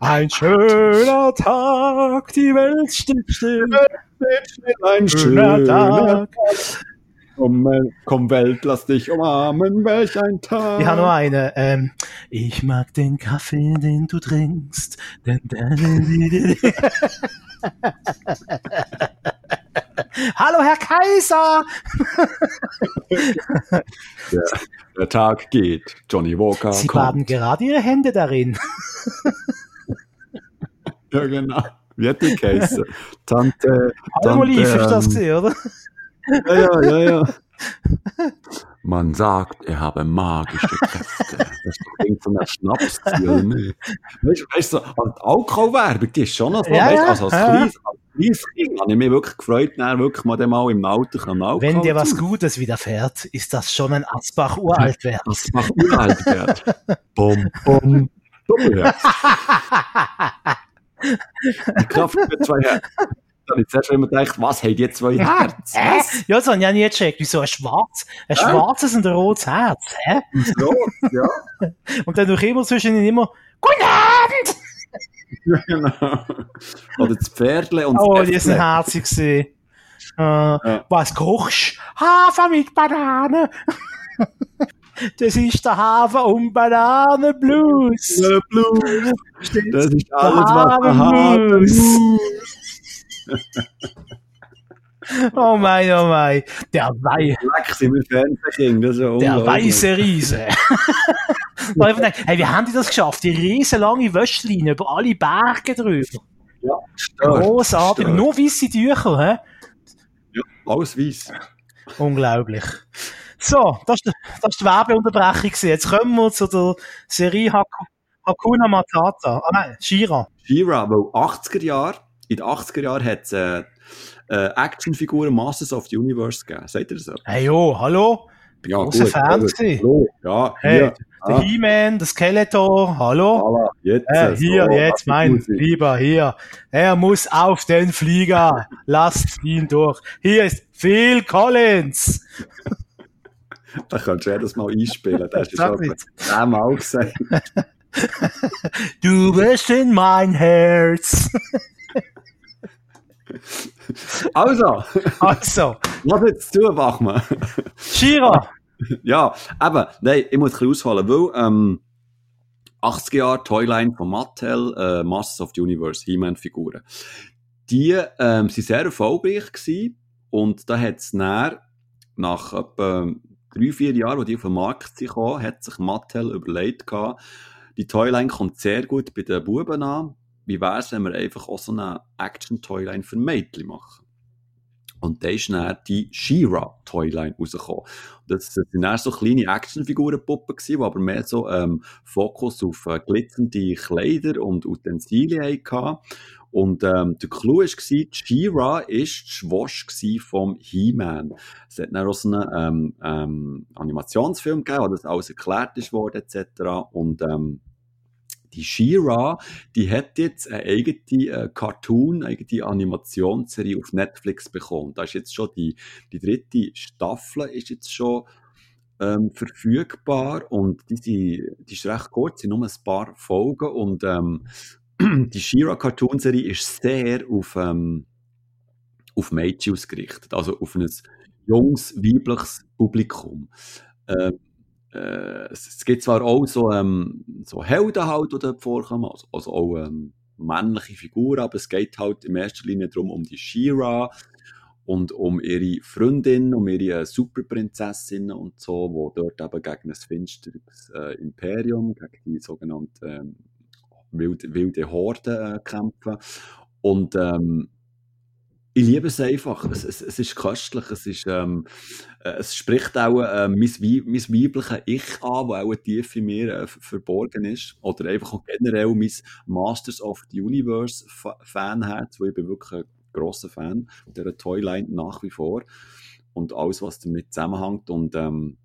Ein schöner Tag, die Welt steht still. ein Schöner Tag. Komm, äh, komm Welt, lass dich umarmen, welch ein Tag. Ich habe noch eine. Ähm, ich mag den Kaffee, den du trinkst. Den, den, den. Hallo, Herr Kaiser! Der, der Tag geht. Johnny Walker Sie kommt. baden gerade Ihre Hände darin. Ja, genau. Wie hat die geheißen? Tante. Hallo, Olive, ist das ähm, gesehen, oder? Ja, ja, ja, ja. Man sagt, er habe magische Kräfte. Das irgend so ein Schnapsziel. ne? Weißt du, so, also die Alkoholwerbung, die ist schon noch so. Ja, weißt, also als ja. kleines, als kleines Kind habe ich mich wirklich gefreut, dann wirklich mal, dann mal im Auto einen Alkohol Wenn dir was Gutes widerfährt, ist das schon ein Asbach uralt wert. Das macht uralt wert. Bum, bum. Doppelherz. Die Kraft für zwei Herzen. Habe ich zuerst immer gedacht, was haben die zwei Herzen? Was? Ja, das habe ich auch nie gecheckt. Wieso ein schwarz, ein Ja. schwarzes und ein rotes Herz, hä? So, ja. Und dann noch immer zwischen ihnen immer, Guten Abend! Ja, genau. Oder das Pferdle und Oh, das die sind herzig gewesen. Äh, Was kochst? Hafer mit Banane. das ist der Hafer- und Bananenblues. Ja, Blues. Das ist alles, was hat. Blues. Oh mein, oh mein. Der, Wei ja der weiße Riese. hey, wie haben die das geschafft? Die riesenlange Wäschleine über alle Berge drüber. Ja, stark, Großartig. stark. Nur weiße Tücher, hä? Ja, alles weiss. Unglaublich. So, das ist, die- die Werbeunterbrechung. Jetzt kommen wir zu der Serie Haku, Hakuna Matata. Ah nein, Shira. She-Ra, weil 80er Jahre, in den 80er Jahren hat es äh, äh, Actionfiguren Masters of the Universe gegeben. Seht ihr das? so? Hey, jo, hallo? Ich bin großer Fan. Hallo. Ja, Hey, hier. der Ah. He-Man, der Skeletor, hallo? Jetzt. Äh, so, hier, jetzt, mein. Lieber, hier. Er muss auf den Flieger. Lasst ihn durch. Hier ist Phil Collins. Da kannst du jedes Mal einspielen. Das ist schon zehnmal gesagt. Du bist in mein Herz. Also, Also, was jetzt zu, Bachmann? Shira. ja, eben, nein, ich muss ein bisschen ausholen, weil, ähm, 80er Jahre Toyline von Mattel, äh, Masters of the Universe, He-Man-Figuren. Die, ähm, sind sehr erfolgreich gewesen und da hat es nach, nach etwa drei, vier Jahren, wo die auf den Markt gekommen, hat sich Mattel überlegt gehabt, die Toyline kommt sehr gut bei den Buben an. Wie wäre es, wenn wir einfach auch so eine Action-Toyline für Mädchen machen? Und da ist dann die She-Ra-Toyline rausgekommen. Das sind dann so kleine Actionfigurenpuppen die aber mehr so ähm, Fokus auf äh, glitzernde Kleider und Utensilien hatten. Und ähm, der Clou war, She-Ra war die Schwester vom He-Man. Es hat dann auch so einen ähm, ähm, Animationsfilm gegeben, wo das alles erklärt worden, etc. Und ähm, die She-Ra, die hat jetzt eine eigene äh, Cartoon, eine eigene Animationsserie auf Netflix bekommen. Da ist jetzt schon die, die dritte Staffel ist jetzt schon ähm, verfügbar und die, die ist recht kurz, sind nur ein paar Folgen und ähm, die Shira Cartoon Serie ist sehr auf, ähm, auf Mädchen ausgerichtet, also auf ein junges, weibliches Publikum. Ähm, äh, es, gibt zwar auch so, ähm, so Helden halt, die dort vorkommen, also, also auch ähm, männliche Figuren, aber es geht halt in erster Linie darum, um die Shira und um ihre Freundin, um ihre Superprinzessinnen und so, die dort eben gegen ein finsteres äh, Imperium, gegen die sogenannten ähm, wilde, wilde Horden äh, kämpfen. Und ähm, ich liebe es einfach. Es, es, es ist köstlich. Es, ist, ähm, äh, es spricht auch äh, mein, mein weibliches Ich an, das auch tief in mir äh, verborgen ist. Oder einfach auch generell mein Masters of the Universe Fanherz, wo ich bin wirklich ein grosser Fan der Toyline nach wie vor. Und alles, was damit zusammenhängt. Und ähm,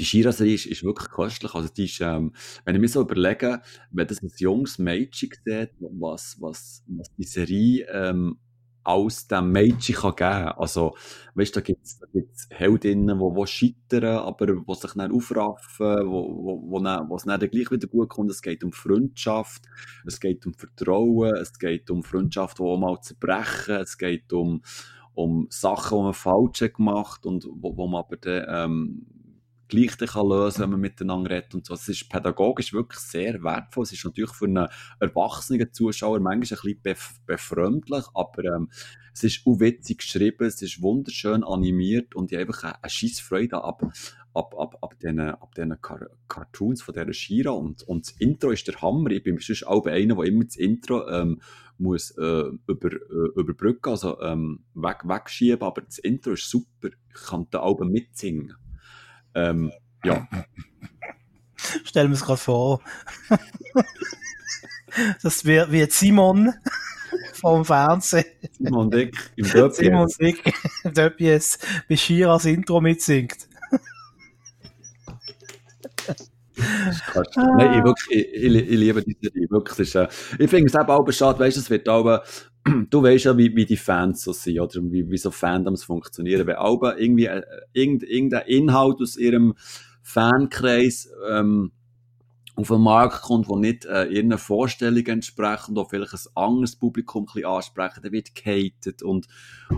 die Shira-Serie ist, ist, wirklich köstlich. Also die ist, ähm, wenn ich mir so überlege, wenn das ein junges Mädchen sieht, was, was, was die Serie ähm, aus dem Mädchen kann geben kann. Also, weißt du, da gibt es Heldinnen, die, die scheitern, aber die sich dann aufraffen, wo, wo, es dann gleich wieder gut kommt. Es geht um Freundschaft, es geht um Vertrauen, es geht um Freundschaft, die auch mal zerbrechen, es geht um, um Sachen, die man falsch gemacht und wo, wo man aber dann, ähm, gleich kann lösen wenn man miteinander redet und so. Es ist pädagogisch wirklich sehr wertvoll. Es ist natürlich für einen erwachsenen Zuschauer manchmal ein bisschen bef befremdlich, aber ähm, es ist auch witzig geschrieben, es ist wunderschön animiert und ich habe einfach eine, eine scheisse Freude ab, ab, ab, ab diesen, ab diesen Car Cartoons von dieser Shira und, und das Intro ist der Hammer. Ich bin sonst auch einer, der immer das Intro ähm, muss äh, über, äh, überbrücken, also ähm, weg, wegschieben, aber das Intro ist super. Ich kann da Alben mitsingen. Ähm, ja. Stellen wir es gerade vor. das wird wie Simon vom Fernsehen. Simon Dick im Döppies. Simon Dick im Döppies bei Shiras Intro mitsingt. Nein, ich, wirklich, ich, ich, ich liebe diese Serie. Wirklich, ist, äh, ich finde es eben auch schade, weißt, es wird auch du weißt ja, wie, wie die Fans so sind, oder? Wie, wie so Fandoms funktionieren. Wenn Alba irgendwie äh, irgend, irgendein Inhalt aus ihrem Fankreis ähm, auf den Markt kommt, der nicht äh, ihren Vorstellungen entspricht oder vielleicht ein anderes Publikum ein bisschen ansprechen, dann wird gehatet und,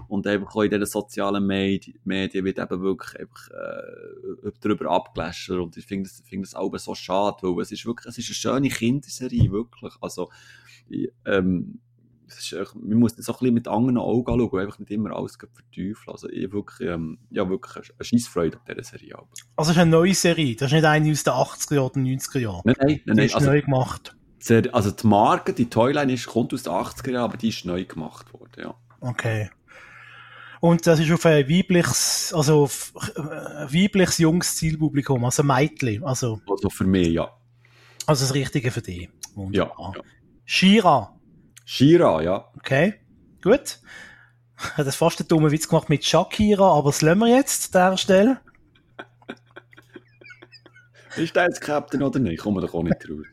und einfach auch in diesen sozialen Medien, Medien wird eben wirklich einfach, äh, darüber abgelästert. Und ich finde das, find das auch so schade, weil es ist wirklich, es ist eine schöne Kinderserie, wirklich, also ich, ähm, ist, man muss das auch ein bisschen mit anderen Augen anschauen einfach nicht immer alles verteufeln. Also ich wirklich, ähm, ja, wirklich eine Scheissfreude an dieser Serie. Also es ist eine neue Serie, das ist nicht eine aus den 80er Jahren oder 90er Jahren? Nein, nein, nein. Die ist also, neu gemacht. Also die Marke, die Toyline ist, kommt aus den 80er Jahren, aber die ist neu gemacht worden, ja. Okay. Und das ist auf ein weibliches, also auf ein weibliches junges Zielpublikum, also Mädchen, also. Also für mich, ja. Also das Richtige für dich. Wunderbar. Ja, ja. Shira, Shira, ja. Okay, gut. Ich das fast einen dummen Witz gemacht mit Shakira, aber das lassen wir jetzt an dieser Stelle. Ist der jetzt Captain oder nicht? Kommen wir doch auch nicht raus.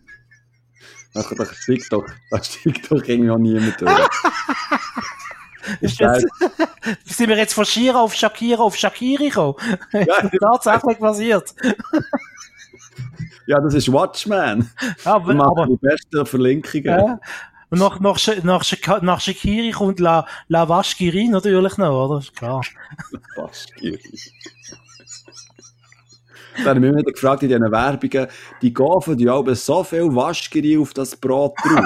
Da, steigt doch, da steigt doch irgendwie auch niemand durch. Ist jetzt, sind wir jetzt von Shira auf Shakira auf Shakiri gekommen? Ja. Ist das tatsächlich passiert? ja, das ist Watchman. Ja, aber, aber die besten Verlinkungen. Ja, und nach, nach, nach, nach Shakiri kommt La, La Waschgiri natürlich noch, oder? Klar. La Waschgiri. Da habe ich mich wieder gefragt in diesen Werbungen, die gaufen ja auch so viel Waschgiri auf das Brot drauf.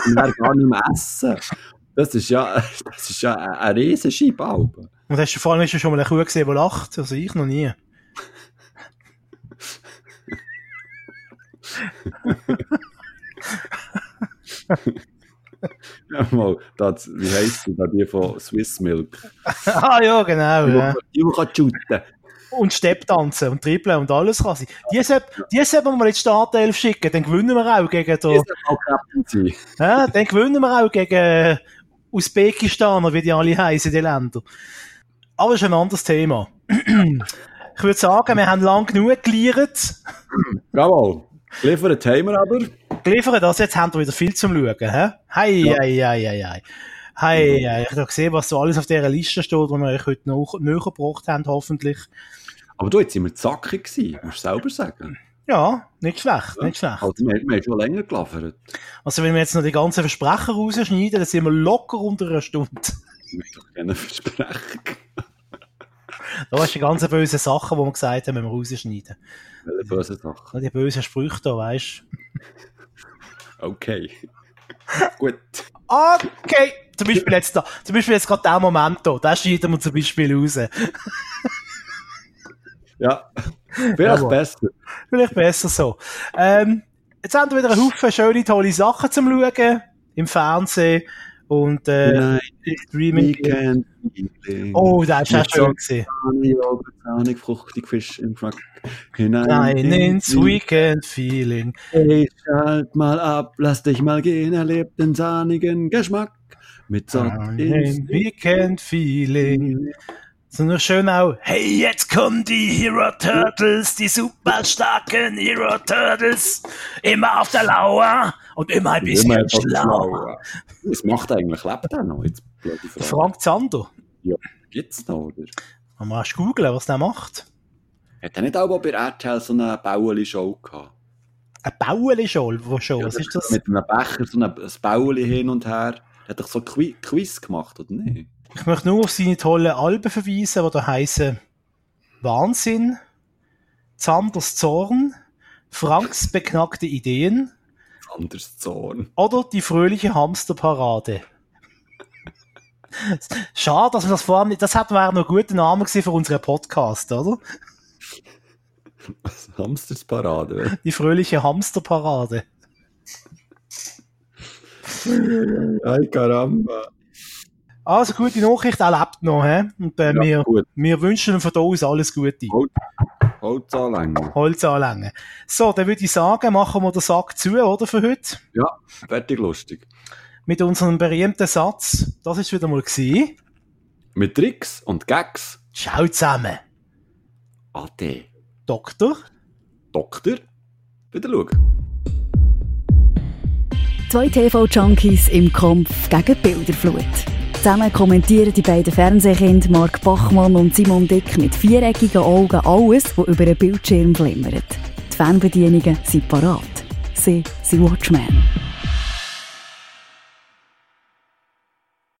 und dann gar nicht mehr essen. Das ist ja, das ist ja ein, ein Riesenscheibe. Und hast du vor allem schon mal eine Kuh gesehen, die lacht? Also ich noch nie. mal, das, wie heisst sie da, die von Swiss Milk? ah ja, genau. Die, ja. die, die kann shooten. und Stepptanzen und Trippeln und alles kann sein. Die sollten die sollten wir mal in die Startelf schicken, dann gewinnen wir auch gegen Die da, ja, dann gewinnen wir auch gegen Usbekistan, wie die alle heißen, die Länder. Aber das ist ein anderes Thema. ich würde sagen, wir haben lang genug geliefert. Jawohl. Geliefert haben wir aber. Geliefert, also jetzt haben wir wieder viel zum Schauen. Hä? Hei, Ja. hei, hei, hei, hei. Hei. Ich habe gesehen, was so alles auf dieser Liste steht, die wir euch heute noch näher gebracht haben, hoffentlich. Aber du, jetzt sind wir zackig gewesen, musst du selber sagen. Ja, nicht schlecht, nicht schlecht. Also, wir, wir haben schon länger geliefert. Also wenn wir jetzt noch die ganzen Versprecher rausschneiden, dann sind wir locker unter einer Stunde. Ich möchte doch gerne versprechen. Da du die ganzen bösen Sachen, die wir gesagt haben, wenn wir rausschneiden. Welche böse Sache. Die bösen Sprüche da, weißt Okay. Gut. Okay. Zum Beispiel jetzt da, zum Beispiel jetzt gerade der Moment da, den schneiden wir zum Beispiel raus. Ja. Vielleicht besser. Vielleicht besser so. Ähm, jetzt haben wir wieder einen Haufen schöne, tolle Sachen zum Schauen. Im Fernsehen und äh, Nein, Streaming. Weekend Feeling. Oh, das. Sahne, Joghurt, Sahne, fruchtig, Fisch im Frack. Hinein Nein, ins Weekend Feeling. Hey, schalt mal ab, lass dich mal gehen, erleb den sahnigen Geschmack. Mit Sott Nein, ins Weekend Feeling. So noch schön auch, hey, jetzt kommen die Hero Turtles, die super starken Hero Turtles. Immer auf der Lauer und immer ein bisschen Immer schlauer. Was macht eigentlich, lebt er noch? Jetzt. Frank Zander. Gibt's noch, oder? Man muss googeln, was der macht. Hat er nicht auch bei RTL so eine Bauli-Show gehabt? Ein Baueli-Show, wo schon, was ist das? Mit einem Becher, so ein Bauli hin und her. Er hat doch so Qui Quiz gemacht, oder nicht? Ich möchte nur auf seine tollen Alben verweisen, die da heißen Wahnsinn, Zanders Zorn, Franks beknackte Ideen Anders Zorn. oder die fröhliche Hamsterparade. Schade, dass wir das vorher nicht, das hätte wäre noch ein guter Name gewesen für unseren Podcast, oder? Hamstersparade. Die fröhliche Hamsterparade. Ay, caramba. Also, gute Nachricht, er lebt noch, hä? Und äh, Ja, wir, gut. wir wünschen ihm von da aus alles Gute. Holz anlängen. Holz anlängen. So, dann würde ich sagen, machen wir den Sack zu, oder, für heute? Ja, fertig lustig. Mit unserem berühmten Satz. Das ist wieder mal gewesen. Mit Tricks und Gags. Ciao zusammen. Ade. Doktor. Doktor. Wieder schauen. Zwei TV-Junkies im Kampf gegen Bilderflut. Zusammen kommentieren die beiden Fernsehkinder Mark Bachmann und Simon Dick mit viereckigen Augen alles, was über einen Bildschirm glimmert. Die Fernbedienungen sind parat. Sie sind Watchmen.